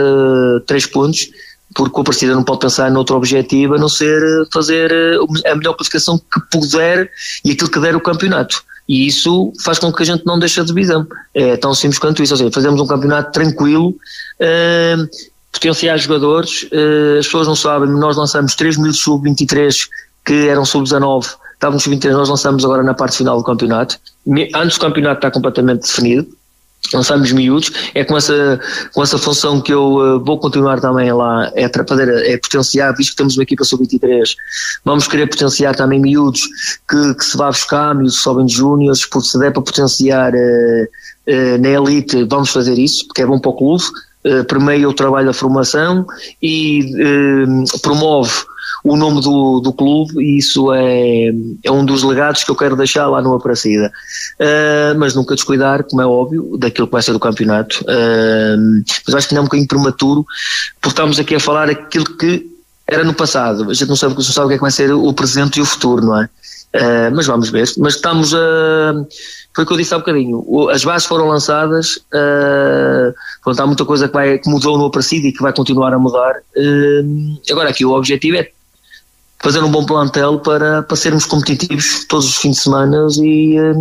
Speaker 5: três pontos porque o Aparecida não pode pensar noutro objetivo a não ser eh, fazer eh, a melhor classificação que puder e aquilo que der o campeonato. E isso faz com que a gente não deixe a divisão. É tão simples quanto isso. Ou seja, fazemos um campeonato tranquilo, uh, potenciar jogadores. Uh, as pessoas não sabem, nós lançamos 3 mil sub-23 que eram sub-19, estávamos sub-23, nós lançamos agora na parte final do campeonato. Antes do campeonato está completamente definido lançamos miúdos, é com essa, com essa função que eu uh, vou continuar também lá, é, fazer, é potenciar, visto que temos uma equipa sub-23, vamos querer potenciar também miúdos que, que se vá buscar, miúdos que sobem de júniores, porque se der para potenciar uh, uh, na elite, vamos fazer isso, porque é bom para o clube, uh, permeia o trabalho da formação e promove o nome do, do clube e isso é, é um dos legados que eu quero deixar lá no Aparecida. Uh, mas nunca descuidar, como é óbvio, daquilo que vai ser do campeonato. Uh, mas acho que não é um bocadinho prematuro, porque estamos aqui a falar aquilo que era no passado. A gente não sabe, não sabe o que é que vai ser o presente e o futuro, não é? Uh, mas vamos ver. Mas estamos a. Foi o que eu disse há bocadinho. As bases foram lançadas. Uh, pronto, há muita coisa que, vai, que mudou no Aparecido e que vai continuar a mudar. Uh, agora, aqui o objetivo é fazer um bom plantel para, para sermos competitivos todos os fins de semana e, eh,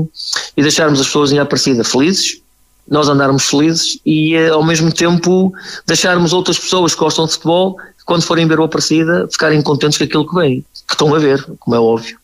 Speaker 5: e deixarmos as pessoas em Aparecida felizes, nós andarmos felizes e eh, ao mesmo tempo deixarmos outras pessoas que gostam de futebol, quando forem ver o Aparecida, ficarem contentes com aquilo que vem, que estão a ver, como é óbvio.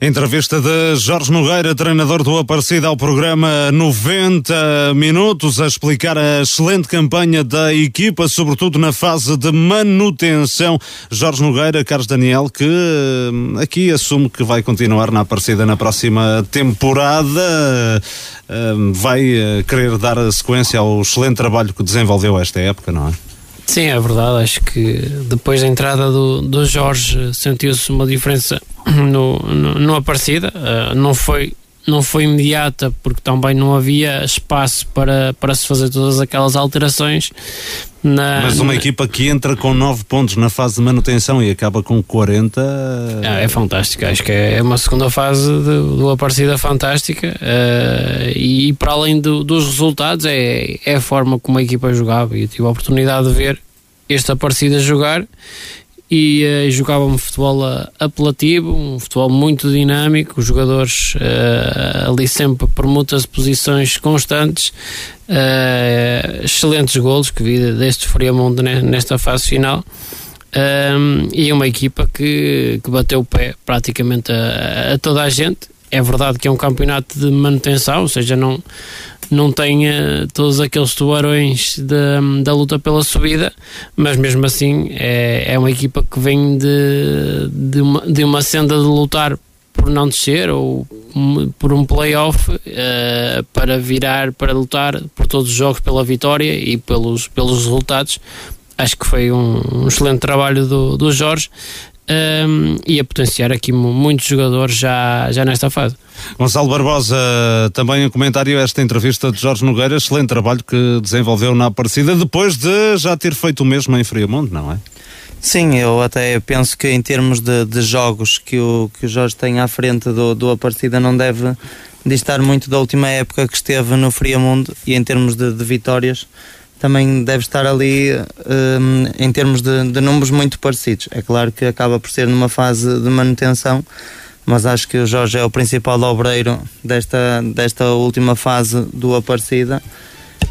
Speaker 1: Entrevista de Jorge Nogueira, treinador do Aparecida, ao programa 90 Minutos, a explicar a excelente campanha da equipa, sobretudo na fase de manutenção. Jorge Nogueira, Carlos Daniel, que hum, aqui assume que vai continuar na Aparecida na próxima temporada, hum, vai eh, querer dar sequência ao excelente trabalho que desenvolveu esta época, não é?
Speaker 11: Sim, é verdade. Acho que depois da entrada do, do Jorge sentiu-se uma diferença no, no, no Aparecida. Uh, não foi não foi imediata porque também não havia espaço para, para se fazer todas aquelas alterações.
Speaker 1: Na, Mas uma na... equipa que entra com 9 pontos na fase de manutenção e acaba com 40
Speaker 11: é, é fantástico. Acho que é uma segunda fase de, de uma partida fantástica uh, e, para além do, dos resultados é, é a forma como a equipa jogava e eu tive a oportunidade de ver esta partida jogar e uh, jogava um futebol apelativo, um futebol muito dinâmico, os jogadores uh, ali sempre por muitas posições constantes, uh, excelentes golos que vi deste Friamundo nesta fase final. Um, e uma equipa que, que bateu o pé praticamente a, a toda a gente. É verdade que é um campeonato de manutenção, ou seja, não, não tem uh, todos aqueles tubarões de, da luta pela subida, mas mesmo assim é, é uma equipa que vem de, de, uma, de uma senda de lutar por não descer ou por um playoff uh, para virar, para lutar por todos os jogos pela vitória e pelos, pelos resultados. Acho que foi um, um excelente trabalho do, do Jorge. Um, e a potenciar aqui muitos jogadores já, já nesta fase.
Speaker 1: Gonçalo Barbosa, também em comentário a esta entrevista de Jorge Nogueira, excelente trabalho que desenvolveu na Aparecida, depois de já ter feito o mesmo em Friamundo, não é?
Speaker 12: Sim, eu até penso que em termos de, de jogos que o, que o Jorge tem à frente do, do Aparecida não deve distar muito da última época que esteve no Friamundo e em termos de, de vitórias também deve estar ali um, em termos de, de, números muito parecidos. É claro que acaba por ser numa fase de manutenção, mas acho que o Jorge é o principal obreiro desta, desta última fase do Aparecida.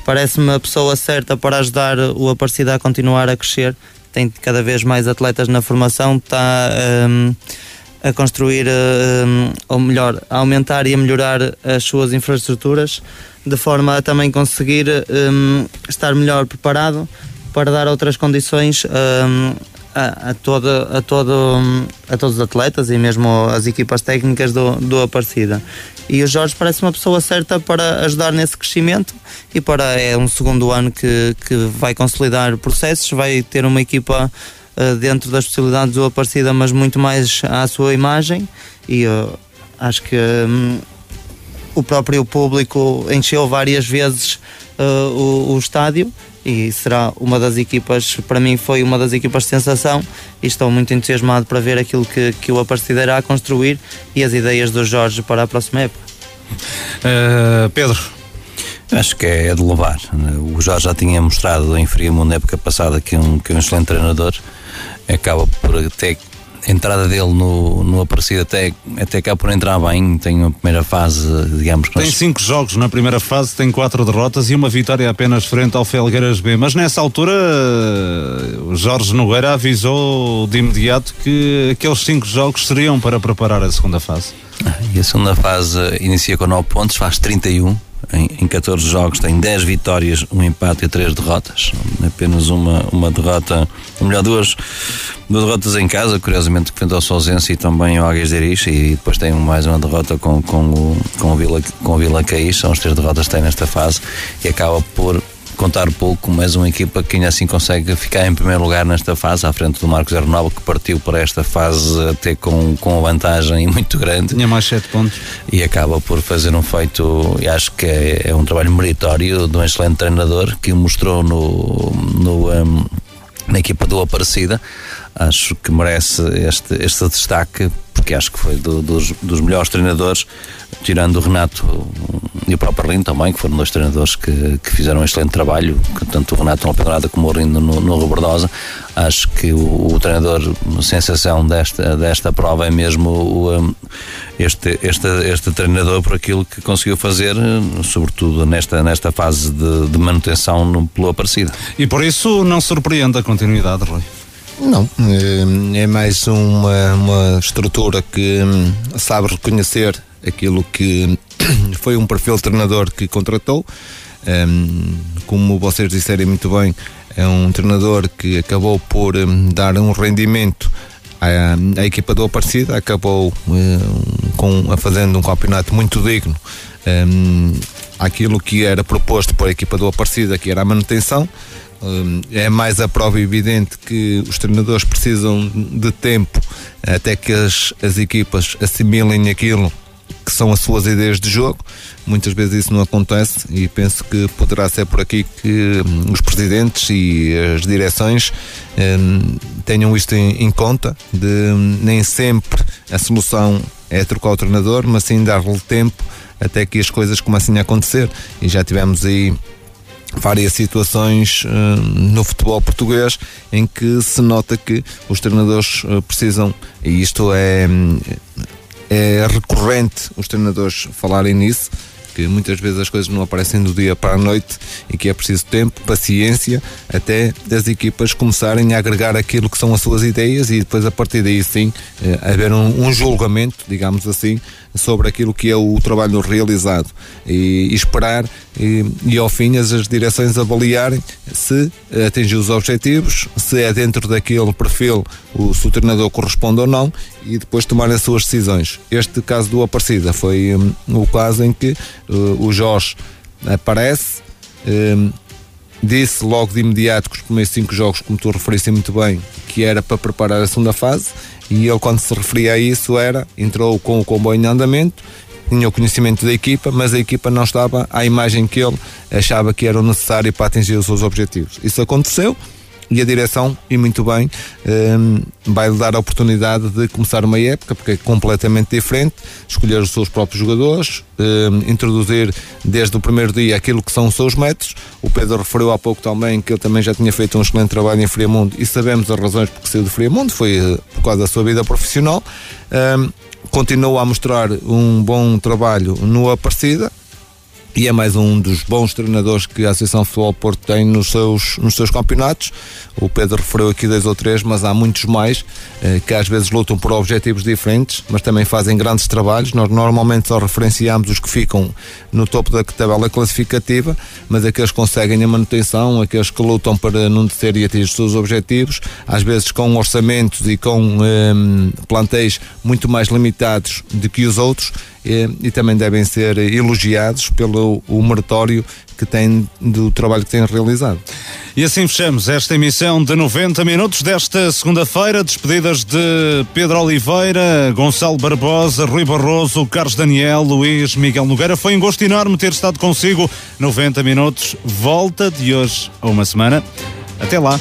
Speaker 12: Parece-me a pessoa certa para ajudar o Aparecida a continuar a crescer. Tem cada vez mais atletas na formação, está um, a construir, um, ou melhor, a aumentar e a melhorar as suas infraestruturas de forma a também conseguir um, estar melhor preparado para dar outras condições um, a, a, todo, a, todo, a todos os atletas e mesmo as equipas técnicas do, do Aparecida. E o Jorge parece uma pessoa certa para ajudar nesse crescimento e para é um segundo ano que, que vai consolidar processos, vai ter uma equipa uh, dentro das possibilidades do Aparecida, mas muito mais à sua imagem e uh, acho que um, o próprio público encheu várias vezes uh, o, o, estádio e será uma das equipas, para mim foi uma das equipas de sensação e estou muito entusiasmado para ver aquilo que, que o Aparecida irá construir e as ideias do Jorge para a próxima época.
Speaker 1: Uh, Pedro,
Speaker 10: Acho que é de louvar. O Jorge já tinha mostrado em Friamundo na época passada que é um, que é um excelente treinador. Acaba por até entrada dele no, no Aparecido até, até cá por entrar bem, tem uma primeira fase, digamos
Speaker 1: Tem nós... cinco jogos na primeira fase, tem quatro derrotas e uma vitória apenas frente ao Felgueiras B. Mas nessa altura o Jorge Nogueira avisou de imediato que aqueles cinco jogos seriam para preparar a segunda fase.
Speaker 10: Ah, e a segunda fase inicia com 9 pontos, faz 31 em, em 14 jogos tem 10 vitórias, um empate e 3 derrotas. Apenas uma, uma derrota, ou melhor, duas, duas derrotas em casa, curiosamente, que frente ao Solzense e também ao Águias de Eriz, e depois tem mais uma derrota com, com, o, com, o Vila, com o Vila Caís, são as três derrotas que tem nesta fase, e acaba por contar pouco, mas uma equipa que ainda assim consegue ficar em primeiro lugar nesta fase, à frente do Marcos Aeronauta, que partiu para esta fase até com, com uma vantagem muito grande.
Speaker 1: Tinha mais 7 pontos.
Speaker 10: E acaba por fazer um feito, e acho que é, é um trabalho meritório de um excelente treinador que mostrou no, no um, na equipa do Aparecida. Acho que merece este, este destaque, porque acho que foi do, dos, dos melhores treinadores tirando o Renato e o próprio Arlindo também, que foram dois treinadores que, que fizeram um excelente trabalho, tanto o Renato no Alpedrada como o Arlindo no, no Robordosa. Acho que o, o, treinador, sensação desta, desta prova é mesmo o, este, este, este treinador por aquilo que conseguiu fazer, sobretudo nesta, nesta fase de, de manutenção no, pelo Aparecida.
Speaker 1: E por isso não surpreende a continuidade, Rui?
Speaker 13: Não, é mais uma, uma estrutura que hum, sabe reconhecer aquilo que foi um perfil de treinador que contratou. Um, como vocês disserem muito bem, é um treinador que acabou por um, dar um rendimento à, à, equipa do Aparecida, acabou um, com, fazendo um campeonato muito digno um, aquilo que era proposto por a equipa do Aparecida, que era a manutenção. É mais a prova evidente que os treinadores precisam de tempo até que as, as equipas assimilem aquilo que são as suas ideias de jogo. Muitas vezes isso não acontece e penso que poderá ser por aqui que hum, os presidentes e as direções hum, tenham isto em, em, conta, de hum, nem sempre a solução é trocar o treinador, mas sim dar-lhe tempo até que as coisas comecem a acontecer. E já tivemos aí várias situações uh, no futebol português em que se nota que os treinadores uh, precisam, e isto é é recorrente os treinadores falarem nisso, que muitas vezes as coisas não aparecem do dia para a noite e que é preciso tempo, paciência, até das equipas começarem a agregar aquilo que são as suas ideias e depois a partir daí sim eh, haver um julgamento, digamos assim, sobre aquilo que é o trabalho realizado e, e esperar e, e, ao fim as, as direções avaliarem se atingiu os objetivos, se é dentro daquele perfil o, se o treinador corresponde ou não e depois tomar as suas decisões. Este caso do Aparecida foi um, o caso em que uh, o Jorge aparece um, disse logo de imediato que os primeiros cinco jogos, como tu referiste muito bem, que era para preparar a segunda fase, e ele quando se referia a isso era, entrou com o comboio em andamento, tinha o conhecimento da equipa, mas a equipa não estava à imagem que ele achava que era necessário para atingir os seus objetivos. Isso aconteceu e a direção, e muito bem, um, vai-lhe dar a oportunidade de começar uma época, porque é completamente diferente, escolher os seus próprios jogadores, um, introduzir desde o primeiro dia aquilo que são os seus métodos. O Pedro referiu há pouco também que ele também já tinha feito um excelente trabalho em Friamundo e sabemos as razões porque saiu de Friamundo, foi uh, por causa da sua vida profissional. Um, continua a mostrar um bom trabalho no Aparecida, e é mais um dos bons treinadores que a Associação Futebol Porto tem nos seus, nos seus campeonatos. O Pedro referiu aqui dois ou três, mas há muitos mais eh, que às vezes lutam por objetivos diferentes, mas também fazem grandes trabalhos. Nós normalmente só referenciamos os que ficam no topo da tabela classificativa, mas aqueles que conseguem a manutenção, aqueles que lutam para não descer e atingir os seus objetivos, às vezes com orçamentos e com eh, plantéis muito mais limitados do que os outros e, também devem ser elogiados pelo o meritório que têm do trabalho que têm realizado.
Speaker 1: E assim fechamos esta emissão de 90 minutos desta segunda-feira. Despedidas de Pedro Oliveira, Gonçalo Barbosa, Rui Barroso, Carlos Daniel, Luís, Miguel Nogueira. Foi um gosto enorme ter estado consigo. 90 minutos, volta de hoje a uma semana. Até lá.